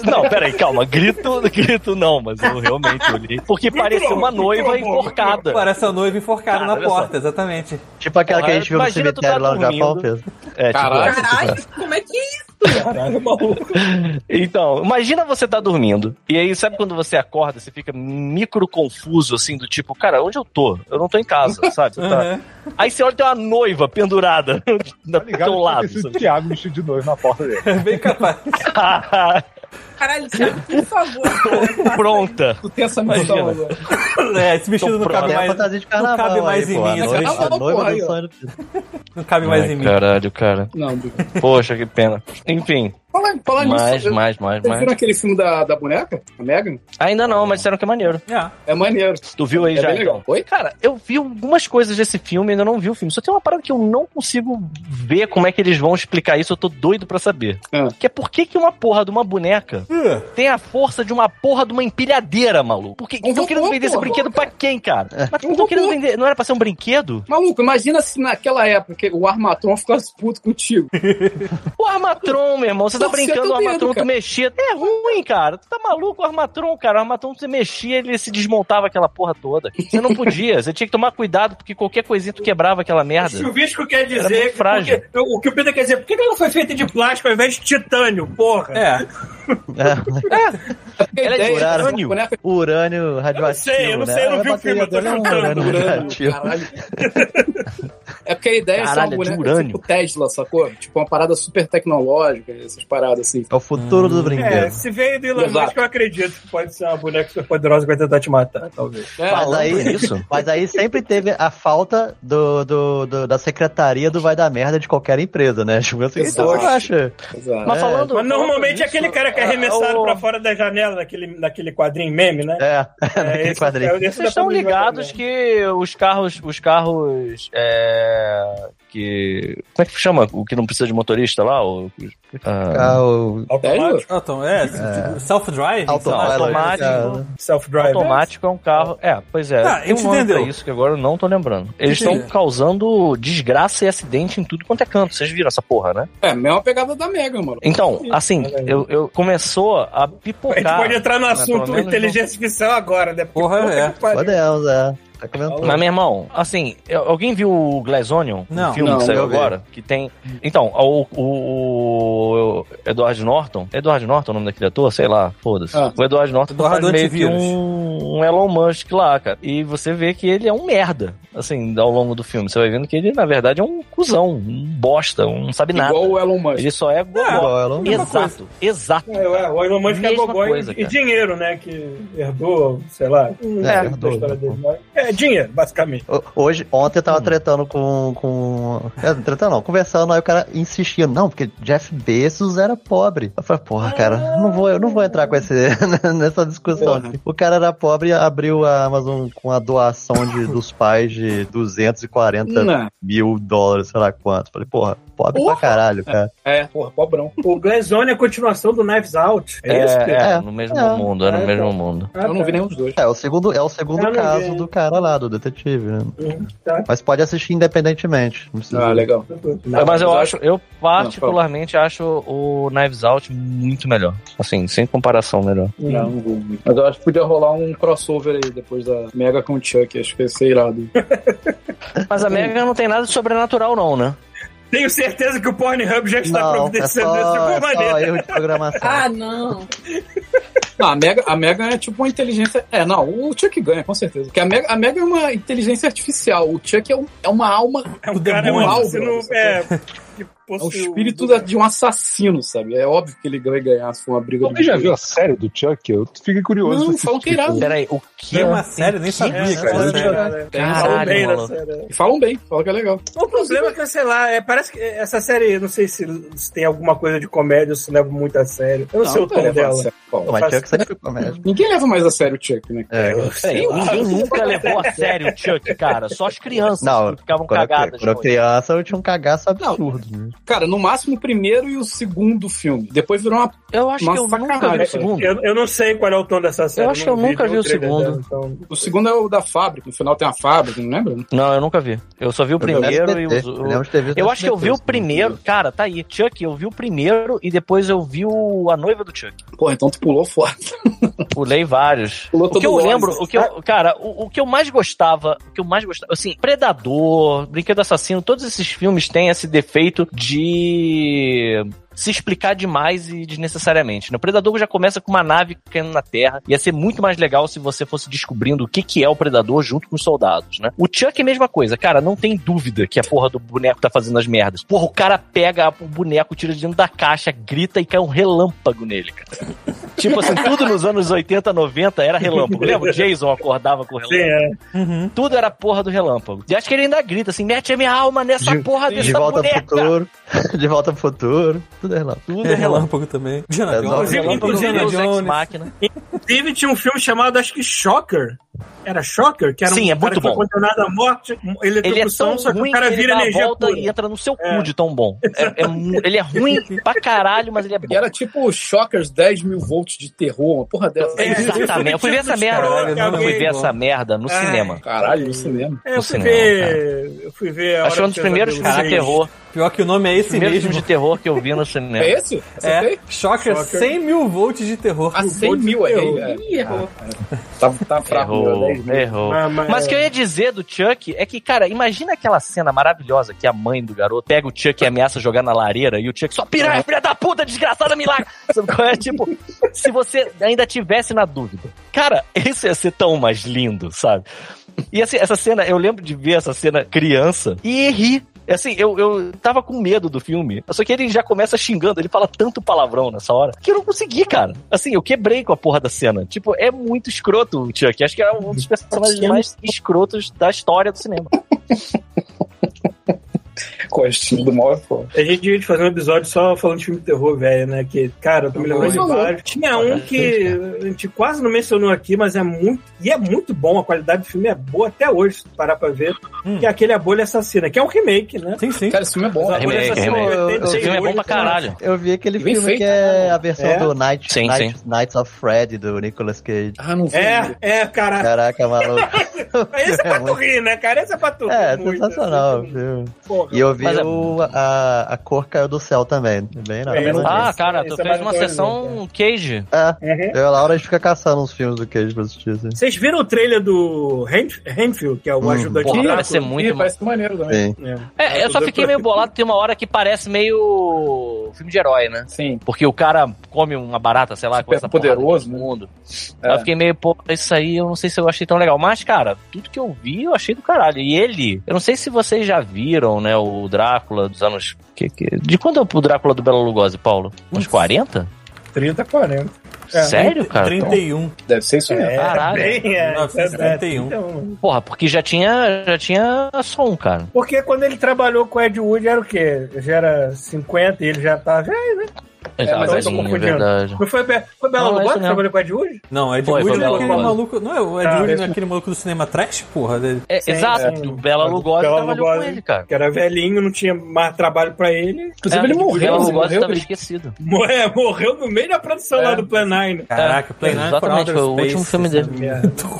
não, peraí, calma. Grito, grito não, mas eu realmente olhei. Porque parecia uma noiva enforcada. Parece a noiva enforcada Cara, na olha só. porta, exatamente. Tipo aquela que a gente viu no cemitério tá lá no Japão. Pedro. É, tipo, Caralho. essa, tipo Caralho, essa. Como é que é isso? Caralho, maluco. Então, imagina você tá dormindo. E aí, sabe quando você acorda, você fica micro confuso, assim, do tipo, cara, onde eu tô? Eu não tô em casa, [LAUGHS] sabe? Você tá- Uhum. Aí você olha tem uma noiva pendurada [LAUGHS] do Tá teu lado. Sabe? Thiago vestido de noivo na porta dele. É bem capaz. Caralho, Thiago, por favor. [LAUGHS] cara. Pronta. Tu tem essa missão agora. É, esse vestido não cabe mais. de Não cabe mais aí, em mim, Porra. Não cabe mais Ai, em mim. caralho, cara. Não. Poxa, que pena. Enfim, Fala, fala mais, nisso. mais, mais, mais. viram aquele filme da, da boneca? A Megan? Ainda não, mas disseram que é maneiro. É. É maneiro. Tu viu aí É já, bem legal. então? Oi? Cara, eu vi algumas coisas desse filme, ainda não vi o filme. Só tem uma parada que eu não consigo ver como é que eles vão explicar isso, eu tô doido pra saber. Ah. Que é por que que uma porra de uma boneca Uh, tem a força de uma porra de uma empilhadeira, maluco? Por que Um estão querendo vender esse brinquedo pra quem, cara? Mas Um estão querendo vender... Não era pra ser um brinquedo? Maluco, imagina se naquela época o Armatron ficasse puto contigo. [LAUGHS] O Armatron, meu irmão, você tá brincando, o Armatron dedo, tu mexia. É ruim, cara. Tu tá maluco, o Armatron, cara. O Armatron você mexia, ele se desmontava aquela porra toda. Você não podia, você tinha que tomar cuidado, porque qualquer coisinha tu quebrava aquela O merda. chuvisco quer dizer. frágil. porque- o que o Peter quer dizer, por que ela foi feita de plástico ao invés de titânio, porra? é. [LAUGHS] A Ela é de urânio. boneca Urânio radioativo, sei, eu não né? sei, eu não vi o filme, eu tô dele é chutando. urânio caralho. É porque a ideia é ser Caralho, uma é de boneca urânio. tipo Tesla, sacou? Tipo uma parada super tecnológica, essas paradas assim. É o futuro do É, brinquedo. se veio do Elon. Musk, eu acredito que pode ser uma boneca super poderosa que vai tentar te matar, talvez. É, Mas aí, nisso. mas aí sempre teve a falta do, do, do- da secretaria do vai dar merda de qualquer empresa, né? Tipo assim, Exato. então eu acho. exato. Mas É. falando. Mas normalmente é aquele cara que é arremessado o- pra fora da janela daquele, daquele quadrinho meme, né? É, [LAUGHS] naquele esse- quadrinho. esse Vocês estão ligados que os carros. Os carros. É. Que. Como é que chama? O que não precisa de motorista lá? O, ah, Carro Automático? Ah, então, é, tipo, self-drive? automático. Self-drive. automático é um carro. É, pois é. Tá, a tem um nome entendeu. pra isso que agora eu não tô lembrando. Eles estão causando desgraça e acidente em tudo quanto é canto. Vocês viram essa porra, né? É, a mesma pegada da Mega, mano. Então, assim, eu, eu começou a A gente pipocar. pode entrar no né, assunto menos inteligência artificial agora, né? Porra, puta é. Podemos, é. Tá comentando. Mas, meu irmão, assim, alguém viu o Glass Onion? Não. O filme Não, que saiu agora? Que tem. Então, o, o, o Edward Norton. Edward Norton é o nome daquele ator? Sei lá, foda-se. Ah. O Edward Norton Eduardo faz meio que um, um Elon Musk lá, cara. E você vê que ele é um merda, assim, ao longo do filme. Você vai vendo que ele, na verdade, é um cuzão, um bosta, um não sabe nada. Igual o Elon Musk. Ele só é gogó. Igual Elon Musk. Exato, exato. É, ué, o Elon Musk é gogó coisa, e, e dinheiro, né? Que herdou, sei lá. sei herdou. dele, mas- É, dinheiro, basicamente. Ho- Hoje, ontem eu Hum. tava tretando com. com... É, tretando não, conversando, aí o cara insistia, não, porque Jeff Bezos era pobre. Eu falei, porra, cara, não vou, eu não vou entrar com esse, [LAUGHS] nessa discussão. Porra. O cara era pobre e abriu a Amazon com a doação de, dos pais de 240 Não. mil dólares, sei lá quanto. Falei, porra, pobre Porra. pra caralho, cara. É, porra, pobrão. O Glazone é a continuação do Knives Out. É, É, isso, Pedro? é, É. no mesmo É. mundo, é no mesmo tá. mundo. Ah, Eu não vi tá. nenhum dos dois. É, o segundo, é o segundo caso vi. do cara lá, do detetive, né? Uhum, tá. Mas pode assistir independentemente. Não precisa... Ah, legal. mas eu mas acho, eu particularmente acho o Knives Out muito melhor. Assim, sem comparação melhor. Não, não vou. Mas eu acho que podia rolar um crossover aí depois da Mega com o Chuck. Acho que ia ser irado. [LAUGHS] Mas a Mega não tem nada de sobrenatural, não, né? Tenho certeza que o Pornhub já está Não, é providenciando isso de só, alguma é só maneira. erro de programação. Ah, não. [LAUGHS] Não, a Mega, a Mega é tipo uma inteligência. É, não, o Chuck ganha, com certeza. Porque a Mega, a Mega é uma inteligência artificial. O Chuck é, um- é uma alma. É um cara, é um demônio, sabe? é, que É o espírito da- de um assassino, sabe? É óbvio que ele vai ganhar se for uma briga Alguém já viu a série do Chuck? Eu fiquei curioso. Não, falam que é irado. Peraí, o que? Tem uma série, nem sabia, É, cara. é, é, é. Falam bem da série. Falam bem, falam que é legal. O problema é que, sei lá, é, parece que essa série, não sei se, se tem alguma coisa de comédia ou se leva muito a sério. Eu não, sei o tom dela. Pô, mas Chuck sempre foi comédia. Ninguém leva mais a sério o Chuck, né? É. Peraí, ninguém nunca levou a sério o Chuck, cara. Só as crianças Não, que ficavam Quando eu, cagadas. quando eu criança, eu tinha um cagaço absurdo. né? Cara, no máximo o primeiro e o segundo filme. Depois virou uma. Eu acho Uma que eu nunca vi sacanagem. o segundo. Eu, eu não sei qual é o tom dessa série. Eu acho que eu não nunca vi o segundo. dela, então- O segundo é o da fábrica. No final tem a fábrica, não lembra? Não, eu nunca vi. Eu só vi o Eu primeiro e os. eu visto Eu acho que eu vi o primeiro. Cara, tá aí. Chuck, eu vi o primeiro e depois eu vi o... a noiva do Chuck. Porra, então tu pulou fora. Pulei vários. Pulou O que eu todo lembro, o que eu, cara, o, o que eu mais gostava, o que eu mais gostava, assim, Predador, Brinquedo Assassino, todos esses filmes têm esse defeito de de se explicar demais e desnecessariamente. né? O Predador já começa com uma nave caindo na Terra. Ia ser muito mais legal se você fosse descobrindo o que, que é o Predador junto com os soldados, né? O Chuck é a mesma coisa. Cara, não tem dúvida que a porra do boneco tá fazendo as merdas. Porra, o cara pega o boneco, tira de dentro da caixa, grita e cai um relâmpago nele, cara. [LAUGHS] tipo assim, tudo nos anos 80, 90 era relâmpago. Lembra? O Jason acordava com o Sim, relâmpago. é. Uhum. Tudo era porra do relâmpago. E acho que ele ainda grita assim, mete a minha alma nessa De- porra De dessa volta boneca. pro futuro. [LAUGHS] De volta pro futuro. Tudo é lá. Tudo É é relâmpago. relâmpago também. Diana É, Jones. Relâmpago Ex Jones. Machina. Inclusive, tinha um filme chamado, acho que Shocker. Era Shocker? Que era Sim, um é cara muito que foi bom. condenado à morte, Ele é eletrocução, tão só que ruim o cara que ele vira a energia volta pura. e entra no seu É. cu de tão bom. É- é ele é ruim [LAUGHS] pra caralho, mas ele é bom. E era tipo Shockers 10 mil volts de terror, uma porra dessa. É, Exatamente. Eu fui ver essa merda. Caralho, Eu fui ver essa merda no É. cinema. Caralho, no cinema. É, eu no fui cinema, ver. Eu fui ver. a Acho um dos do primeiros filmes de terror. Pior que o nome é esse mesmo. filmes de terror que eu vi no [LAUGHS] cinema. É esse? É? Shocker, Shocker. 100 mil volts de terror. A 100 mil, errei. É. Ih, errou. Tá, tá fraco, Errou, 10 mil. errou. Ah, mas- Mas o que eu ia dizer do Chuck é que, cara, imagina aquela cena maravilhosa que a mãe do garoto pega o Chuck e ameaça jogar na lareira e o Chuck só piranha, filha da puta, desgraçada, milagre. [LAUGHS] Sabe qual é? Tipo, se você ainda tivesse na dúvida. Cara, [LAUGHS] isso ia ser tão mais lindo, sabe? E assim, essa cena, eu lembro de ver essa cena criança e rir. Assim, eu, eu tava com medo do filme. Só que ele já começa xingando, ele fala tanto palavrão nessa hora, que eu não consegui, cara. Assim, eu quebrei com a porra da cena. Tipo, é muito escroto o Chuck. Acho que é um dos personagens mais escrotos da história do cinema. [LAUGHS] [LAUGHS] Costinho do mal é foda. A gente devia fazer um episódio só falando de filme de terror, velho, né? Que, cara, eu tô me lembrando de vários. Tinha um que a gente quase não mencionou aqui, mas é muito. E é muito bom, a qualidade do filme é boa até hoje, se tu parar pra ver. Hum. Que é aquele A Bolha Assassina, que é um remake, né? Sim, sim. Cara, esse filme é bom. Bolha Remake, remake. é Eu- Esse filme é bom pra 88, caralho. Eu vi aquele Bem filme feito, que é né? a versão É. do Night, Sim, Night, sim. Nights of Fred, do Nicolas Cage. Ah, não vi. É, é, cara. Caraca, maluco. [LAUGHS] Esse é pra É tu rir, né, cara? Esse é pra tu rir. É, muito, sensacional, assim. viu? Porra. E eu vi é- o, a, a cor caiu do céu também. Bem na Também não hora. Ah, cara, tu esse é fez uma sessão Cage. É, Uhum. eu e a Laura a gente fica caçando uns filmes do Cage pra assistir. Assim. Vocês viram o trailer do Renf- Renfield, que é o Hum. ajudante Porra, parece ser muito. Ih, parece maneiro também. Sim. É, eu só fiquei meio bolado, tem uma hora que parece meio filme de herói, né? Sim. Porque o cara come uma barata, sei lá, Super começa a porrada poderoso, né? mundo. É. Eu fiquei meio, pô, isso aí eu não sei se eu achei tão legal. Mas, cara, tudo que eu vi, eu achei do caralho. E ele, eu não sei se vocês já viram, né, o Drácula dos anos. Que, que- de quando é o Drácula do Bela Lugosi, Paulo? Uns 40? 30, 40. É. Sério, cara? 31. Deve ser isso mesmo. É, Caralho. bem, é, 1931. é, 31. Porra, porque já tinha, já tinha só um, cara. Porque quando ele trabalhou com o Ed Wood era o quê? Já era 50 e ele já tava. Né? Ele É, tava mas eu tô é confundindo. verdade. Foi, Be- foi Bela é Lugosi que trabalhou com o Ed Wood? Não, Ed Foi, Wood foi é aquele Lugosi. maluco. Não é o Ed Ah, Wood, não é aquele maluco do cinema trash, porra? Dele. É, Sim, exato, sim. o Bela Lugosi Bela trabalhou Lugosi. com ele, cara. Que era velhinho, não tinha mais trabalho pra ele. Inclusive, ele É, morreu. Bela ele Lugosi morreu, tava ele- esquecido. Mo- é, morreu no meio da produção É. lá do Plan 9. Caraca, Play Nine for Exatamente, Outer foi o Space, último filme essa dele. Muito.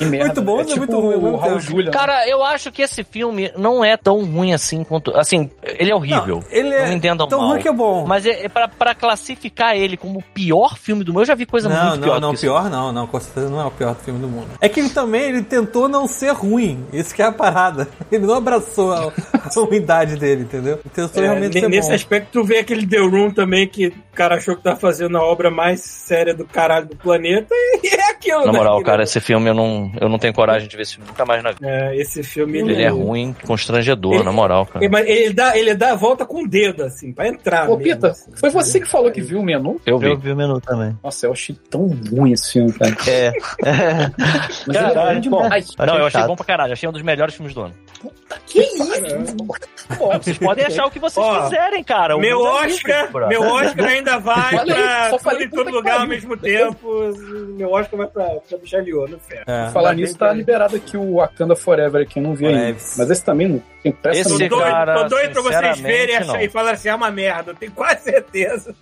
Muito bom, é mas é tipo muito ruim. Julia. Cara, eu acho que esse filme não é tão ruim assim quanto. Assim, ele é horrível. Não, ele é Não entendam tão mal. ruim que é bom. Mas é, é pra, pra classificar ele como o pior filme do mundo. Eu já vi coisa não, muito não, pior não, isso. pior não, não, com certeza não é o pior filme do mundo. É que ele também, ele tentou não ser ruim, isso que é a parada. [LAUGHS] Ele não abraçou a, a ruindade dele, entendeu? Ele tentou É, realmente ser nesse bom. aspecto, tu vê aquele The Room também, que o cara achou que tá fazendo a obra mais séria do caralho do planeta, e [LAUGHS] é aquilo. Na né, moral, filho? cara, esse filme eu não, eu não tenho coragem de ver esse filme nunca mais na vida. É, esse filme... Ele é ruim, constrangedor, Ele- na moral, cara. Ele, mas ele dá, ele dá a volta com o dedo, assim, pra entrar. Ô, mesmo, Pita, foi você que falou que viu o menu? Eu vi. Eu vi o menu também. Nossa, eu achei tão ruim esse filme, cara. É. [LAUGHS] Mas ele é Caralho, ruim demais. Não, eu achei bom pra caralho. Achei um dos melhores filmes do ano. Que isso? Bom, vocês podem achar o que vocês Ó, quiserem, cara. O Meu é Oscar, meu Oscar ainda vai Falei, pra tudo falei em todo puta lugar ao mesmo tempo. Meu Oscar vai pra, pra Michelle Yeoh, no ferro. É. Falar nisso, tá que- liberado aqui o Wakanda Forever aqui, eu não vi ainda. Mas esse também não tem pressa Esse Tô nenhuma. doido, cara, tô doido pra vocês verem e não. e falar assim, é uma merda, eu tenho quase certeza.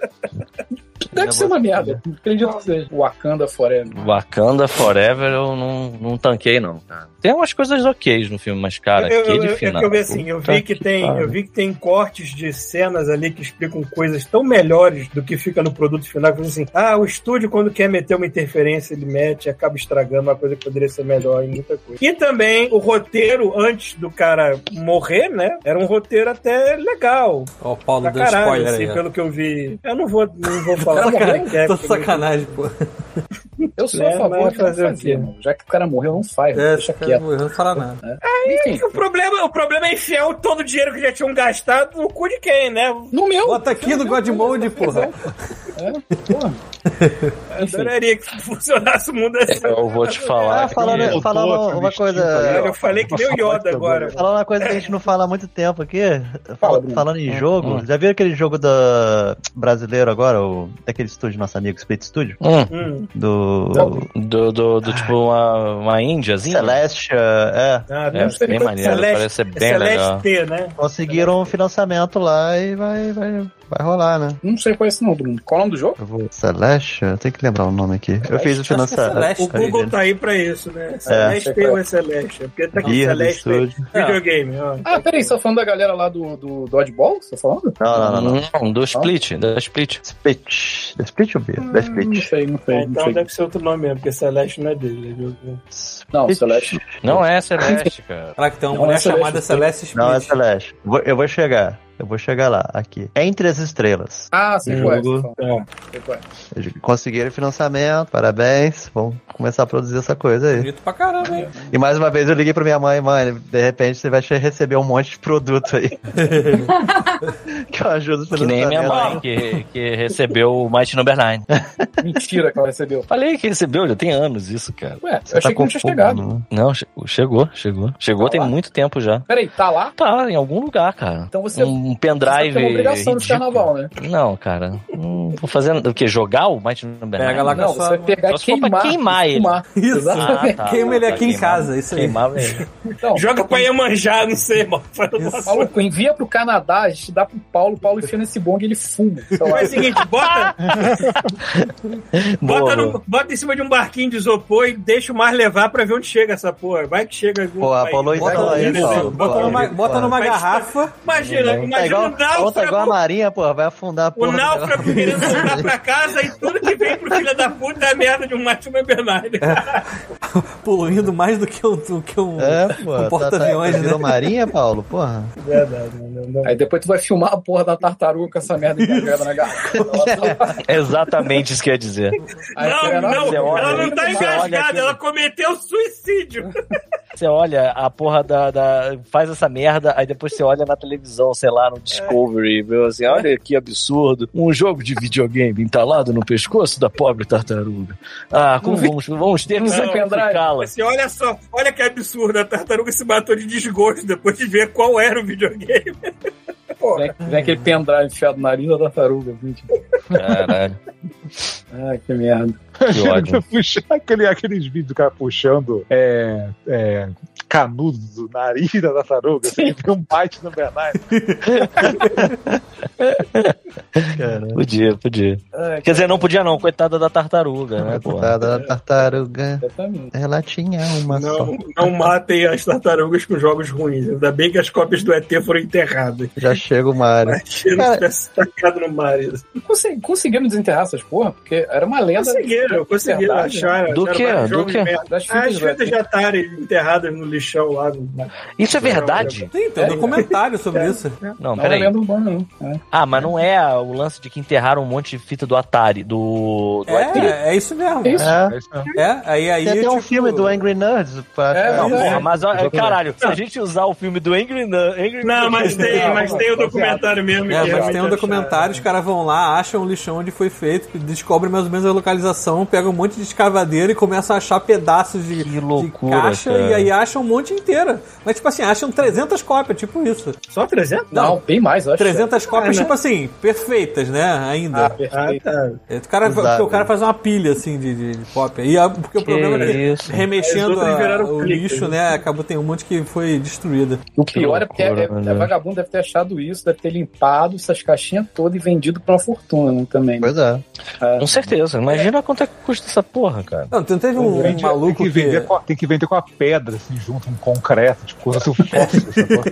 Deve ser uma merda. Não acredito que seja. Wakanda Forever. Wakanda Forever eu não, não tanquei, não. cara. Tem umas coisas ok no filme, mas, cara, eu, eu, aquele eu, é final. que eu vi assim, eu vi que tem, eu vi que tem cortes de cenas ali que explicam coisas tão melhores do que fica no produto final, que assim, ah, o estúdio quando quer meter uma interferência, ele mete e acaba estragando uma coisa que poderia ser melhor em muita coisa. E também o roteiro antes do cara morrer, né? Era um roteiro até legal. Ó, o Paulo deu caralho, spoiler assim, aí. pelo que eu vi. Eu não vou, não vou [LAUGHS] falar. Sacanagem, é, tô porque- sacanagem, pô. [LAUGHS] Eu sou É, a favor mas de fazer o fazer, mano. Já que o cara morreu, não faz. É, deixa quieto. eu não falar nada. Enfim, O problema, o problema é enfiar todo o dinheiro que já tinham gastado no cu de quem, né? no meu. Bota aqui no God Mode, porra. É, porra. Eu adoraria que funcionasse o mundo assim. Eu vou te falar. Ah, falando, falando uma, aí, coisa. Eu falei que nem o Yoda agora. Falando uma coisa que a gente não fala há muito tempo aqui. Fala, falando em jogo, hum. já viu aquele jogo da brasileiro agora, o, daquele estúdio, nosso amigo Split Studio? Hum, Hum. Do do, do, do tipo uma, uma índiazinha. Celeste, é. Ah, É, não sei bem maneiro, Celeste- parece ser bem é legal. Celeste, né? Conseguiram um financiamento lá e vai, vai, vai rolar, né? Não sei qual é esse não, Bruno. Qual é o nome do jogo? Eu vou... Celeste? Eu tenho que lembrar o nome aqui. Eu fiz o é financiamento. Celeste. O Google tá aí pra isso, né? Celeste ou é Celeste? É Porque tá aqui Celeste estúdio. videogame, ó. Ah, peraí, você tá falando da galera lá do, do Dodgeball? Você tá falando? Não, não, não, não. Não, do Split, da Split. Split. Da Split ou B? Da Não Split. sei, não sei. É, Não, então sei. deve ser outro nome mesmo, porque Celeste não é dele. é jogo- não Celeste. Não é Celeste, cara. Caraca, tem uma Não, mulher é Celeste, chamada Celeste Smith. Não, é Celeste. Vou- Eu vou chegar. Eu vou chegar lá, aqui. Entre as estrelas. Ah, é. Jogo. você falando. É. Conseguiram financiamento, parabéns. Vamos começar a produzir essa coisa aí. Bonito pra caramba, hein? E mais uma vez eu liguei pra minha mãe, mãe, de repente você vai receber um monte de produto aí. [LAUGHS] que eu ajudo no Que nem a minha mãe, que, que recebeu o Mighty Number 9. [LAUGHS] Mentira que ela recebeu. Falei que recebeu, já tem anos isso, cara. Ué, Você eu achei tá que não tinha chegado. né? Não, che- chegou, chegou. Chegou Tá tem lá? muito tempo já. Peraí, tá lá? Tá, em algum lugar, cara. Então você- Um Você pendrive. tem uma obrigação ridículo. carnaval, né? Não, cara. Não vou fazer o quê? Jogar o Mighty Number 9? Pega lá com a Não, você vai pegar Só e queimar. queimar ele. fumar. Isso. [LAUGHS] Exatamente. Ah, tá. Queima ele aqui em queimar. casa, isso aí. Queimava ele. Então, Joga pra Iemanjá, não sei, mano. [LAUGHS] Faz o nosso- Maluco, envia pro Canadá, a gente dá pro Paulo, o Paulo enfia nesse bong e ele fuma. [LAUGHS] Faz o seguinte, bota, bota, no- bota em cima de um barquinho de isopor e deixa o mar levar pra ver onde chega essa porra. Vai que chega algum Pô, a Paulo, bota numa, garrafa. Imagina, Tá igual, o outra igual a náufrago, Marinha, pô, vai afundar a o porra. do náufrago querendo voltar [LAUGHS] pra casa e tudo que vem pro filho da puta é a merda de um Martin Bernard. [LAUGHS] poluindo mais do que um, do que um, É, pô. um tá- porta-aviões, tá, né? virou Marinha, Paulo? Porra. Verdade, não, não. Aí depois tu vai filmar a porra da tartaruga com essa merda engajada na garrafa. [LAUGHS] É exatamente isso que eu ia dizer. Aí Não, hora, não, ela não tá engasgada, ela cometeu suicídio. Você olha a porra da, da- Faz essa merda, aí depois você olha na televisão, sei lá, no Discovery, viu assim, olha que absurdo. Um jogo de videogame entalado no pescoço da pobre tartaruga. Ah, como vamos, vamos ter que sacrificá-la. Assim, olha só, olha que absurdo, a tartaruga se matou de desgosto depois de ver qual era o videogame. [LAUGHS] Vem, vem aquele pendrive enfiado na nariz da tartaruga. gente. Caralho, Ai, que merda. que ódio. [LAUGHS] Puxa- Aquele, aqueles vídeos do cara puxando é, é, canudo do nariz da tartaruga. Você vê um bite no Bernard. [LAUGHS] Cara. Podia, podia. É, Quer dizer, não podia não, coitada da tartaruga, né? Coitada da tartaruga. Exatamente. Ela tinha uma só. Não, não matem as tartarugas com jogos ruins. Ainda bem que as cópias do ET foram enterradas. Já chega o Mario. Imagina Cara- se tivesse tacado no mar. isso. Consegui- conseguimos desenterrar essas porra, porque era uma lenda. Conseguiram, conseguiram achar. Do acharam vários Do. Das As fitas, de Atari enterradas no lixão lá. No... Isso é verdade? Sim, tem um documentário sobre É. isso. Não, Não é peraí. não. É. Ah, mas não é o lance de que enterraram um monte de fita do Atari, do... do? É, é isso mesmo. É isso. É. É mesmo. É, aí, aí Tem até um tipo, filme do Angry Nerds. Pra É, Não, porra, é. mas caralho, se a gente usar o filme do Angry, Nu- Angry Não, mas tem, mas tem o documentário mesmo. É, mas tem um documentário, os caras vão lá, acham o lixão onde foi feito, descobrem mais ou menos a localização, pegam um monte de escavadeira e começam a achar pedaços de, de loucura, caixa cara. e aí acham um monte inteira. Mas tipo assim, acham 300 cópias, tipo isso. Só 300? Não, bem mais, eu acho. 300 cópias, né? tipo assim, perfeitas, né? Ainda. Ah, Ah, perfeito. tá. É, O cara, porque o cara faz uma pilha assim de, de, de cópia. E a- porque o Que problema é que isso. Remexendo a- o cliques, lixo, né? né? Acabou tem um monte que foi destruída. O pior é porque loucura, é, meu é, vagabundo deve ter achado isso, deve ter limpado essas caixinhas todas e vendido pra uma fortuna né, também. Pois é. Com certeza. Imagina quanto é que custa essa porra, cara. Não, não teve um, Vende- maluco tem que, vender com a, tem que vender com a pedra, assim, junto, um concreto, tipo, como se fosse um [LAUGHS] fóssil?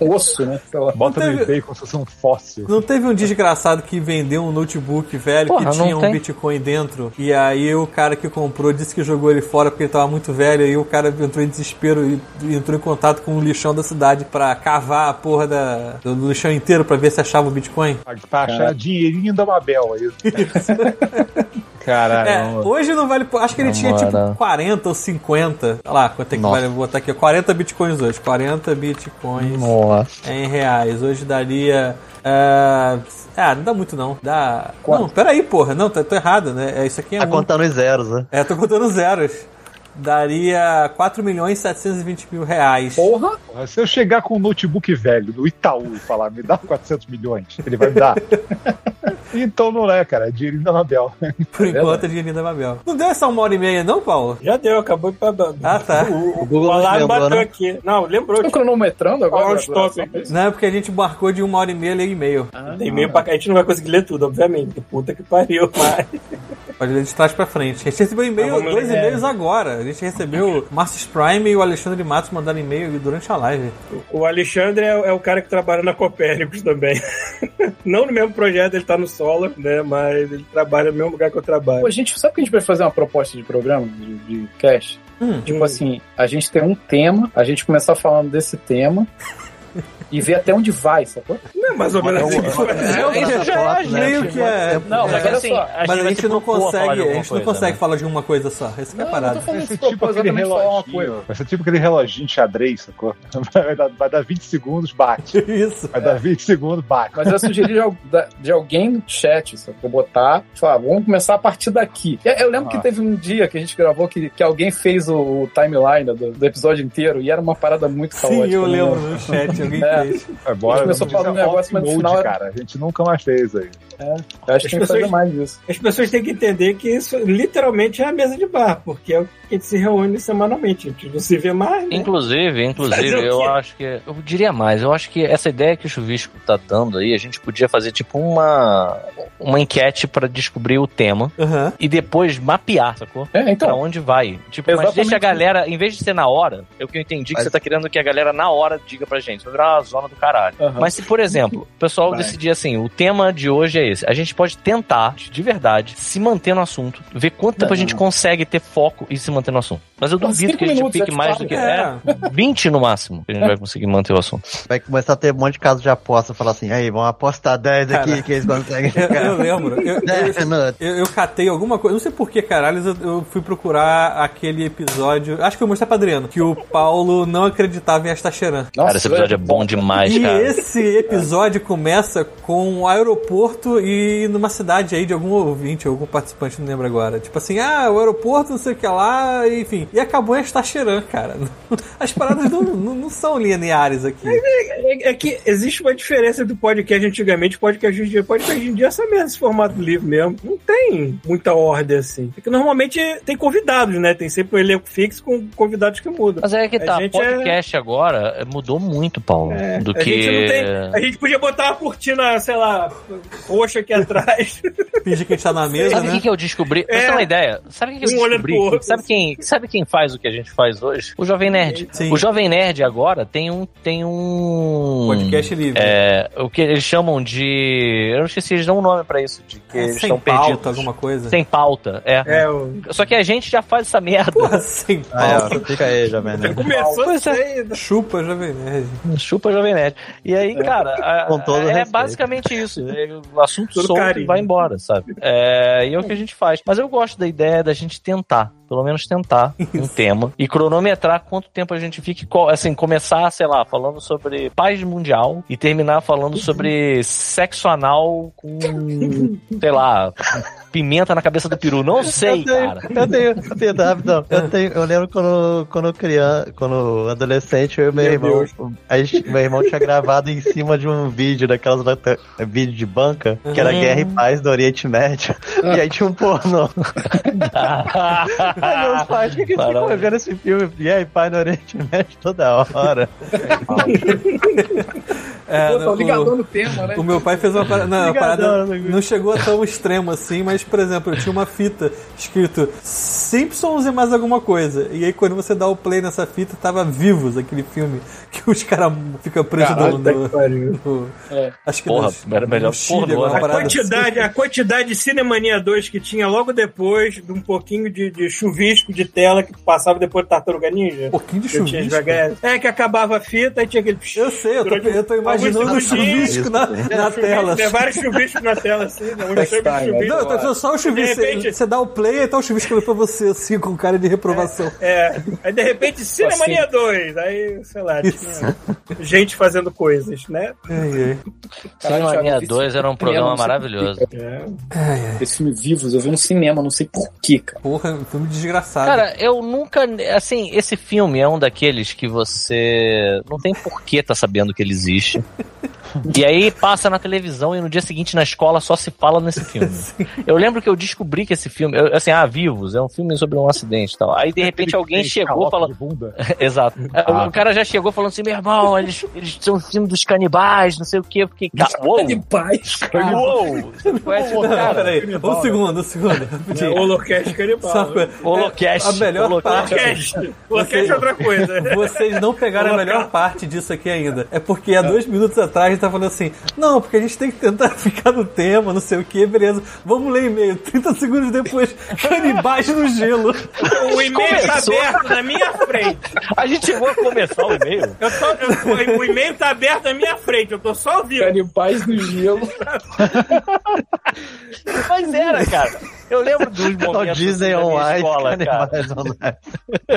Osso, né? Bota Não no teve- eBay como se fosse um fóssil. Não teve um desgraçado que vendeu um notebook velho Porra, que tinha um tem. Bitcoin dentro e aí o cara que comprou disse que jogou ele fora porque ele tava muito velho e o cara entrou em desespero e entrou em contato com o lixão da cidade pra cavar a porra da, do lixão inteiro pra ver se achava o Bitcoin. Pra, achar dinheirinho da Mabel aí. [LAUGHS] Caralho. É, hoje não vale. Acho que ele tinha tipo Namora. 40 ou 50. Olha lá, quanto é que Nossa. vale? Vou botar aqui. 40 bitcoins hoje. 40 bitcoins Nossa. em reais. Hoje daria. é, Ah, não dá muito não. Dá. Quanto? Não, peraí, porra. Não, tá, tô errado, né? É, Isso aqui é. Tá um- contando os zeros, né? É, tô contando zeros. Daria 4 milhões e 720 mil reais. Porra! Porra, Se eu chegar com um notebook velho no Itaú e falar, me dá 400 milhões, ele vai me dar? [LAUGHS] então não é, cara, é dinheirinho da Mabel. Por enquanto, é dinheirinho da Babel. Não deu essa uma hora e meia, não, Paulo? Já deu, acabou de pra... Ah, tá. [LAUGHS] O, o, Google o alarme lembrou, bateu né? aqui. Não, lembrou. Tô cronometrando agora. Qual é Não, é porque a gente marcou de uma hora e meia ler e-mail. Tem e-mail pra cá. A gente não vai conseguir ler tudo, obviamente. Puta que pariu, [LAUGHS] mas... Pode ler de trás pra frente. A gente recebeu e-mail, Ah, vamos dois e-mails agora. A gente recebeu o Marcis Prime e o Alexandre Matos mandaram e-mail durante a live. O Alexandre é, é o cara que trabalha na Copérnicos também. [LAUGHS] não no mesmo projeto, ele tá no Solar, né? Mas ele trabalha no mesmo lugar que eu trabalho. Pô, gente, sabe que a gente vai fazer uma proposta de programa, de, de cast? Hum. Tipo assim, a gente tem um tema, a gente começar falando desse tema e ver até onde vai, sacou? Não é mais ou menos assim. Isso já é a gente. Meio que é. Não, é, mas olha assim, só. a mas a gente não consegue, a gente não consegue né? falar de uma coisa só. Esse que é a Não, parada. eu tô falando Vai ser isso tipo aquele exatamente falar uma coisa. reloginho. Vai ser tipo aquele reloginho de xadrez, sacou? [LAUGHS] Vai dar, vai dar 20 segundos, bate. [LAUGHS] Isso. Vai dar 20 segundos, bate. Mas eu sugeri de, de alguém no chat, só vou botar, falar, vamos começar a partir daqui. Eu, eu lembro Ah. que teve um dia que a gente gravou que, que alguém fez o, o timeline do, do episódio inteiro e era uma parada muito caótica. Sim, eu né? lembro no chat, alguém É. fez. É, bora, começou falando dizer um negócio, mas no final era- cara. A gente nunca mais fez aí. Eu acho que tem que fazer pessoas- mais disso. As pessoas têm que entender que isso literalmente é a mesa de bar, porque é o que a gente se reúne semanalmente. A gente não se vê mais, né? Inclusive, inclusive, eu acho que. Eu diria mais, eu acho que essa ideia que o Chuvisco tá dando aí, a gente podia fazer tipo uma. Uma enquete pra descobrir o tema Aham. e depois mapear, sacou? É, Pra então, onde vai. Tipo, mas deixa a galera, em vez de ser na hora, é o que eu entendi que Mas- você tá querendo que a galera na hora diga pra gente. Vai virar uma zona do caralho. Aham. Mas se, por exemplo, o pessoal Vai. decidir assim, o tema de hoje é esse, a gente pode tentar, de verdade, se manter no assunto, ver quanto tempo a gente consegue ter foco e se manter no assunto. Mas eu duvido que a gente minutos, fique é mais do que. é. É, 20 no máximo que a gente vai conseguir manter o assunto. Vai começar a ter um monte de casos de aposta. Falar assim, aí, vamos apostar 10 aqui Cara. que eles conseguem [LAUGHS] Eu, ficar. eu lembro. Eu, 10 eu, eu, eu catei alguma coisa. Não sei por que, caralho, eu, eu fui procurar aquele episódio. Acho que eu mostrei pra Adriano. Que o Paulo não acreditava em Astacheran. cara, esse episódio é bom demais, E cara. esse episódio começa com um aeroporto e numa cidade aí de algum ouvinte, algum participante, não lembro agora. Tipo assim, ah, o aeroporto, não sei o que lá, enfim. E acabou em Astacheran, cara. [LAUGHS] As paradas não, não, não são lineares aqui. É, é que existe uma diferença do podcast antigamente e podcast hoje em dia. Podcast hoje em dia é essa mesmo, esse formato livre mesmo. Não tem muita ordem assim. Porque normalmente tem convidados, né? Tem sempre um elenco fixo com convidados que mudam. Mas é que A tá, gente é- podcast agora eh, mudou muito, Paulo, É, do a gente não que... tem. A gente podia botar uma cortina, sei lá, roxa aqui atrás. Fingir que a gente tá na mesa, Sabe o que, né? que eu descobri? Pra É. você ter uma ideia, sabe o que, que eu Um descobri? Sabe quem, sabe quem faz o que a gente faz hoje? O Jovem Nerd. Sim. O Jovem Nerd agora tem um. Tem um. Podcast livre. É, o que eles chamam de. Eu não esqueci, eles dão um nome pra isso, de que É, eles sem estão pauta, perdidos. alguma coisa. Sem pauta, é. É, o... Só que a gente já faz essa merda. Porra, sem Ah, pauta. é, fica aí, Jovem Nerd. começou a é. ser. Chupa, Jovem Nerd. Chupa Jovem Nerd. E aí, cara, a- Com todo é respeito. basicamente isso. É, O assunto Todo solto carinho. e vai embora, sabe? É, e é o que a gente faz. Mas eu gosto da ideia da gente tentar, pelo menos tentar um tema. E cronometrar quanto tempo a gente fica, assim, começar, sei lá, falando sobre paz mundial e terminar falando [LAUGHS] sobre sexo anal com, sei lá, pimenta na cabeça do peru. Não sei, eu tenho, cara. Eu tenho, eu tenho, rapidão. Eu, tenho, eu lembro quando, quando criança, quando adolescente, eu e meu, Meu irmão, Deus. a gente, meu irmão tinha gravado em cima de um vídeo daquelas vídeo de banca, que era Uhum. Guerra e Paz do Oriente Médio. E aí tinha um pornô. Aí meus pais, por que, que eles ficam vendo esse filme Guerra e Paz no Oriente Médio toda hora? É, Pô, tá o- ligadão no tema, né? O meu pai fez uma parada. Não, parada né? não chegou a tão extremo assim, mas, por exemplo, eu tinha uma fita escrito Simpsons e mais alguma coisa. E aí, quando você dá o play nessa fita, tava vivos aquele filme que os caras ficam presos Caralho, no, no- no- É. Acho que Porra, no- era melhor no Chile, alguma né? A quantidade, a quantidade de Cinemania 2 que tinha logo depois de um pouquinho de, de chuvisco de tela que passava depois do Tartaruga Ninja. Um pouquinho de chuvisco. É que acabava a fita e tinha aquele. Eu sei, eu tô, eu tô imaginando o chuvisco na, na tela. Tem vários chuviscos na tela assim, né? Chuvisco. Não, eu tô só o chuvisco. Repente- Você, dá o play e tá o chuvisco olhando pra você, assim, com cara de reprovação. É, aí de repente Cinemania 2, aí, sei lá, gente fazendo coisas, né? Ai, ai. Caralho, Thiago, 2 era um programa maravilhoso. É. Esse filme Vivos, eu vi no cinema, não sei porquê, cara. Porra, um filme desgraçado. Cara, eu nunca. Assim, esse filme é um daqueles que você não tem porquê tá sabendo que ele existe. [LAUGHS] E aí passa na televisão e no dia seguinte na escola só se fala nesse filme. [LAUGHS] Eu lembro que eu descobri que esse filme, eu- assim, ah, Vivos, é um filme sobre um acidente e tal. Aí de repente alguém chegou falando. [LAUGHS] Exato. O cara já chegou falando assim, meu irmão, eles, eles são um filme dos canibais, não sei o quê. Fiquei, cara, [LAUGHS] uou, De paz. uou. Você conhece o Não, cara? peraí, um segundo, um segundo. É. Holocast canibal. Só né? Holocast. A melhor Holocast. parte. Holocast. É outra coisa. Vocês não pegaram a melhor parte disso aqui ainda. É porque há dois minutos atrás gente tá falando assim: não, porque a gente tem que tentar [LAUGHS] ficar no tema, não sei o que, beleza. Vamos ler e-mail. [LAUGHS] 30 segundos depois, canibais no gelo. O e-mail tá aberto na minha frente. A gente chegou a começar o e-mail. Eu tô, eu- o e-mail tá aberto na minha frente, eu tô só ouvindo. Canibais no gelo. [LAUGHS] Mas era, cara. Eu lembro dos [LAUGHS] O momentos Disney da minha Online, escola, cara. Online.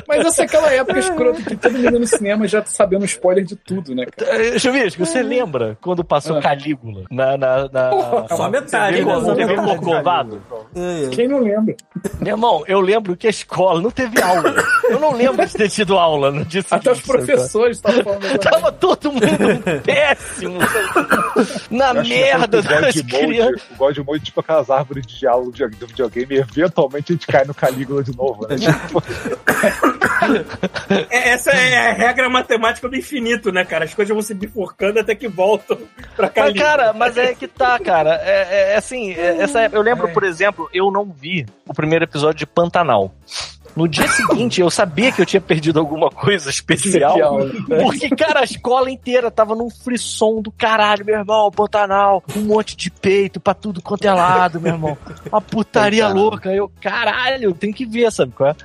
Mas essa é aquela época escrota que todo mundo no cinema já tá sabendo spoiler de tudo, né, cara? Eh, Chuvisco, você lembra quando passou Ah. Calígula na, na, na... Só metade, TV, né? Só TV. Corcovado? É, é. Quem não lembra? Meu irmão, eu lembro que a escola não teve aula. Eu não lembro de ter tido aula no dia seguinte. Até os professores estavam falando agora. Tava todo mundo péssimo. Na merda das crianças. O God Mode, tipo aquelas árvores de diálogo de- videogame, e eventualmente a gente cai no Calígula de novo, né? Tipo, É, Essa é a regra matemática do infinito, né, cara? As coisas vão se bifurcando até que voltam pra cá. Mas, cara, mas é que tá, cara. É, é- é assim, é- essa, eu lembro, por exemplo, eu não vi o primeiro episódio de Pantanal. No dia seguinte, eu sabia que eu tinha perdido alguma coisa especial. Especial, né? Porque, cara, a escola inteira tava num frisson do caralho, meu irmão, Pantanal, um monte de peito pra tudo quanto é lado, meu irmão. Uma putaria louca. Eu, caralho, tem que ver, sabe qual é?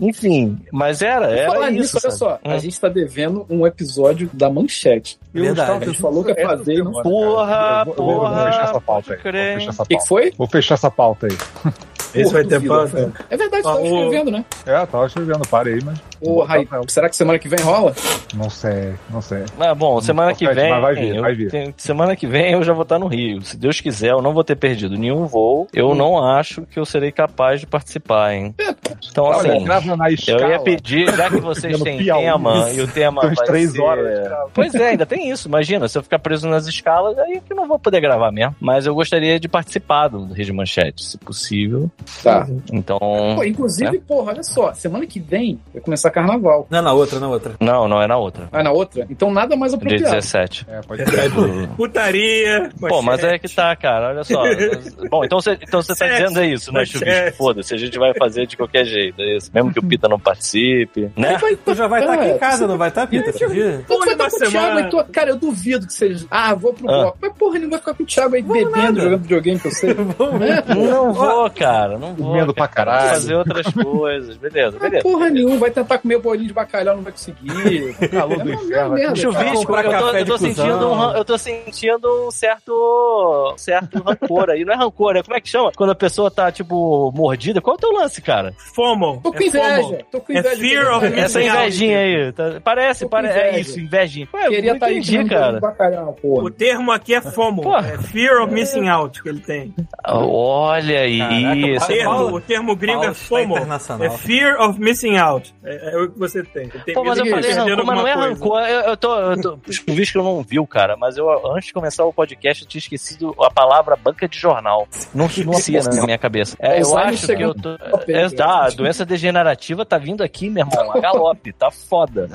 Enfim, mas era, Falar era nisso, isso. olha sabe? só, Hum. a gente tá devendo um episódio da manchete. eu Verdade. gente falou que ia fazer Porra, cara, eu vou- eu vou- porra, Vou fechar essa pauta aí. pode crer. Vou fechar essa O que, foi? Vou fechar essa pauta aí. Esse vai ter pauta? cara. É verdade, você Ah, tava o- escrevendo, né? É, tava escrevendo, parei, mas. Porra, aí, será que semana que vem rola? Não sei, não sei. Ah, bom, semana que vem. mas vai vir, eu vai vir. tenho- semana que vem eu já vou estar no Rio. Se Deus quiser, eu não vou ter perdido nenhum voo. Eu Hum. não acho que eu serei capaz de participar, hein? Então, Olha, assim. Eu ia pedir, já que vocês têm tema e o tema vai três ser... horas. Pois é, ainda tem isso. Imagina, se eu ficar preso nas escalas, aí que eu não vou poder gravar mesmo. Mas eu gostaria de participar do Rede Manchete, se possível. Tá. Então... Pô, inclusive, né? porra, olha só, semana que vem vai começar carnaval. Não, na outra, na outra. Não, não é na outra. Ah, na outra? Então nada mais Dia apropriado. 17. É, pode ser. [LAUGHS] Putaria. Pô, mas é que tá, cara, olha só. [LAUGHS] Bom, então você então tá dizendo é isso, né. Chuvisco? Foda-se, a gente vai fazer de qualquer jeito, é isso. Mesmo que o Pita não participe, né? Tu já vai estar aqui em É, casa, não vai estar, Pita? esse dia? Tu vai Uma estar com o semana. Thiago aí, tu... Cara, eu duvido que seja. Ah, vou pro Ah. bloco. Mas porra, ele não vai ficar com o Thiago aí bebendo, nada. jogando videogame que eu sei. [LAUGHS] É, Não vou, cara, não vou. Comendo pra cara. caralho. Vou fazer outras [LAUGHS] coisas, beleza, Não beleza. porra nenhuma, vai tentar comer bolinho de bacalhau, não vai conseguir. [LAUGHS] Calor do É inferno. Chuvisco, eu tô, café eu tô sentindo um, eu tô sentindo um certo, certo rancor aí. Não é rancor, é como é que chama? Quando a pessoa tá, tipo, mordida. Qual é o teu lance, cara? FOMO. Tô com É inveja. FOMO. Tô com É inveja. fear of Essa missing out. invejinha aí. tá- parece, parece. É isso, invejinha. Ué, Queria estar aí entendi, cara. bacalhau, porra. O termo aqui é FOMO. Porra. É Fear of Missing Out que ele tem. Olha aí. Termo, o termo gringo é FOMO. internacional. É Fear of Missing Out. É, é o que você tem. Tem Pô, mas eu falei perder rancor, mas não é rancor. Eu, eu tô. Eu tô que eu não viu, cara, mas eu, antes de começar o podcast, eu tinha esquecido a palavra banca de jornal. Não ficia na minha cabeça. É, eu Alzheimer acho que eu tô. É, hein, tá, a doença degenerativa tá vindo aqui, meu irmão. A galope, tá foda.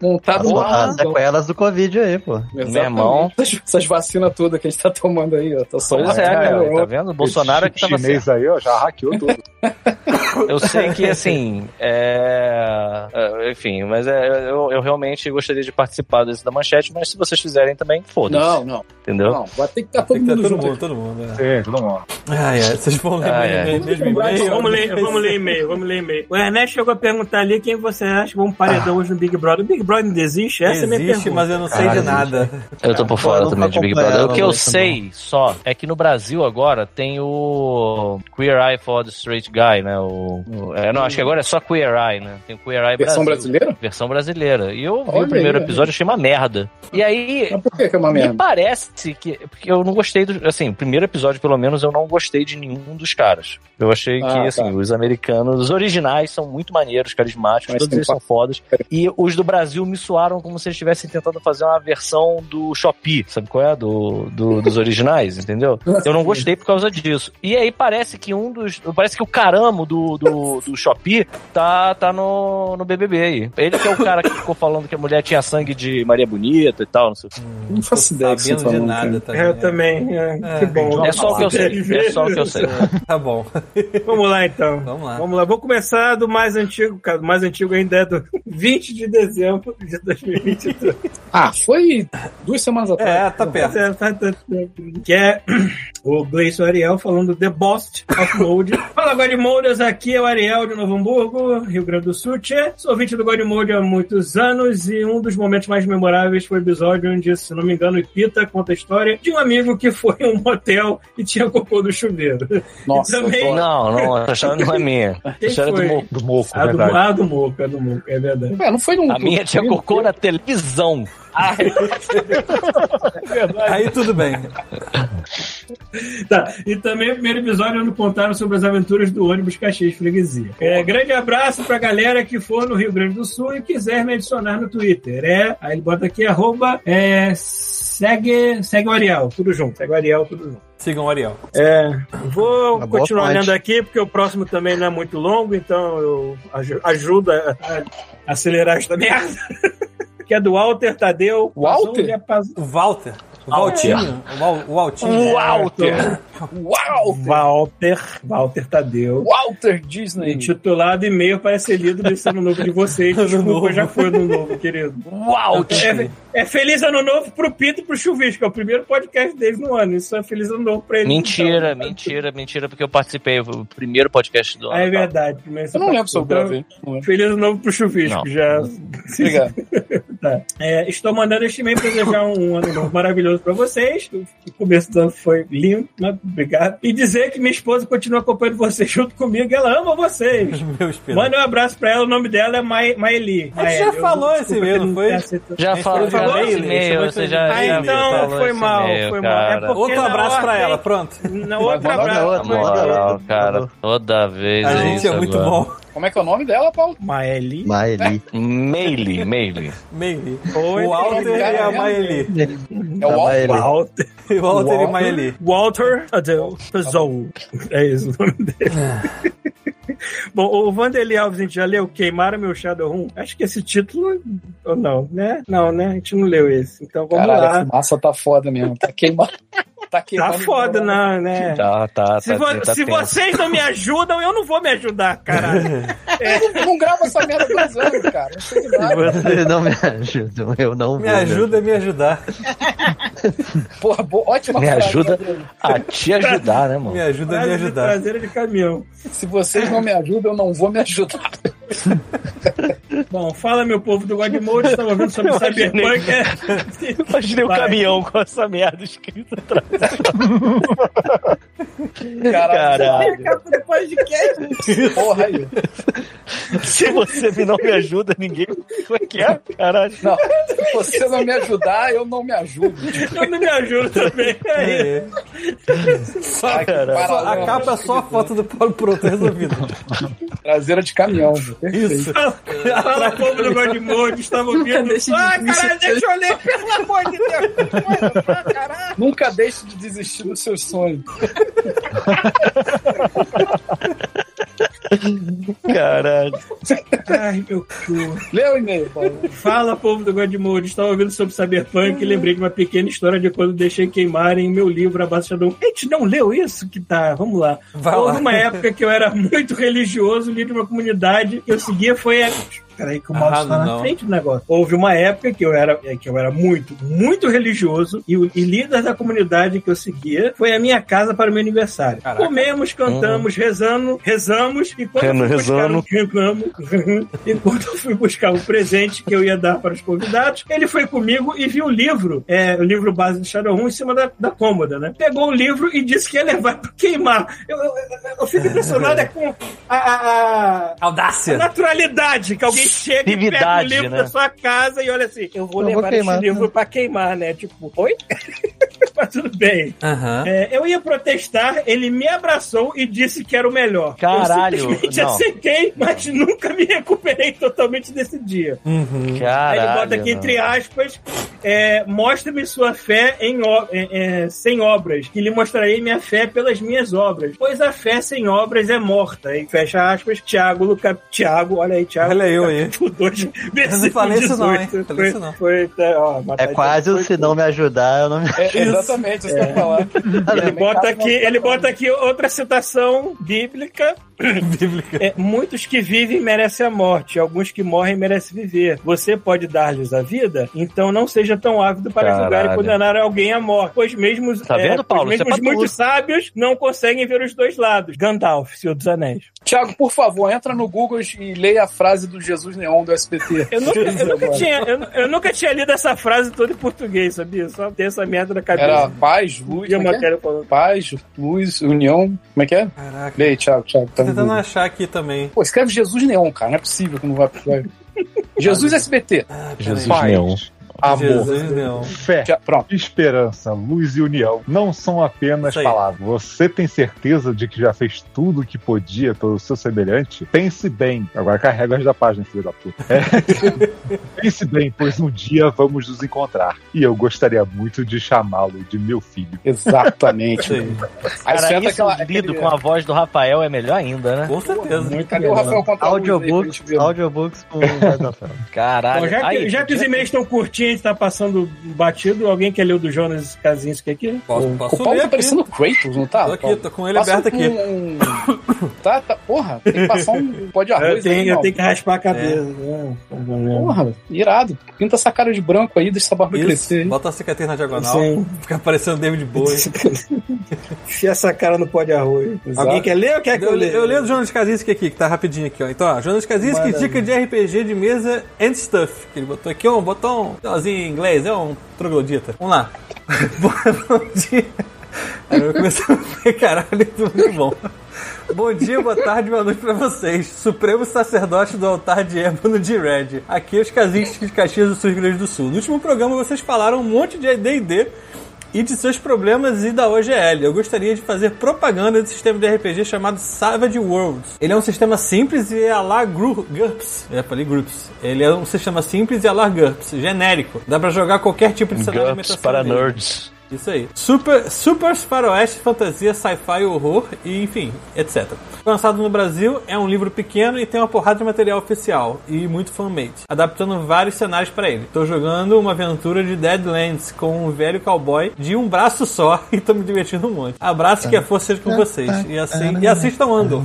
Montado [LAUGHS] no as sequelas do Covid aí, pô. Exatamente. Meu irmão. Essas, vacinas todas que a gente tá tomando aí, ó. Tá só Pois é, cara, tá vendo? O Bolsonaro é que tava certo. chinês aí, ó, já hackeou tudo. [LAUGHS] Eu sei que, assim, é... é, Enfim, mas é, eu, eu realmente gostaria de participar desse da manchete, mas se vocês fizerem também, foda-se. Não, não. Entendeu? Não, vai ter que estar todo Tem que mundo estar todo junto. mundo, todo mundo. né? Sim, todo mundo. Ai, ai, vocês vão ler mesmo- ai. mesmo e-mail? Vamos ler, vamos ler e-mail, vamos ler e-mail. O Ernesto chegou a perguntar ali quem você acha que vamos paredão hoje no Big Brother. O Big Brother ainda existe? Essa é a minha Existe, pergunta. mas eu não sei de nada. Eu tô por fora também de Big Brother. O que eu sei só é que no Brasil agora tem o Queer Eye for the Straight Guy, né? O, o- é, não, acho que agora é só Queer Eye, né? Tem Queer Eye Versão Brasil. brasileira? Versão brasileira. E eu vi Olha o primeiro aí. episódio, achei uma merda. E aí, Mas por que que é uma me merda? parece que. Porque eu não gostei do. Assim, o primeiro episódio, pelo menos, eu não gostei de nenhum dos caras. Eu achei que, Ah, assim, tá. os americanos, os originais são muito maneiros, carismáticos, Mas todos eles são fodas. E os do Brasil me soaram como se eles estivessem tentando fazer uma versão do Shopee, sabe qual é? Do, do- dos originais, [LAUGHS] entendeu? Eu não gostei por causa disso. E aí parece que um dos. Parece que o caramo do, do, do Shopee tá, tá no, no BBB aí. Ele que é o cara que ficou falando que a mulher tinha sangue de Maria Bonita e tal, não sei o que. Não faço ideia que tá de falando, nada também. Eu também. é, É, que bom. É só o que eu sei. É só o que eu sei. [LAUGHS] Tá bom. Vamos lá então. Vamos lá. Vamos lá. Vou começar do mais antigo, cara. O mais antigo ainda é do [LAUGHS] 20 de dezembro de 2022. Ah, foi duas semanas atrás. É, tá perto. Tá, tá, tá. Que é [CLEARS THROAT] o Gleison Ariel falando The Boss of Mode. [LAUGHS] Fala, Godmolders, aqui é o Ariel de Novo Hamburgo, Rio Grande do Sul. Tchê. Sou ouvinte do Godmode há muitos anos e um dos momentos mais memoráveis foi o episódio onde, se não me engano, o Ipita conta a história de um amigo que foi em um motel e tinha cocô no chuveiro. Nossa, E também- eu tô- Não, não, essa história não é minha. [LAUGHS] Quem história é do foi? Moco. Do moco, A do, verdade. ah, do Moco, a do Moco, é verdade. É, não foi num. A minha tinha cocô na televisão. Aí tudo bem. Tá, e também o primeiro episódio onde contaram sobre as aventuras do ônibus Caxias Freguesia. É, grande abraço pra galera que for no Rio Grande do Sul e quiser me adicionar no Twitter. É, aí ele bota aqui, arroba, é, segue, segue o Ariel, tudo junto, segue o Ariel, tudo junto. Sigam o Ariel. É, vou Uma continuar olhando aqui, porque o próximo também não é muito longo, então eu aju- ajudo a, a acelerar esta merda. [LAUGHS] que é do Walter Tadeu. Walter? Passou. O Walter. O Valtinho. O, Val, o Valtinho. Walter! Walter! Walter, Walter Tadeu. Walter Disney! Intitulado e-mail para ser lido desse ano novo de vocês. [LAUGHS] Desculpa, já foi ano novo, querido. Walter! É, é feliz ano novo pro Pito e pro Chuvisco, é o primeiro podcast deles no ano. Isso é feliz ano novo pra eles. Mentira, então. mentira, mentira, porque eu participei. Foi o primeiro podcast do ano. Ah, é verdade. primeiro Eu não lembro se eu gravei. Feliz ano novo pro Chuvisco, Não. já. Obrigado. [LAUGHS] Tá. É, estou mandando este e-mail para desejar um ano novo maravilhoso para vocês. O começo do ano foi lindo, mas obrigado. E dizer que minha esposa continua acompanhando vocês junto comigo. Ela ama vocês. [LAUGHS] Meu espelho. Manda um abraço pra ela, o nome dela é Mai- Maeli. A gente já falou esse e-mail, não foi? Já falou, esse e-mail, você já, Ah, então foi mal, foi mal. É Outro abraço pra ordem- ela, pronto. Abraço. outro, manda moral, cara, toda vez A é gente isso é muito bom. Como é que é o nome dela, Paulo? Maeli. Maeli. Maile, [LAUGHS] maile. Meili. Oi, O Walter e a Maeli. É o Walt? Maeli. Walter. O Walter e Walter. Maeli. Walter Adel Zou. É isso o nome dele. Bom, o Vanderlei Alves, a gente já leu Queimaram Meu Shadowrun? Acho que esse título, ou não, né? Não, né? A gente não leu esse. Então vamos Caralho, lá. a fumaça tá foda mesmo. Tá queimando. [LAUGHS] Tá Tá foda, não, né? Tá, tá, Se, tá, vo- tá se vocês não me ajudam, eu não vou me ajudar, caralho. [LAUGHS] Não, não grava essa merda dois anos, cara. Não sei de nada. [LAUGHS] Vocês não me ajudam, eu não Me vou. ajuda a me ajudar. [LAUGHS] Porra, boa, ótima Me ajuda a te ajudar, né, mano? Me ajuda a me ajudar. traseira de caminhão. Se vocês não me ajudam, eu não vou me ajudar. [LAUGHS] Bom, fala, meu povo do Godmode, estava vendo sobre Cyberpunk. É... Imaginei o Vai. caminhão com essa merda escrita atrás. Caralho. Caralho. Porra aí. Se você não me ajuda, ninguém. Como é que é? Caralho. Não, se você não me ajudar, eu não me ajudo. Eu não me ajudo também. É. É. Só, Ai, a capa é só a foto do Paulo Pronto resolvido. Traseira de caminhão. Perfeito. Isso. [LAUGHS] Fala, povo do Godmode, estava ouvindo. deixe de Ai, desistir. caralho, deixa eu ler, pelo amor de Deus. Coisa. Nunca deixe de desistir dos seus sonhos. [LAUGHS] Caralho. Ai, meu cu. Lê o e-mail, Paulo. Fala, povo do Godmode. Estava ouvindo sobre Cyberpunk e lembrei de uma pequena história de quando deixei queimarem o meu livro Abaixo Shadow. A gente não leu isso? Que tá, vamos lá. Vai Houve lá. uma época que eu era muito religioso, li de uma comunidade que eu seguia foi a... Peraí que o mouse Ah, está na não. frente do negócio. Houve uma época que eu era, que eu era muito, muito religioso e o e líder da comunidade que eu seguia foi a minha casa para o meu aniversário. Caraca. Comemos, cantamos, rezando, rezamos e quando eu fui buscar Rezando. um. [LAUGHS] E quando eu fui buscar o presente que eu ia dar para os convidados, ele foi comigo e viu o livro, é, o livro base do Shadowrun, em cima da, da cômoda, né? Pegou o livro e disse que ia levar para queimar. Eu, eu, eu- eu fico impressionado é com a, a- a- a Audácia. naturalidade que alguém chega e pega o livro né? da sua casa e olha assim, eu vou Eu vou levar queimar, esse livro né? para queimar, né? Tipo, oi? [LAUGHS] Mas tudo bem. Aham. É, eu ia protestar, ele me abraçou e disse que era o melhor. Caralho, eu simplesmente não. aceitei, mas nunca me recuperei totalmente desse dia. Uhum. Aí Caralho. ele bota aqui, não. entre aspas, é, mostre-me sua fé em é, é, sem obras, que lhe mostrarei minha fé pelas minhas obras, pois a fé sem obras é morta. E fecha aspas, Tiago, Luca, Tiago, olha aí, Tiago. Olha eu aí. Capítulo 2, versículo não falei isso não, hein? 18. Falei Foi, isso não. foi, é, ó, É quase o foi- se não me ajudar, eu não me É, exatamente, isso que eu ia falar. [LAUGHS] Ele bota aqui, ele bota aqui outra citação bíblica. [LAUGHS] Bíblica. É, muitos que vivem merecem a morte, alguns que morrem merecem viver. Você pode dar-lhes a vida? Então não seja tão ávido para Caralho. julgar e condenar alguém à morte. Pois mesmo, Tá é, vendo, Paulo? Mesmo é os pra muitos sábios não conseguem ver os dois lados. Gandalf, Senhor dos Anéis. Tiago, por favor, entra no Google e leia a frase do Jesus Neon do SBT. Eu nunca, eu nunca tinha, eu, eu nunca tinha lido essa frase toda em português, sabia? Só ter essa merda na cabeça. Era paz, luz, como é que é? Paz, luz, união. Como é que é? Caraca. Leia, Thiago, Thiago. Tá tentando Google. achar aqui também. Pô, escreve Jesus Neon, cara. Não é possível que não vai. [LAUGHS] Jesus SBT. Ah, Jesus peraí. Neon. Amor, fé, pronto. esperança, luz e união não são apenas palavras. Você tem certeza de que já fez tudo o que podia pelo seu semelhante? Pense bem. Agora carrega as da página, filho da puta. É. [LAUGHS] Pense bem, pois um dia vamos nos encontrar. E eu gostaria muito de chamá-lo de meu filho. Exatamente. Aí. Cara, entra isso aquela. lido aquele- com a voz do Rafael é melhor ainda, né? Com certeza. Muito Cadê o. Rafael Audiobooks, audiobooks com voz da Fel. Caralho. Bom, já, que, Aí, já que os e-mails estão curtinhos, a gente tá passando batido, alguém quer ler o do Jonas Kaczynski aqui? Posso, O posso Paulo ler tá aqui? parecendo Kratos, não tá? Tô aqui, Paulo? tô com ele Passa aberto aqui. um- Tá, tá, porra, tem que passar um pó de Eu arroz aí, tenho, eu irmão. tenho que raspar a cabeça. né? Porra, irado. Pinta essa cara de branco aí, deixa essa barba Isso, crescer. bota a cicatriz na diagonal, Sim. fica parecendo David Bowie. [LAUGHS] Enfia essa cara no pó de arroz. Alguém quer ler ou quer que eu, Eu, leia? eu leio do Jonas Kaczynski aqui, que tá rapidinho aqui, ó. Então, ó, Jonas Kaczynski, Maravilha. dica de RPG de mesa and stuff. Que ele botou aqui, ó, um botão em inglês, é um troglodita. Vamos lá. [LAUGHS] Bom dia. Aí eu comecei a caralho, tudo muito bom. Bom dia, boa tarde, boa noite pra vocês. Supremo sacerdote do altar de ébano de Red. Aqui é os Kaczynski de Caxias do Sul, Rio Grande do Sul. No último programa vocês falaram um monte de D&D e de seus problemas e da OGL. Eu gostaria de fazer propaganda do sistema de RPG chamado Savage Worlds. Ele é um sistema simples e é a la Gru- GURPS. Eu falei GURPS. Ele é um sistema simples e a la GURPS, genérico. Dá pra jogar qualquer tipo de cenário ambientação para dele. nerds. Isso aí. Super, super faroeste, fantasia, sci-fi, horror e enfim, etc. Lançado no Brasil, é um livro pequeno e tem uma porrada de material oficial e muito fan-made, adaptando vários cenários para ele. Tô jogando uma aventura de Deadlands com um velho cowboy de um braço só [LAUGHS] e tô me divertindo um monte. Abraço que a força seja com vocês. E, assim, e assistam Andor.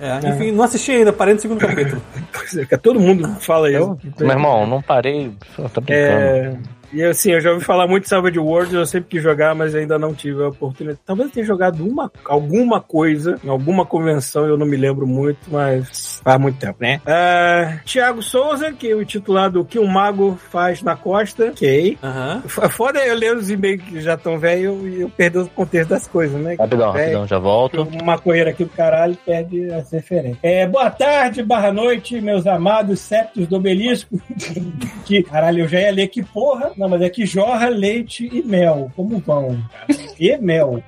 É, enfim, não assisti ainda, parei no segundo capítulo. Pois é, que todo mundo fala isso. Meu irmão, não parei. Pô, Tá brincando. É, e assim, eu já ouvi falar muito de Savage Worlds, eu sempre quis jogar, mas ainda não tive a oportunidade. Talvez eu tenha jogado uma, alguma coisa em alguma convenção, eu não me lembro muito, mas faz muito tempo, né? É, Tiago Souza, que é o titulado O que um mago faz na costa. Ok. Aham. F- Foda eu ler os e-mails que já estão velhos e eu perder o contexto das coisas, né? Rapidão, É, rapidão, já volto. uma correira aqui do caralho perde as referências. É, boa tarde, barra noite, meus amados septos do obelisco. [LAUGHS] que, caralho, eu já ia ler que porra. Não, mas é que jorra leite e mel. Como vão? cara? E mel.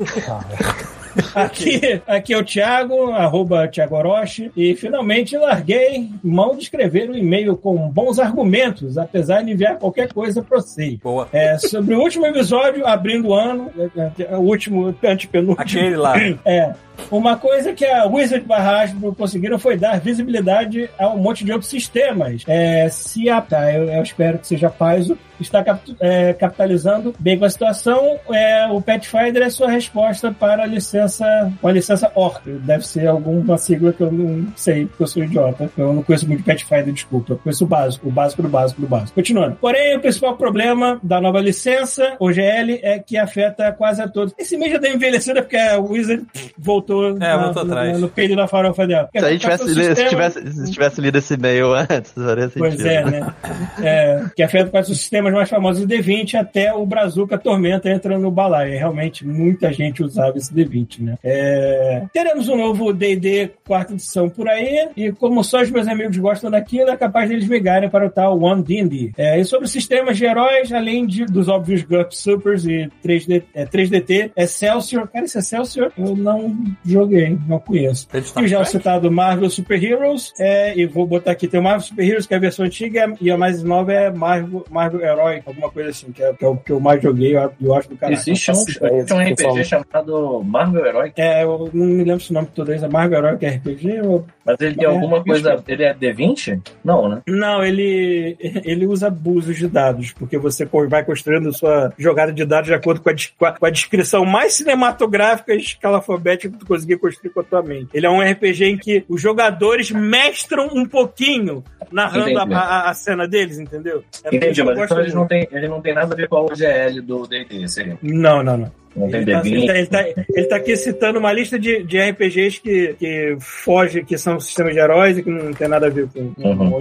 [LAUGHS] Aqui, aqui é o Thiago, arroba Thiago Orochi, e finalmente larguei mão de escrever um e-mail com bons argumentos, apesar de enviar qualquer coisa para você. Boa. É, sobre o último episódio, abrindo o ano, é, é, o último, antepenúltimo. Aquele lá. É. Uma coisa que a Wizard barra conseguiram foi dar visibilidade a um monte de outros sistemas. É, se a, tá, eu, eu espero que seja Paizo, está cap- é, capitalizando bem com a situação, é, o Pathfinder é sua resposta para a licença, uma licença ORC. Deve ser alguma sigla que eu não sei, porque eu sou idiota. Eu não conheço muito Pathfinder, desculpa. Eu conheço o básico, o básico do básico do básico. Continuando. Porém, o principal problema da nova licença, OGL, é que afeta quase a todos. Esse mês já deu envelhecida porque a Wizard voltou, na- voltou no, atrás. no peito da farofa dela. Se a gente tivesse, lido- se, sistema- tivesse, se tivesse lido esse e-mail antes, faria sentido. Pois é, né? É, que afeta quase os sistemas mais famosos do D20 até o Brazuca Tormenta entra no balaio. É, Realmente, muita gente usava esse D20, né? É, teremos um novo D&D quarta edição por aí, e como só os meus amigos gostam daquilo, é capaz deles migrarem para o tal One D&D. É, e sobre sistemas de heróis, além de, dos óbvios GURPS Supers e 3D, é, 3DT, Excelsior, cara, esse Excelsior eu não joguei, não conheço. E já citado Marvel Super Heroes, é, e vou botar aqui, tem o Marvel Super Heroes, que é a versão antiga, e a mais nova é Marvel, Marvel Herói, alguma coisa assim, que é, que é o que eu mais joguei, eu, eu acho do caralho. Existe um, existe um RPG chamado Marvel Herói, É, eu não me lembro se o nome todo isso é Marvel Herói, que é RPG, ou... mas ele tem É, alguma coisa. Ele é D20? Não, né? Não, ele, ele usa abusos de dados, porque você vai construindo sua jogada de dados de acordo com a, com a- descrição mais cinematográfica e escala alfabética que tu conseguir construir com a tua mente. Ele é um RPG em que os jogadores mestram um pouquinho narrando a, a- a cena deles, entendeu? É Entendi, mas então ele não, tem, ele não tem nada a ver com a OGL do DD, seria. Não, não, não. Não tem Ele tá, ele, D20. tá, ele, tá, ele tá aqui citando uma lista de, de RPGs que, que foge, que são sistemas de heróis e que não tem nada a ver com, com Uhum.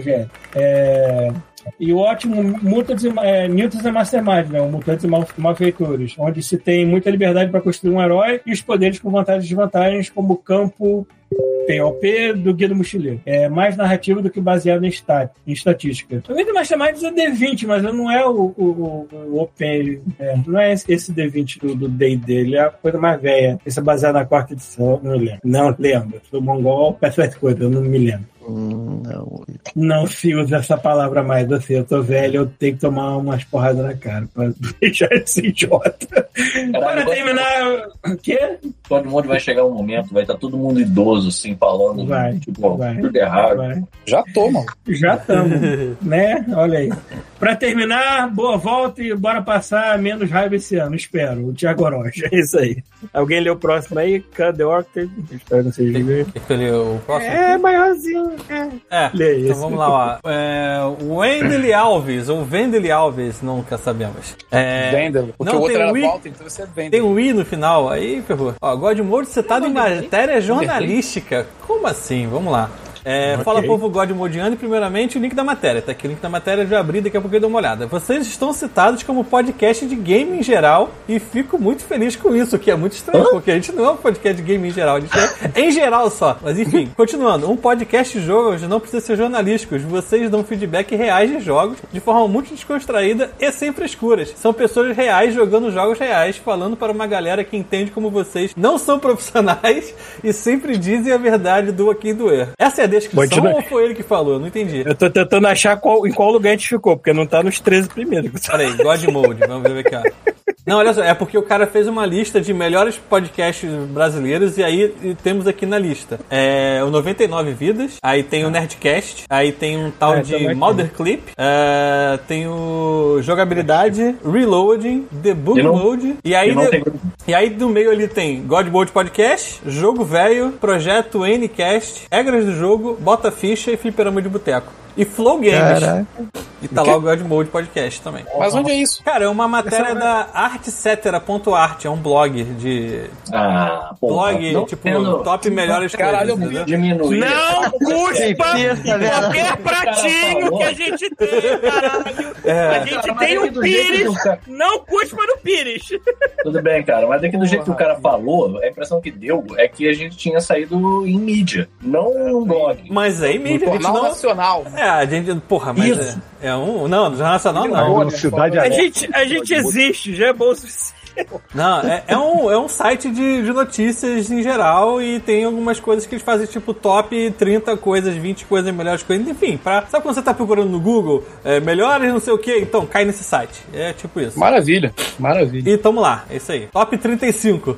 É, e o ótimo Mutants e, é, Mutants e Mastermind, né? O Mutantes e Mal- Malfeitores, onde se tem muita liberdade para construir um herói e os poderes com vantagens e desvantagens, como campo POP do Guia do Mochileiro. É mais narrativo do que baseado em, estat, em estatística. O Guia do Mastermind é D20, mas não é o, o, o, o Open. é, não é esse, esse D20 do D&D, ele é a coisa mais velha. Esse é baseado na quarta edição, não lembro. Não lembro. Sou mongol, peço as coisas, eu não me lembro. Hum, não. Não se usa essa palavra mais, assim, eu tô velho, eu tenho que tomar umas porradas na cara pra [LAUGHS] deixar esse idiota. Para terminar, o quê? todo mundo vai chegar um momento, vai estar todo mundo idoso, assim, falando, Vai, tipo, vai. tudo errado. Vai. Já tô, mano. Já estamos, [LAUGHS] né? Olha aí. Pra terminar, boa volta e bora passar menos raiva esse ano, espero. O Thiago Orochi, é isso aí. Alguém lê o próximo aí? Cut the Orchid. Espero que vocês que o próximo? É, maiorzinho. É. Lê então esse. vamos lá, ó. É, Wendell Alves, ou Wendell Alves, nunca sabemos. É, Vendel. Porque não, o outro tem era Walter, então você é Tem um I no final, aí ferrou. Ó, God Mode citado em matéria jornalística. Como assim? Vamos lá. É, Fala povo God Modiano primeiramente o link da matéria. Tá aqui o link da matéria, eu já abri, daqui a pouco eu dou uma olhada. Vocês estão citados como podcast de game em geral e fico muito feliz com isso, que é muito estranho, porque a gente não é um podcast de game em geral, a gente é [LAUGHS] em geral só. Mas enfim, continuando. Um podcast de jogos não precisa ser jornalísticos. Vocês dão feedback reais de jogos de forma muito descontraída e sem frescuras. São pessoas reais jogando jogos reais, falando para uma galera que entende como vocês não são profissionais [LAUGHS] e sempre dizem a verdade do aqui e do er. Essa é a descrição Continua. ou foi ele que falou? Eu não entendi. Eu tô tentando achar qual, em qual lugar a gente ficou, porque não tá nos 13 primeiros. Peraí, God Mode, vamos ver aqui, ó. [LAUGHS] Não, olha só, é porque o cara fez uma lista de melhores podcasts brasileiros e aí temos aqui na lista. É o 99 Vidas, aí tem o Nerdcast, aí tem um tal É, de. Mother Clip, é, tem o Jogabilidade, Reloading, Debug E Mode, e aí, e de- tem- e aí do meio ali tem God Mode Podcast, Jogo Velho, Projeto Ncast, Regras do Jogo, Bota Ficha e Fliperama de Boteco. E Flow Games. Caraca. E tá lá o God Mode Podcast também. Mas onde é isso? Cara, é uma matéria da artcetera.art, é um blog de. Ah, porra, blog, não tipo, tendo- top melhores Caralho, coisas. entendeu? Diminuir. Não [LAUGHS] cuspa qualquer pratinho que a gente tem, caralho. É. A gente Cara, tem é o que que Pires, cara- não cuspa no Pires. Tudo bem, cara, mas daqui do jeito que o cara falou, a impressão que deu é que a gente tinha saído em mídia, não num blog. Mas aí, mídia, a gente não. Nacional. É, a gente. Porra, mas Isso. é, é um. Não, no Jornal Nacional A não. velocidade A é gente, a gente existe, já é bom o suficiente. Não, é, é um, é um site de, de notícias em geral e tem algumas coisas que eles fazem, tipo, top 30 coisas, 20 coisas, melhores coisas, enfim, pra, sabe quando você tá procurando no Google, é, melhores não sei o que, então cai nesse site. É tipo isso. Maravilha, maravilha. E tamo lá, é isso aí. Top 35.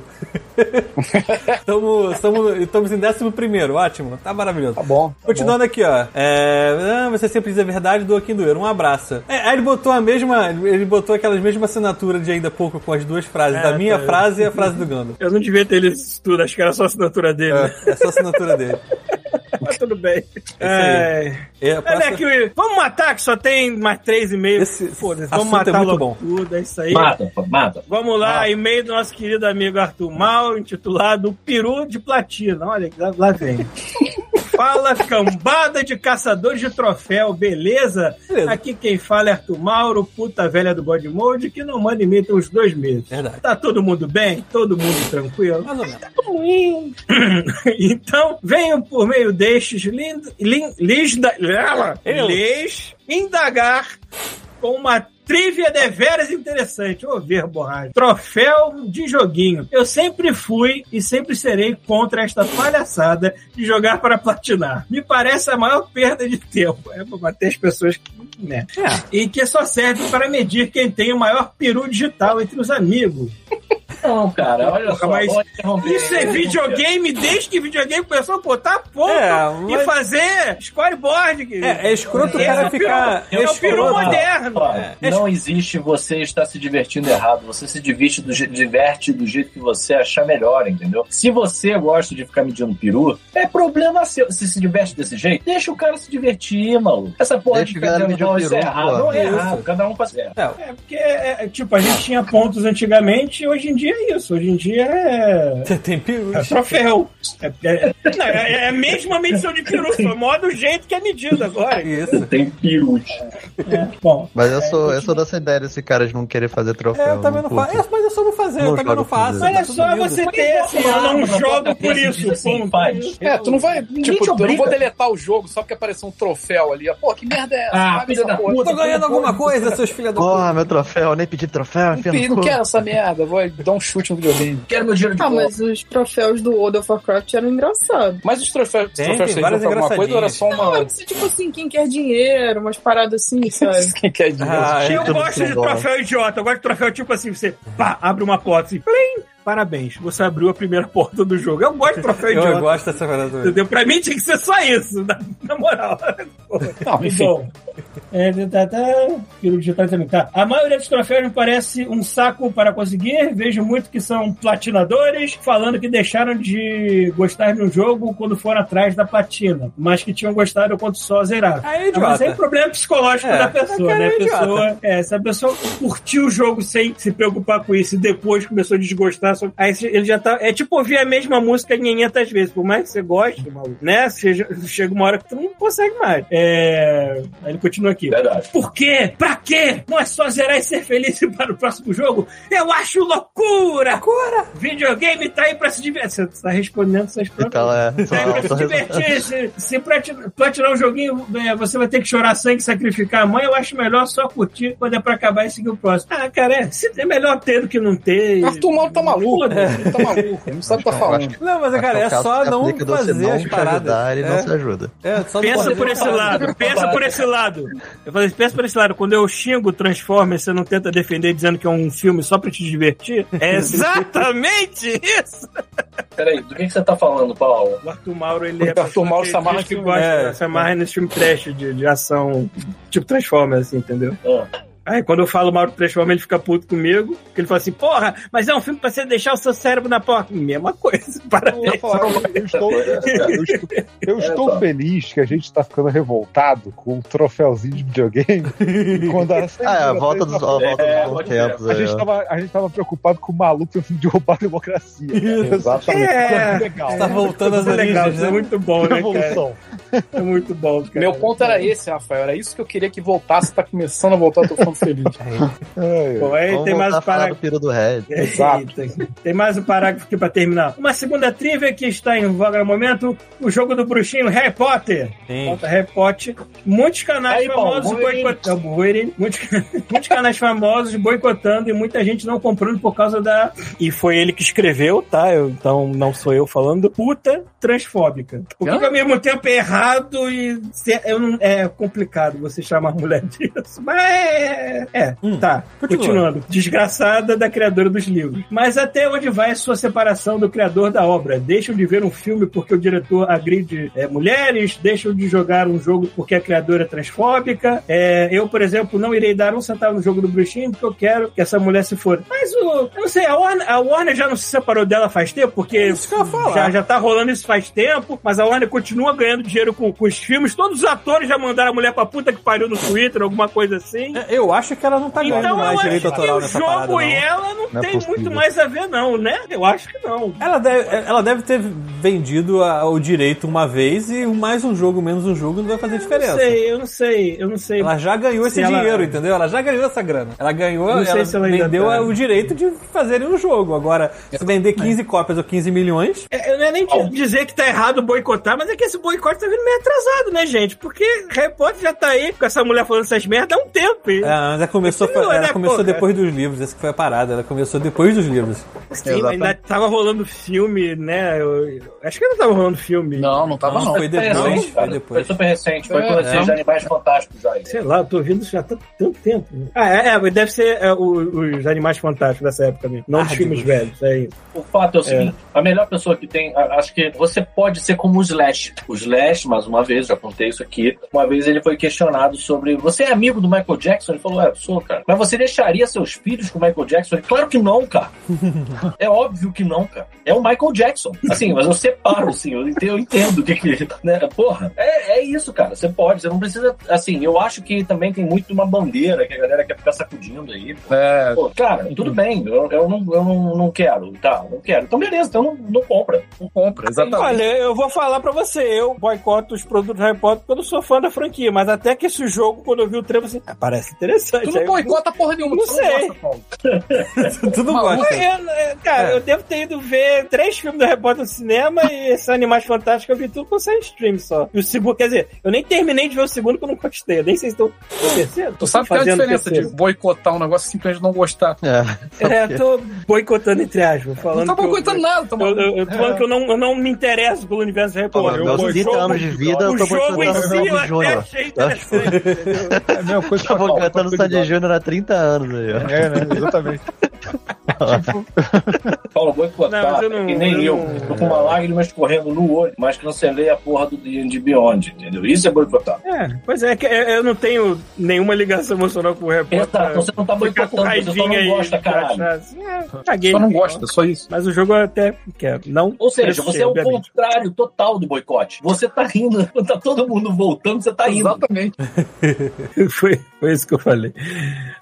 [LAUGHS] Tamo, estamos, estamos em 11, ótimo, tá maravilhoso. Tá bom. tá Continuando aqui, ó. É, ah, você sempre diz a verdade, do aqui doer. Um abraço. É, aí ele botou a mesma. Ele botou aquelas mesmas assinaturas de ainda pouco com as duas frases. É, da minha tá. frase e a frase do Gando. Eu não devia ter lido isso tudo, acho que era só a assinatura dele. né? É, é só a assinatura dele. [LAUGHS] Mas tudo bem. É... É, Olha próxima- aqui, vamos matar, que só tem mais três e meio. Esse Foda-se, vamos matar é muito bom. tudo, é isso aí. Mata, mata. Vamos lá, e-mail do nosso querido amigo Arthur Mal, intitulado Peru de Platina. Olha, lá, lá vem. Fala, cambada de caçadores de troféu, beleza? Beleza. Aqui quem fala é Arthur Mauro, puta velha do God Mode, que não manda tem uns dois meses. Verdade. Tá todo mundo bem? Todo mundo tranquilo? Mais ou menos. ruim. [LAUGHS] então, venho por meio destes lin, lin, lhes, da- Eu. lhes indagar com uma trivia deveras interessante. Ô, ver borracha. Troféu de joguinho. Eu sempre fui e sempre serei contra esta palhaçada de jogar para platinar. Me parece a maior perda de tempo. É pra bater as pessoas que. Né? E que só serve para medir quem tem o maior peru digital entre os amigos. Não, cara, olha só. Mas. Isso é videogame desde que videogame começou a botar ponto É, e mas- fazer scoryboard. querido. É, é escroto o cara é ficar. peru- É o peru escroto. moderno. Olha, não existe você estar se divertindo errado. Você se diverte do, diverte do jeito que você achar melhor, entendeu? Se você gosta de ficar medindo peru, é problema seu. Se se diverte desse jeito, deixa o cara se divertir, maluco. Essa porra Deixa de ficar medir não, o isso é peru, errado. Não é Isso. errado. Cada um faz. É. É, É, porque, é, é, tipo, a gente tinha pontos antigamente e hoje em dia é isso. Hoje em dia é, Você tem peru. é troféu. É, é, não, é, é a mesma medição de peru, só modo jeito que é medido agora. Isso. Tem peru. É, bom, Mas eu sou, eu sou dessa ideia desse cara de não querer fazer troféu. É, eu também não faço. É, mas eu só não fazer, eu Não também não faço. olha só você ter assim, eu não jogo por isso. Assim. É, tu não vai, tipo, te eu não vou deletar o jogo só porque apareceu um troféu ali. Pô, que merda é essa? Ah, filha da puta. Tô ganhando alguma coisa, seus filhos da puta. Porra, meu troféu, nem pedi troféu, enfia Não, quero essa merda, vou dar um chute no videogame. Quero meu dinheiro de Ah, volta. mas os troféus do World of Warcraft eram engraçados. Mas os troféus, Tem, troféus tem várias alguma coisa ou era só Não, uma. é tipo assim, quem quer dinheiro, umas paradas assim, [LAUGHS] sabe? Quem quer dinheiro? Ah, Eu Tudo gosto de troféu idiota. Eu gosto de troféu tipo assim, você pá, abre uma porta assim, plim, parabéns, você abriu a primeira porta do jogo. Eu gosto de troféu [LAUGHS] Eu idiota. gosto dessa parada também. Entendeu? Pra mim tinha que ser só isso, [LAUGHS] na, na moral. [LAUGHS] Não, enfim. Bom, É, tá, tá, digital também. Tá. A maioria dos troféus me parece um saco para conseguir. Vejo muito que são platinadores falando que deixaram de gostar de um jogo quando foram atrás da platina, mas que tinham gostado quando só zeraram. É mas idiota. é problema psicológico É, da pessoa, é né? A idiota. pessoa, é, se a pessoa curtiu o jogo sem se preocupar com isso e depois começou a desgostar, aí ele já tá. É tipo ouvir a mesma música 500 vezes, por mais que você goste, maluco, né? Chega, chega uma hora que tu não consegue mais. É... Aí ele continua aqui. Verdade. Por quê? Pra quê? Não é só zerar e ser feliz [LAUGHS] para o próximo jogo? Eu acho loucura! Loucura! Videogame tá aí pra se divertir. Você tá respondendo essas Então é. Só, é, pra se divertir, se, se platinar, platinar um joguinho, é, você vai ter que chorar sangue, sacrificar a mãe. Eu acho melhor só curtir quando é pra acabar e seguir o próximo. Ah, cara, é, se- é melhor ter do que não ter. Arthur Mauro tá maluco. Foda-se. Ele tá maluco. Ele não sabe o que tá falando. Não, mas, cara, é só não fazer as paradas. Ele É. não se ajuda. É, só não Pensa por esse lado, pensa por esse lado. Eu falei, pensa por esse lado. Quando eu xingo Transformers, você não tenta defender dizendo que é um filme só pra te divertir? É [LAUGHS] exatamente isso! Peraí, do que, que você tá falando, Paulo? O Arthur Mauro, ele Porque é. o Arthur Mauro se amarra que gosta, É. se amarra nesse filme trash de, de ação, tipo Transformers, assim, entendeu? Ah. Aí quando eu falo Mauro Transformers, ele fica puto comigo, porque ele fala assim, porra, mas é um filme pra você deixar o seu cérebro na porta. Mesma coisa, Eu, [LAUGHS] parabéns. ia falar, eu estou, eu [LAUGHS] estou, eu estou só. feliz que a gente está ficando revoltado com o troféuzinho de videogame. quando a, [LAUGHS] Ah, é, a volta dos, a volta É, dos bons pode tempos a, gente ó. tava, a gente tava preocupado com o maluco tentando derrubar a democracia. cara. Exatamente. É. legal. Tá voltando às é legal, origens, é né? muito bom, né, cara? Revolução. É muito bom, cara. Meu ponto era esse, Rafael. Era isso que eu queria que voltasse. Tá começando a voltar, eu tô ficando feliz. [LAUGHS] É, Bom, aí Vamos tem mais um do parágrafo. Do Red. Eita. Tem mais um parágrafo aqui pra terminar. Uma segunda trivia que está em voga no momento: o jogo do bruxinho Harry Potter. Sim. Conta Harry Potter. Muitos canais Aí, famosos boicotando. É. Muitos, [LAUGHS] muitos canais famosos boicotando e muita gente não comprando por causa da. E foi ele que escreveu, tá? Eu- então não sou eu falando. Puta transfóbica. O que, ao mesmo tempo é errado e não- é complicado você chamar mulher disso. Mas é. É, Hum, tá. continua. Continuando. Desgraçada da criadora dos livros. Mas até onde vai a sua separação do criador da obra? Deixam de ver um filme porque o diretor agride é, mulheres? Deixam de jogar um jogo porque a criadora é transfóbica? É, eu, por exemplo, não irei dar um centavo no jogo do bruxinho porque eu quero que essa mulher se for. Mas o. Eu não sei, a Warner, a Warner já não se separou dela faz tempo, porque É isso que eu falar. já, já tá rolando isso faz tempo, mas a Warner continua ganhando dinheiro com, com os filmes. Todos os atores já mandaram a mulher pra puta que pariu no Twitter, alguma coisa assim. É, Eu acho que ela não tá ganhando Então eu mais acho direito que autoral o nessa parada, jogo não. e ela não, Não é tem possível. muito mais a ver, não, né? Eu acho que não. Ela deve, ela deve ter vendido a- o direito uma vez e mais um jogo, menos um jogo não vai fazer Eu diferença. não sei, eu não sei, eu não sei. Ela já ganhou esse Se ela- dinheiro, entendeu? Ela já ganhou essa grana. Ela ganhou, Não sei ela se ela vendeu tá. o direito de fazerem um jogo. Agora, se vender 15 cópias ou 15 milhões, É, Eu não é nem te dizer que tá errado boicotar, mas é que esse boicote tá vindo meio atrasado, né, gente? Porque Harry Potter já tá aí com essa mulher falando essas merdas há um tempo. É, ela começou, Não, ela né, começou porra? depois dos livros. Essa que foi a parada. Ela começou depois dos livros. Sim, ainda tava rolando filme, né? Eu- eu acho que ainda tava rolando filme. Não, não tava não. Foi Super depois, recente, foi cara. depois. Foi super recente. Foi É, quando é. animais fantásticos já. Sei lá, eu tô ouvindo isso já há tanto, tanto tempo. Ah, é, é, deve ser é, o- os Animais Fantásticos dessa época mesmo. Não Ah, dos filmes Deus. velhos, é isso. O fato é o seguinte: a melhor pessoa que tem. Acho que você pode ser como o Slash. O Slash, mais uma vez, já contei isso aqui. Uma vez ele foi questionado sobre. Você é amigo do Michael Jackson? Ele falou: É, eu sou, cara. Mas você deixaria seus filhos com o Michael Jackson? Ele, claro que não, cara. [LAUGHS] é óbvio que não, cara. É o Michael Jackson. Assim, mas eu separo, assim, eu entendo, eu entendo o que que. Né? Porra, é, é isso, cara. Você pode, você não precisa. Assim, eu acho que também tem muito uma bandeira que a galera quer ficar sacudindo aí. É, Pô, cara, tudo bem, eu, eu, não, eu não, não quero, tá, não quero. Então beleza, então não, não compra. não compra, exatamente. Olha, eu vou falar pra você, eu boicoto os produtos Harry Potter porque eu não sou fã da franquia, mas até que esse jogo, quando eu vi o trailer, falei assim, ah, parece interessante. Tu não eu- boicota porra nenhuma, Não tu sei. não gosta, Paulo. [LAUGHS] tu não Maluco. gosta. Eu- eu- cara, É. eu devo ter ido ver três filmes do Harry Potter no cinema e esses Animais Fantásticos eu vi tudo com sem stream só. E o segundo, quer dizer, eu nem terminei de ver o segundo que eu não gostei. Eu nem sei se estou terceiro. Tu sabe que é a diferença terceiro. de boicotar um negócio e simplesmente não gostar. É. É, [LAUGHS] eu tô boicotando entre aspas, falando Não tá que eu- boicotando nada, tá Eu, eu, eu tô falando que eu não, eu não me interesso pelo universo Harry Pô, Potter. meus O 30 jogo- anos de vida, eu o tô jogo em boicotando si eu o até Júnior. achei interessante? [LAUGHS] É a mesma coisa que Tô eu cantando Sandy Júnior há 30 anos aí, ó. É, né? Exatamente. [LAUGHS] [LAUGHS] Paulo, boicotar, Não, não- é que nem eu eu. Tô com uma lágrima escorrendo no olho, mas cancelei a porra do D&D Beyond, entendeu? Isso é boicotar. É, pois é, que eu não tenho nenhuma ligação emocional com o Harry Potter. Exato, você não tá boicotando, você só não gosta, pra caralho. assim, é, caguei. Só não gosta, só isso. Mas o jogo eu até quer. Não Ou seja, você é o obviamente. contrário total do boicote. Você tá rindo, quando [LAUGHS] tá todo mundo voltando, você tá rindo. Exatamente. [LAUGHS] foi, foi isso que eu falei.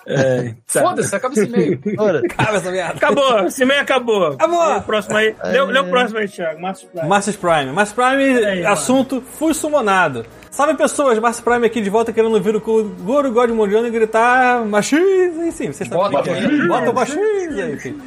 É, tá. Foda-se, acaba esse. Ora, Acaba essa merda. Acabou, esse meio acabou. Acabou. Lê o próximo aí. Lê, lê o próximo aí, Thiago. Márcio Prime. Marcus Prime. Marcus Prime, aí, assunto, fui sumonado. Salve pessoas, Marcus Prime aqui de volta querendo vir o Goro God Mundiano e gritar machismo, enfim, vocês sabem o que é. Bota o machismo, enfim.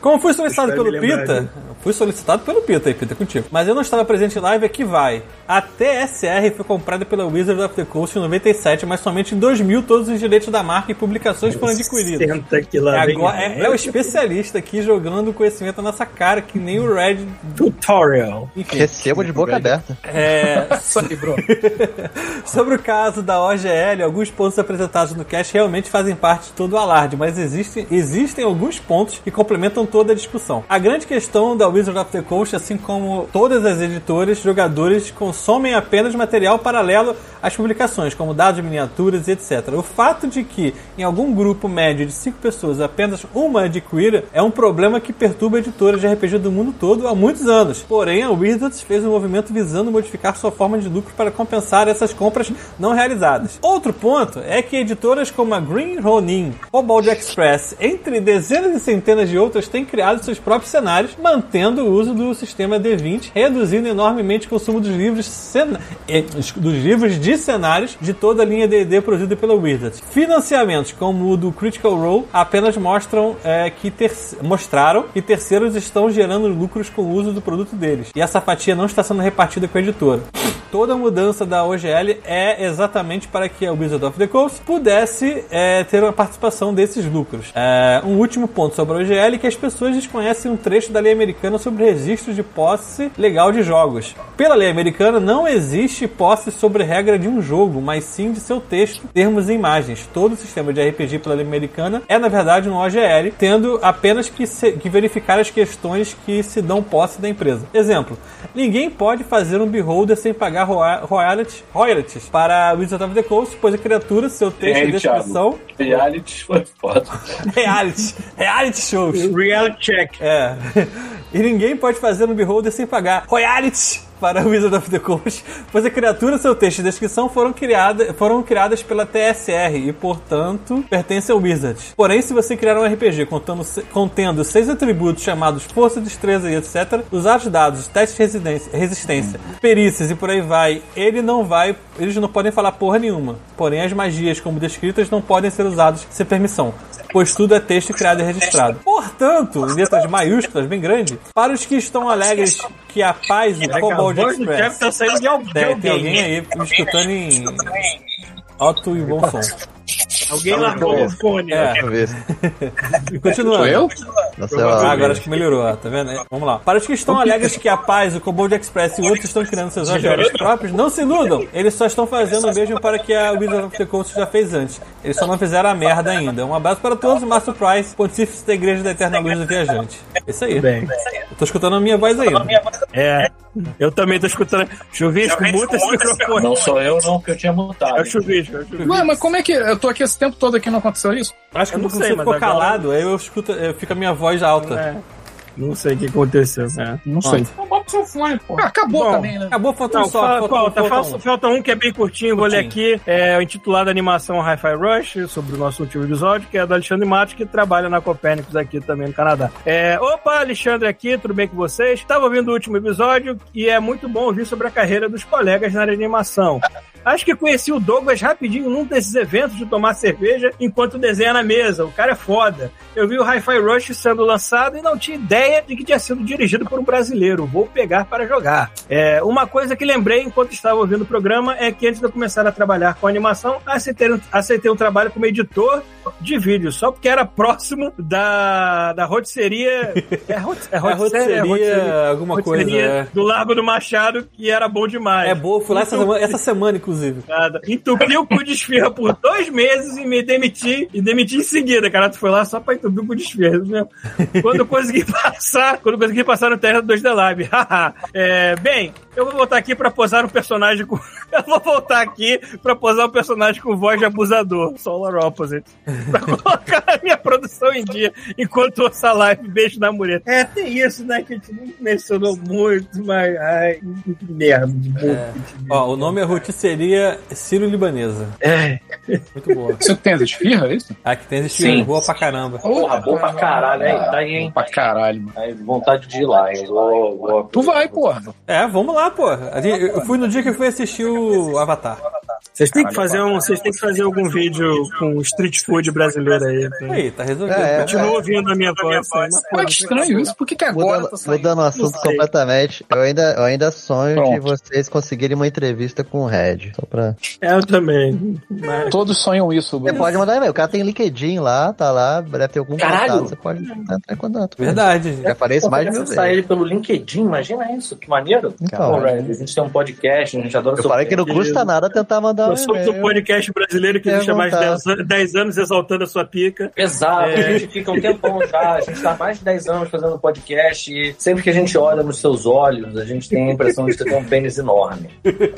Como fui solicitado pelo Pita, fui solicitado pelo Pita aí, Pita, contigo. Mas eu não estava presente em live, aqui vai. A TSR foi comprada pela Wizard of the Coast em 97, mas somente em 2000 todos os direitos da marca e publicações foram adquiridos. Senta aqui lá. vem. Agora, é, é o especialista aqui jogando conhecimento na nossa cara, que nem o Red. Tutorial. Enfim, recebo de boca aberta. é. [LAUGHS] [LAUGHS] Sobre o caso da OGL, alguns pontos apresentados no cast realmente fazem parte de todo o alarde, mas existem, existem alguns pontos que complementam toda a discussão. A grande questão da Wizard of the Coast, assim como todas as editoras, jogadores consomem apenas material paralelo às publicações, como dados, miniaturas etc. O fato de que, em algum grupo médio de 5 pessoas, apenas uma adquira é um problema que perturba editoras de RPG do mundo todo há muitos anos. Porém, a Wizards fez um movimento visando modificar sua forma de lucro para compensar essas compras não realizadas. Outro ponto é que editoras como a Green Ronin, Cobalt Express, entre dezenas e centenas de outras, têm criado seus próprios cenários, mantendo o uso do sistema D20, reduzindo enormemente o consumo dos livros, cena- eh, dos livros de cenários de toda a linha D&D produzida pela Wizards. Financiamentos como o do Critical Role apenas mostram eh, que ter- mostraram que terceiros estão gerando lucros com o uso do produto deles. E essa fatia não está sendo repartida com a editora. Toda mudança da OGL é exatamente para que a Wizard of the Coast pudesse eh, ter uma participação desses lucros. Eh, um último ponto sobre a OGL é que as pessoas desconhecem um trecho da lei americana sobre registro de posse legal de jogos. Pela lei americana, não existe posse sobre regra de um jogo, mas sim de seu texto, termos e imagens. Todo o sistema de RPG pela lei americana é, na verdade, um OGL, tendo apenas que, se- que verificar as questões que se dão posse da empresa. Exemplo, ninguém pode fazer um beholder sem pagar roya- royalties, royalties para a Wizard of the Coast, pois a criatura, seu texto e descrição... Reality foi foda. [LAUGHS] Reality, reality shows. Reality check. É. E ninguém pode fazer um beholder sem pagar royalties para o Wizard of the Coast, pois a criatura, seu texto e descrição foram, criada, foram criadas pela TSR e, portanto, pertencem ao Wizard. Porém, se você criar um RPG contando, contendo seis atributos chamados força, destreza e etc., usar os dados, teste de resistência, perícias e por aí vai, ele não vai, eles não podem falar porra nenhuma. Porém, as magias, como descritas, não podem ser usadas sem permissão pois tudo é texto criado e registrado. Portanto, em letras maiúsculas, bem grande, para os que estão alegres que a paz do Cobalt Express tá saindo de al- de tem, alguém alguém. aí escutando em alto e bom som. Alguém largou o fone. É. Ver. [LAUGHS] Continuando. Sou eu? Nossa, Ah, agora acho que melhorou, tá vendo? É, Vamos lá. Para os que estão alegres que a Paz, o Cobalt Express e outros estão criando seus OGLs próprios, não se iludam. Eles só estão fazendo o mesmo para que a Wizard of the Coast já fez antes. Eles só não fizeram a merda ainda. Um abraço para todos, Márcio Price, Pontífice da Igreja da Eterna Luz do Viajante. Isso aí. Bem. Eu tô escutando a minha voz ainda. É. Eu também tô escutando. Chuvisco, muta esse microfone. Não sou eu, não, que eu tinha É mutado. o chuvisco, é o chuvisco. Ué, mas como é que. Eu tô aqui esse tempo todo aqui não aconteceu isso? Acho que Eu não você sei, mas ficou agora- calado, aí eu escuto, eu, fica a minha voz alta. É. Não sei o que aconteceu. É. Não sei. Bota o seu fone, pô. Ah, acabou Bom, também, né? Acabou, falta um Não, só. fa- falta, falta, falta falta, um. falta um que é bem curtinho, vou ler aqui. É o intitulado Animação Hi-Fi Rush, sobre o nosso último episódio, que é do Alexandre Matos, que trabalha na Copérnicos aqui também no Canadá. É, opa, Alexandre aqui, tudo bem com vocês? Estava ouvindo o último episódio e é muito bom ouvir sobre a carreira dos colegas na área de animação. Acho que conheci o Douglas rapidinho num desses eventos de tomar cerveja enquanto desenha na mesa. O cara é foda. Eu vi o Hi-Fi Rush sendo lançado e não tinha ideia de que tinha sido dirigido por um brasileiro. Vou pegar para jogar. É, uma coisa que lembrei enquanto estava ouvindo o programa é que antes de eu começar a trabalhar com animação, aceitei, um- aceitei um trabalho como editor de vídeo, só porque era próximo da, da rotisseria. [LAUGHS] É, rot, é É rotisseria, rotisseria- alguma coisa. rotisseria É. do Largo do Machado, que era bom demais. É boa, fui lá essa semana, essa semana, inclusive. Nada. Entupi o cu de esfirra por dois meses e me demiti. E demiti em seguida, cara. Tu foi lá só pra entupir o cu de esfirra. mesmo. Quando eu consegui [LAUGHS] passar, quando eu consegui passar no Terra 2 da Live. Haha. é, bem, eu vou voltar aqui pra posar um personagem com. [LAUGHS] Eu vou voltar aqui pra posar um personagem com voz de abusador. Solar Opposite. [LAUGHS] Pra colocar a minha produção em dia enquanto ouço a live. Beijo na mureta. É, tem isso, né? Que a gente não mencionou muito, mas. Ai, que merda. de. É. Ó, o nome é rotisseria Sírio-Libanesa. É. Muito boa. Você tem as esfirra, é isso? Aqui tem esfirra Sim. boa pra caramba. Porra, bom pra caralho, hein? Tá aí, hein? Pra caralho, mano. Aí, vontade de ir lá, hein? Vou, vou... Tu vai, porra. É, vamos lá, pô. A gente- Eu fui no dia que eu fui assistir o Avatar. Vocês têm que fazer um, vocês têm que fazer algum vídeo com street food brasileiro aí. tá? Aí, tá resolvido. É, é. Continua ouvindo a minha voz. né? Pô, que estranho isso. Por que, que agora Mudando, tá mudando o assunto completamente, eu ainda, eu ainda sonho de Pronto. vocês conseguirem uma entrevista com o Red. Só pra... É, eu também. Mas- Todos sonham isso, Você pode mandar e-mail. O cara tem LinkedIn lá, tá lá, deve ter algum Caralho! contato. Você pode entrar em contato. Verdade. Já falei isso Pô, mais de mil ele pelo LinkedIn, imagina isso, que maneiro. Então, Pô, a gente tem um podcast, a gente adora eu falei que não custa nada tentar mandar um Nós somos um podcast brasileiro que existe há mais de vontade. 10 an- 10 anos exaltando a sua pica. Exato, É. a gente fica um tempão já, a gente tá há mais de 10 anos fazendo podcast e sempre que a gente olha nos seus olhos, a gente tem a impressão de que você tem um pênis enorme.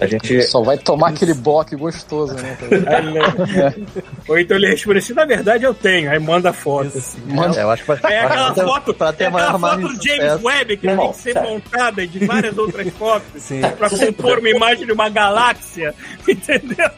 A gente. Só vai tomar aquele bloco gostoso, né? Aí, né? Ou então ele responde assim: na verdade eu tenho. Aí manda foto. Assim. É, eu acho que pra, É aquela pra ter- foto, pra ter é aquela foto do James. Webb que Irmão, tem que ser sério. montada de várias outras fotos Sim. pra compor uma imagem de uma galáxia, [LAUGHS] entendeu?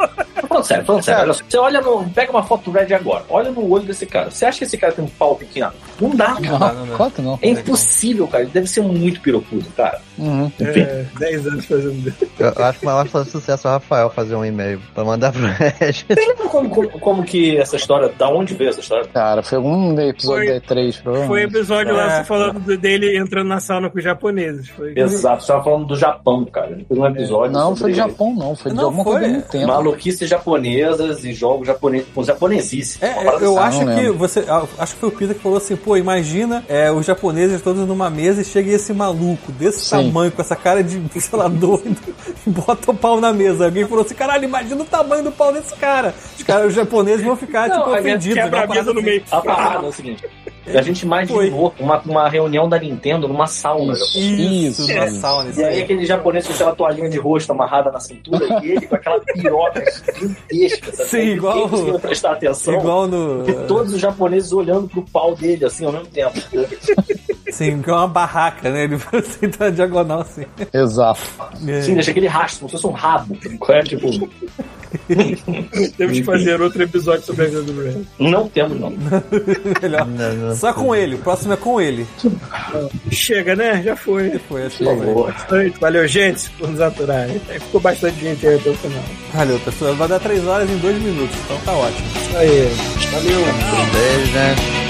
Falando sério, falando sério, olha. Você olha no. Pega uma foto do Red agora, olha no olho desse cara. Você acha que esse cara tem um pau pequeno? Não dá, cara. não. Quanto não? É impossível, cara. Ele deve ser muito pirocudo, cara. Uhum. Enfim. É, 10 anos fazendo [LAUGHS] isso. Eu, acho que o maior sucesso é o Rafael fazer um e-mail pra mandar pro Red. Você lembra como, como, como que essa história. Da onde veio essa história? Cara, foi algum episódio Foi- da E3, Foi provavelmente. episódio lá É, você falando do- dele entrando na sauna com os japoneses. Foi. Exato, você tava falando do Japão, cara. Fez um episódio. Não, foi do Japão, não. Foi de alguma foi. coisa Nintendo. Maluquices japonesas e jogos japoneses com japonesice. É, eu assim. acho não que você. ah, Acho que foi o Peter que falou assim, pô, imagina é, os japoneses todos numa mesa e chega esse maluco desse Sim. tamanho, com essa cara de, [LAUGHS] sei lá, doido, e bota o pau na mesa. Alguém falou assim, caralho, imagina o tamanho do pau desse cara. Os caras, os japoneses vão ficar, Não, tipo, ofendidos. Quebra né? a mesa no meio. A parada é o seguinte. A gente imaginou uma, uma reunião da Nintendo numa sauna. Isso. Isso, isso. sauna, isso E aí aí. aquele japonês com aquela toalhinha de rosto amarrada na cintura e ele com aquela piroca gigantesca. sabe? Sim, Ninguém igual- prestar atenção. Igual no. E todos os japoneses olhando pro pau dele, assim, ao mesmo tempo. Sim, igual uma barraca, né? Ele assim, tá diagonal assim. Exato. É. Sim, deixa aquele rastro, como se fosse um rabo. É, tipo, [LAUGHS] Temos que fazer outro episódio sobre a vida do Red. não temos, não. [LAUGHS] Melhor. Não, não. Só com ele, o próximo é com ele. Chega, né? Já foi. Acho Por foi. favor. Valeu, gente, por nos aturar. Ficou bastante gente aí até o final. Valeu, pessoal. Vai dar 3 horas em 2 minutos, então tá ótimo. Isso aí. Valeu. Beijo, né?